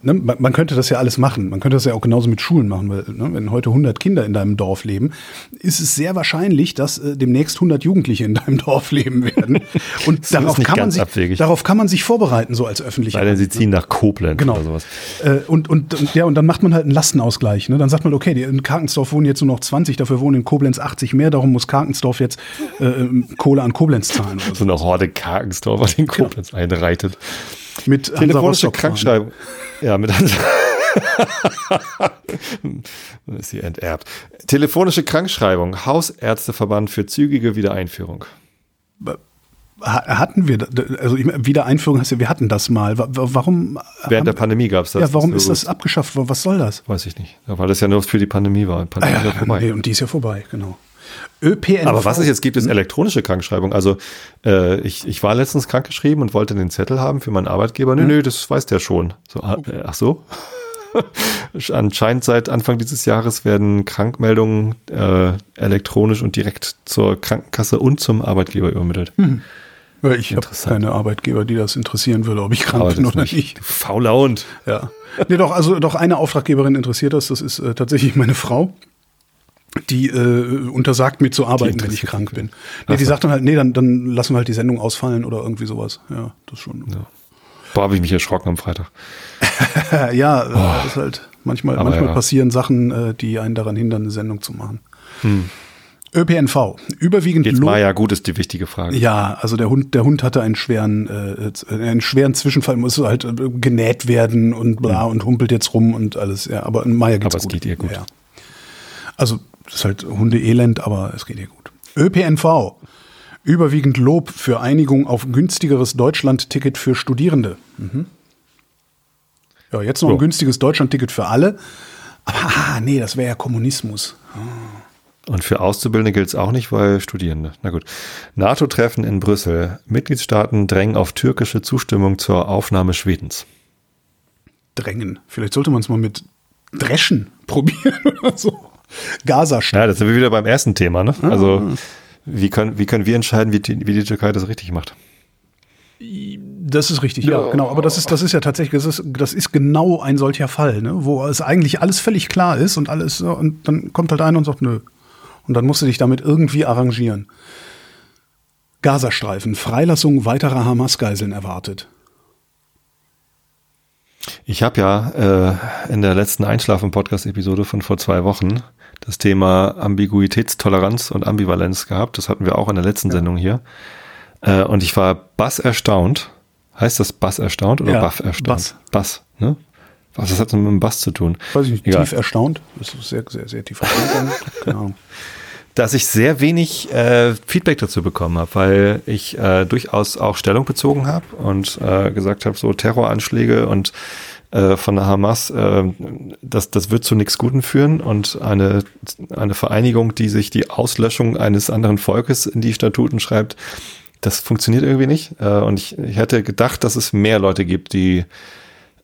ne, man, man, könnte das ja alles machen. Man könnte das ja auch genauso mit Schulen machen, weil ne, wenn heute 100 Kinder in deinem Dorf leben, ist es sehr wahrscheinlich, dass äh, demnächst 100 Jugendliche in deinem *laughs* Dorf leben werden. *laughs* Und darauf kann, man sich, darauf kann man sich vorbereiten, so als öffentliche. Weil sie ziehen nach Koblenz genau. oder sowas. Äh, und, und, und, ja, und dann macht man halt einen Lastenausgleich. Ne? Dann sagt man, okay, in Karkensdorf wohnen jetzt nur noch 20, dafür wohnen in Koblenz 80 mehr, darum muss Karkensdorf jetzt äh, Kohle an Koblenz zahlen. So eine Horde Karkensdorfer den. Koblenz ja. einreitet. Mit telefonische Krankschreibung. Ja, mit Hansa. *laughs* ist sie enterbt. Telefonische Krankschreibung. Hausärzteverband für zügige Wiedereinführung. Hatten wir, also Wiedereinführung heißt ja, wir hatten das mal. Warum? Während der Pandemie gab es das. Ja, warum ist das abgeschafft worden? Was soll das? Weiß ich nicht. Weil das ja nur für die Pandemie war. Pandemie ah, ja, vorbei. Nee, und die ist ja vorbei, genau. ÖPNV. Aber was es jetzt gibt, ist elektronische Krankschreibung. Also äh, ich, ich war letztens krankgeschrieben und wollte den Zettel haben für meinen Arbeitgeber. Nö, nö, das weiß der schon. So, ah, äh, ach so. *laughs* Anscheinend seit Anfang dieses Jahres werden Krankmeldungen äh, elektronisch und direkt zur Krankenkasse und zum Arbeitgeber übermittelt. Hm. Ich habe keine Arbeitgeber, die das interessieren würde, ob ich krank Aber bin oder nicht. nicht. Fauler Hund. Ja. Nee, doch, also doch eine Auftraggeberin interessiert das. Das ist äh, tatsächlich meine Frau die äh, untersagt mir zu arbeiten, wenn ich krank bin. Nee, die sagt dann halt, nee, dann, dann lassen wir halt die Sendung ausfallen oder irgendwie sowas. Ja, das schon. Ja. Boah, habe ich mich erschrocken am Freitag. *laughs* ja, oh. ist halt manchmal, manchmal ja. passieren Sachen, äh, die einen daran hindern, eine Sendung zu machen. Hm. ÖPNV, überwiegend Jetzt mal ja gut ist die wichtige Frage. Ja, also der Hund, der Hund hatte einen schweren, äh, einen schweren Zwischenfall, musste halt äh, genäht werden und bla mhm. und humpelt jetzt rum und alles. Ja, aber in Maya geht's aber gut. es geht ihr gut. Ja. Also das ist halt Hundeelend, aber es geht ihr gut. ÖPNV, überwiegend Lob für Einigung auf günstigeres Deutschland-Ticket für Studierende. Mhm. Ja, jetzt noch so. ein günstiges Deutschland-Ticket für alle. Aber ah, nee, das wäre ja Kommunismus. Oh. Und für Auszubildende gilt es auch nicht, weil Studierende. Na gut. NATO-Treffen in Brüssel. Mitgliedstaaten drängen auf türkische Zustimmung zur Aufnahme Schwedens. Drängen. Vielleicht sollte man es mal mit Dreschen *laughs* probieren oder so. Gaza Ja, das sind wir wieder beim ersten Thema. Ne? Ah. Also wie können, wie können wir entscheiden, wie die, wie die Türkei das richtig macht? Das ist richtig, ja, ja, genau. Aber das ist, das ist ja tatsächlich, das ist, das ist genau ein solcher Fall, ne? wo es eigentlich alles völlig klar ist und alles, und dann kommt halt einer und sagt, nö, und dann musst du dich damit irgendwie arrangieren. Gazastreifen, Freilassung weiterer Hamas-Geiseln erwartet. Ich habe ja äh, in der letzten Einschlafen-Podcast-Episode von vor zwei Wochen das Thema Ambiguitätstoleranz und Ambivalenz gehabt. Das hatten wir auch in der letzten ja. Sendung hier. Äh, und ich war bass erstaunt. Heißt das bass erstaunt oder ja, baff erstaunt? Bass. Bass, ne? Was das hat mit dem Bass zu tun? Weiß ich nicht, Egal. tief erstaunt. Das ist sehr, sehr, sehr tief erstaunt. *laughs* Keine Ahnung. Dass ich sehr wenig äh, Feedback dazu bekommen habe, weil ich äh, durchaus auch Stellung bezogen habe und äh, gesagt habe, so Terroranschläge und äh, von der Hamas, äh, das, das wird zu nichts Guten führen und eine, eine Vereinigung, die sich die Auslöschung eines anderen Volkes in die Statuten schreibt, das funktioniert irgendwie nicht. Äh, und ich, ich hätte gedacht, dass es mehr Leute gibt, die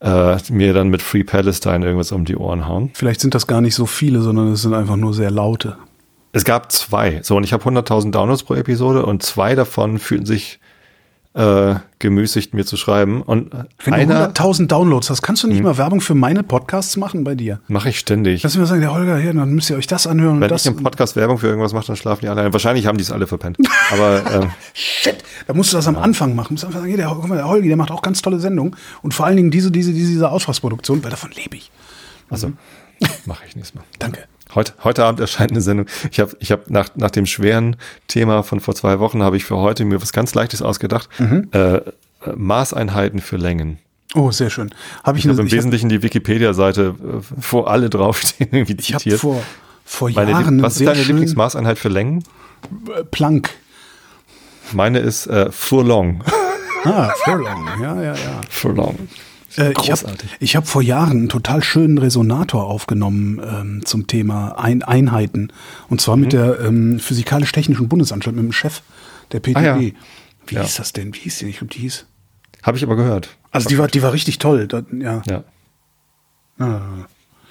äh, mir dann mit Free Palestine irgendwas um die Ohren hauen. Vielleicht sind das gar nicht so viele, sondern es sind einfach nur sehr laute. Es gab zwei. So, und ich habe 100.000 Downloads pro Episode und zwei davon fühlten sich äh, gemüßigt, mir zu schreiben. Und Wenn einer, du 100.000 Downloads hast, kannst du nicht hm. mal Werbung für meine Podcasts machen bei dir? Mache ich ständig. Lass mir sagen, der Holger, hier, dann müsst ihr euch das anhören. Wenn das ich im Podcast Werbung für irgendwas mache, dann schlafen die alle ein. Wahrscheinlich haben die es alle verpennt. *laughs* Aber ähm, Shit, da musst du das am ja. Anfang machen. Du musst einfach sagen, hier, der, guck mal, der Holgi, der macht auch ganz tolle Sendungen. Und vor allen Dingen diese, diese, diese, diese Ausschlagsproduktion, weil davon lebe ich. Also, mhm. mache ich nächstes Mal. *laughs* Danke. Heute, heute Abend erscheint eine Sendung. Ich habe ich hab nach, nach dem schweren Thema von vor zwei Wochen habe ich für heute mir was ganz Leichtes ausgedacht. Mhm. Äh, Maßeinheiten für Längen. Oh, sehr schön. Hab ich ich habe im Wesentlichen die Wikipedia-Seite, äh, wo alle draufstehen, *laughs* irgendwie zitiert. Ich vor, vor Jahren Meine, Was ist deine Lieblingsmaßeinheit für Längen? Äh, Planck. Meine ist äh, Furlong. Ah, Furlong, ja, ja, ja. Furlong. Äh, ich habe hab vor Jahren einen total schönen Resonator aufgenommen ähm, zum Thema Ein Einheiten. Und zwar mhm. mit der ähm, Physikalisch-Technischen Bundesanstalt, mit dem Chef der PTB. Ah, ja. Wie ja. hieß das denn? Wie hieß die? Ich glaube, die hieß. Habe ich aber gehört. Also die war, die war richtig toll. Da, ja. ja. Ah.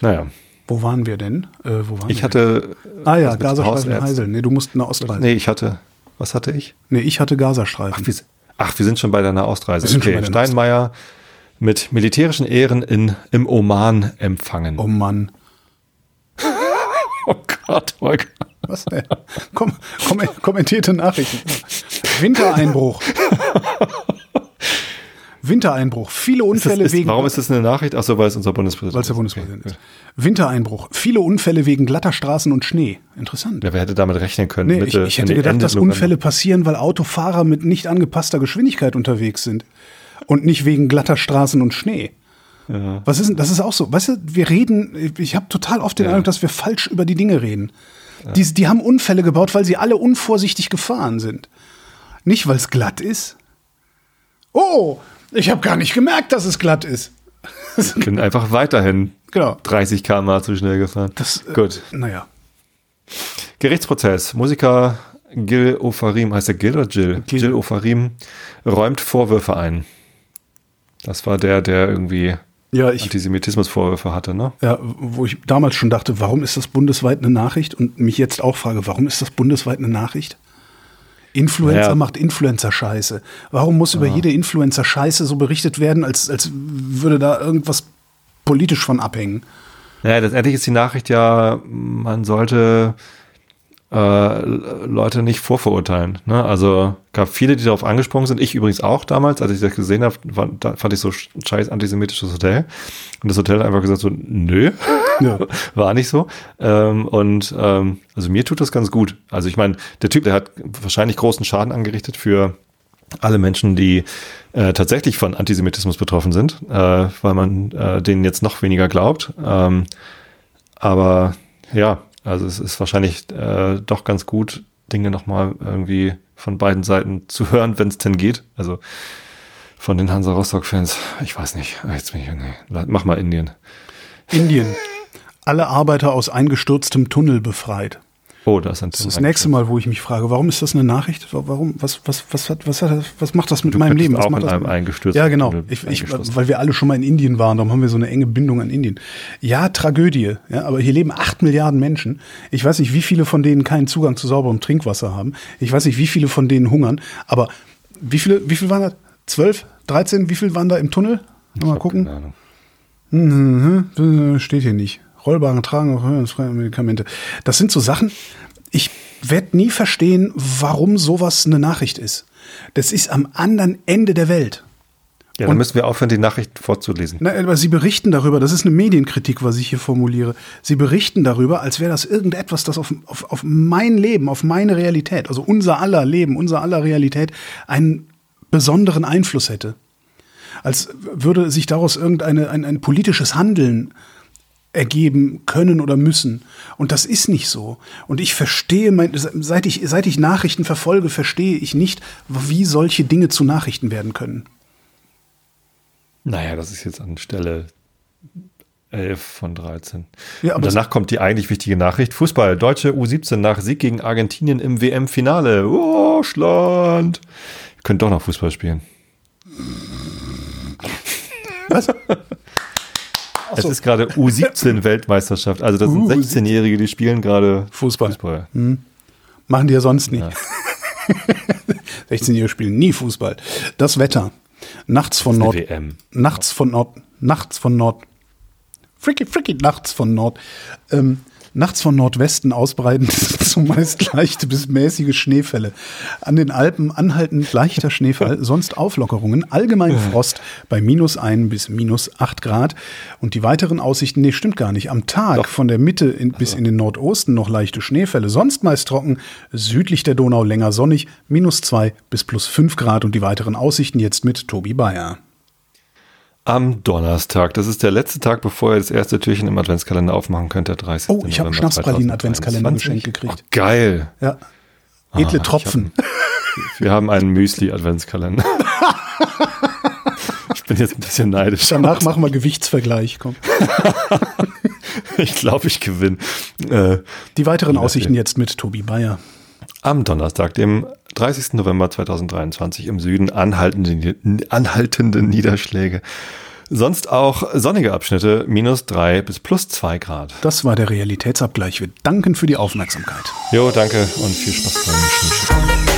Naja. Wo waren wir denn? Äh, wo waren ich hatte. Ah ja, Gazastreifen Heisel. Nee, du musst eine Ostreise. Nee, ich hatte. Was hatte ich? Nee, ich hatte Gazastreifen. Ach, wir, ach, wir sind schon bei deiner Ostreise. Wir sind okay. schon bei Steinmeier mit militärischen Ehren in, im Oman empfangen. Oh Mann. *laughs* oh Gott, Holger. Was denn? Komm, komm, kommentierte Nachrichten. Wintereinbruch. Wintereinbruch. Viele Unfälle ist, wegen. Warum ist das eine Nachricht? Achso, weil es unser Bundespräsident ist. Weil es der Bundespräsident ist. Wintereinbruch. Viele Unfälle wegen glatter Straßen und Schnee. Interessant. Ja, wer hätte damit rechnen können? Nee, ich, ich hätte gedacht, dass Unfälle passieren, weil Autofahrer mit nicht angepasster Geschwindigkeit unterwegs sind. Und nicht wegen glatter Straßen und Schnee. Ja. Was ist denn, das ist auch so. Weißt du, wir reden, ich habe total oft den ja. Eindruck, dass wir falsch über die Dinge reden. Ja. Die, die haben Unfälle gebaut, weil sie alle unvorsichtig gefahren sind. Nicht, weil es glatt ist. Oh, ich habe gar nicht gemerkt, dass es glatt ist. Ich bin einfach weiterhin genau. 30 km zu schnell gefahren. Das, äh, Gut. Naja. Gerichtsprozess. Musiker Gil Ofarim, heißt er Gil oder Jill? Gil, Gil Ofarim räumt Vorwürfe ein. Das war der, der irgendwie ja, ich, Antisemitismusvorwürfe hatte, ne? Ja, wo ich damals schon dachte, warum ist das bundesweit eine Nachricht? Und mich jetzt auch frage, warum ist das bundesweit eine Nachricht? Influencer ja. macht Influencer-Scheiße. Warum muss über jede Influencer-Scheiße so berichtet werden, als, als würde da irgendwas politisch von abhängen? Ja, letztendlich ist die Nachricht ja, man sollte äh, Leute nicht vorverurteilen. Ne? Also gab viele, die darauf angesprungen sind. Ich übrigens auch damals, als ich das gesehen habe, fand ich so scheiß antisemitisches Hotel. Und das Hotel hat einfach gesagt so, nö, *laughs* ja. war nicht so. Ähm, und ähm, also mir tut das ganz gut. Also ich meine, der Typ, der hat wahrscheinlich großen Schaden angerichtet für alle Menschen, die äh, tatsächlich von Antisemitismus betroffen sind, äh, weil man äh, denen jetzt noch weniger glaubt. Ähm, aber ja, also es ist wahrscheinlich äh, doch ganz gut, Dinge nochmal irgendwie von beiden Seiten *laughs* zu hören, wenn es denn geht. Also von den Hansa Rostock-Fans, ich weiß nicht. Jetzt bin ich, nee, mach mal Indien. Indien. Alle Arbeiter aus eingestürztem Tunnel befreit. Oh, das ist das nächste Mal, wo ich mich frage, warum ist das eine Nachricht? Warum, was, was, was, hat, was, hat, was macht das mit du meinem Leben? Was auch macht in das einem eingestürzt. Ja, genau. Ich, ich, weil wir alle schon mal in Indien waren, darum haben wir so eine enge Bindung an Indien. Ja, Tragödie. Ja, aber hier leben acht Milliarden Menschen. Ich weiß nicht, wie viele von denen keinen Zugang zu sauberem Trinkwasser haben. Ich weiß nicht, wie viele von denen hungern. Aber wie viele, wie viele waren da? Zwölf? Dreizehn? Wie viele waren da im Tunnel? Mal gucken. Hm, hm, hm, steht hier nicht. Rollbaren tragen auch Medikamente. Das sind so Sachen, ich werde nie verstehen, warum sowas eine Nachricht ist. Das ist am anderen Ende der Welt. Ja, dann müssen wir aufhören, die Nachricht vorzulesen. Na, aber Sie berichten darüber, das ist eine Medienkritik, was ich hier formuliere. Sie berichten darüber, als wäre das irgendetwas, das auf, auf, auf mein Leben, auf meine Realität, also unser aller Leben, unser aller Realität, einen besonderen Einfluss hätte. Als würde sich daraus irgendein ein, ein politisches Handeln ergeben können oder müssen. Und das ist nicht so. Und ich verstehe, mein, seit, ich, seit ich Nachrichten verfolge, verstehe ich nicht, wie solche Dinge zu Nachrichten werden können. Naja, das ist jetzt an Stelle 11 von 13. Ja, Und danach kommt die eigentlich wichtige Nachricht. Fußball, deutsche U17 nach Sieg gegen Argentinien im WM-Finale. Oh, Schland. Ihr könnt doch noch Fußball spielen. Was? *laughs* Es ist gerade U17-Weltmeisterschaft. *laughs* Also das sind 16-Jährige, die spielen gerade Fußball. Fußball. Hm. Machen die ja sonst nicht. Ja. *laughs* 16-Jährige spielen nie Fußball. Das Wetter. Nachts von Nord. WM. Nachts von Nord. Nachts von Nord. Fricky, fricky, nachts von Nord. Ähm, nachts von Nordwesten ausbreitend *laughs* zumeist leichte bis mäßige Schneefälle. An den Alpen anhaltend leichter Schneefall, sonst Auflockerungen, allgemein Frost bei minus ein bis minus acht Grad. Und die weiteren Aussichten, nee, stimmt gar nicht. Am Tag Doch. von der Mitte in, bis in den Nordosten noch leichte Schneefälle, sonst meist trocken, südlich der Donau länger sonnig, minus zwei bis plus fünf Grad. Und die weiteren Aussichten jetzt mit Tobi Bayer am Donnerstag. Das ist der letzte Tag, bevor ihr das erste Türchen im Adventskalender aufmachen könnt, der 30. Oh, ich habe einen Schnapspralinen-Adventskalender geschenkt gekriegt. Oh, geil. Ja. Edle ah, Tropfen. Hab, wir haben einen Müsli-Adventskalender. *laughs* ich bin jetzt ein bisschen neidisch. Danach machen wir Gewichtsvergleich. Komm. *laughs* ich glaube, ich gewinne. Äh, Die weiteren Aussichten jetzt mit Tobi Bayer. Am Donnerstag, dem 30. November 2023 im Süden anhaltende, anhaltende Niederschläge. Sonst auch sonnige Abschnitte, minus drei bis plus zwei Grad. Das war der Realitätsabgleich. Wir danken für die Aufmerksamkeit. Jo, danke und viel Spaß beim Schneeschippen.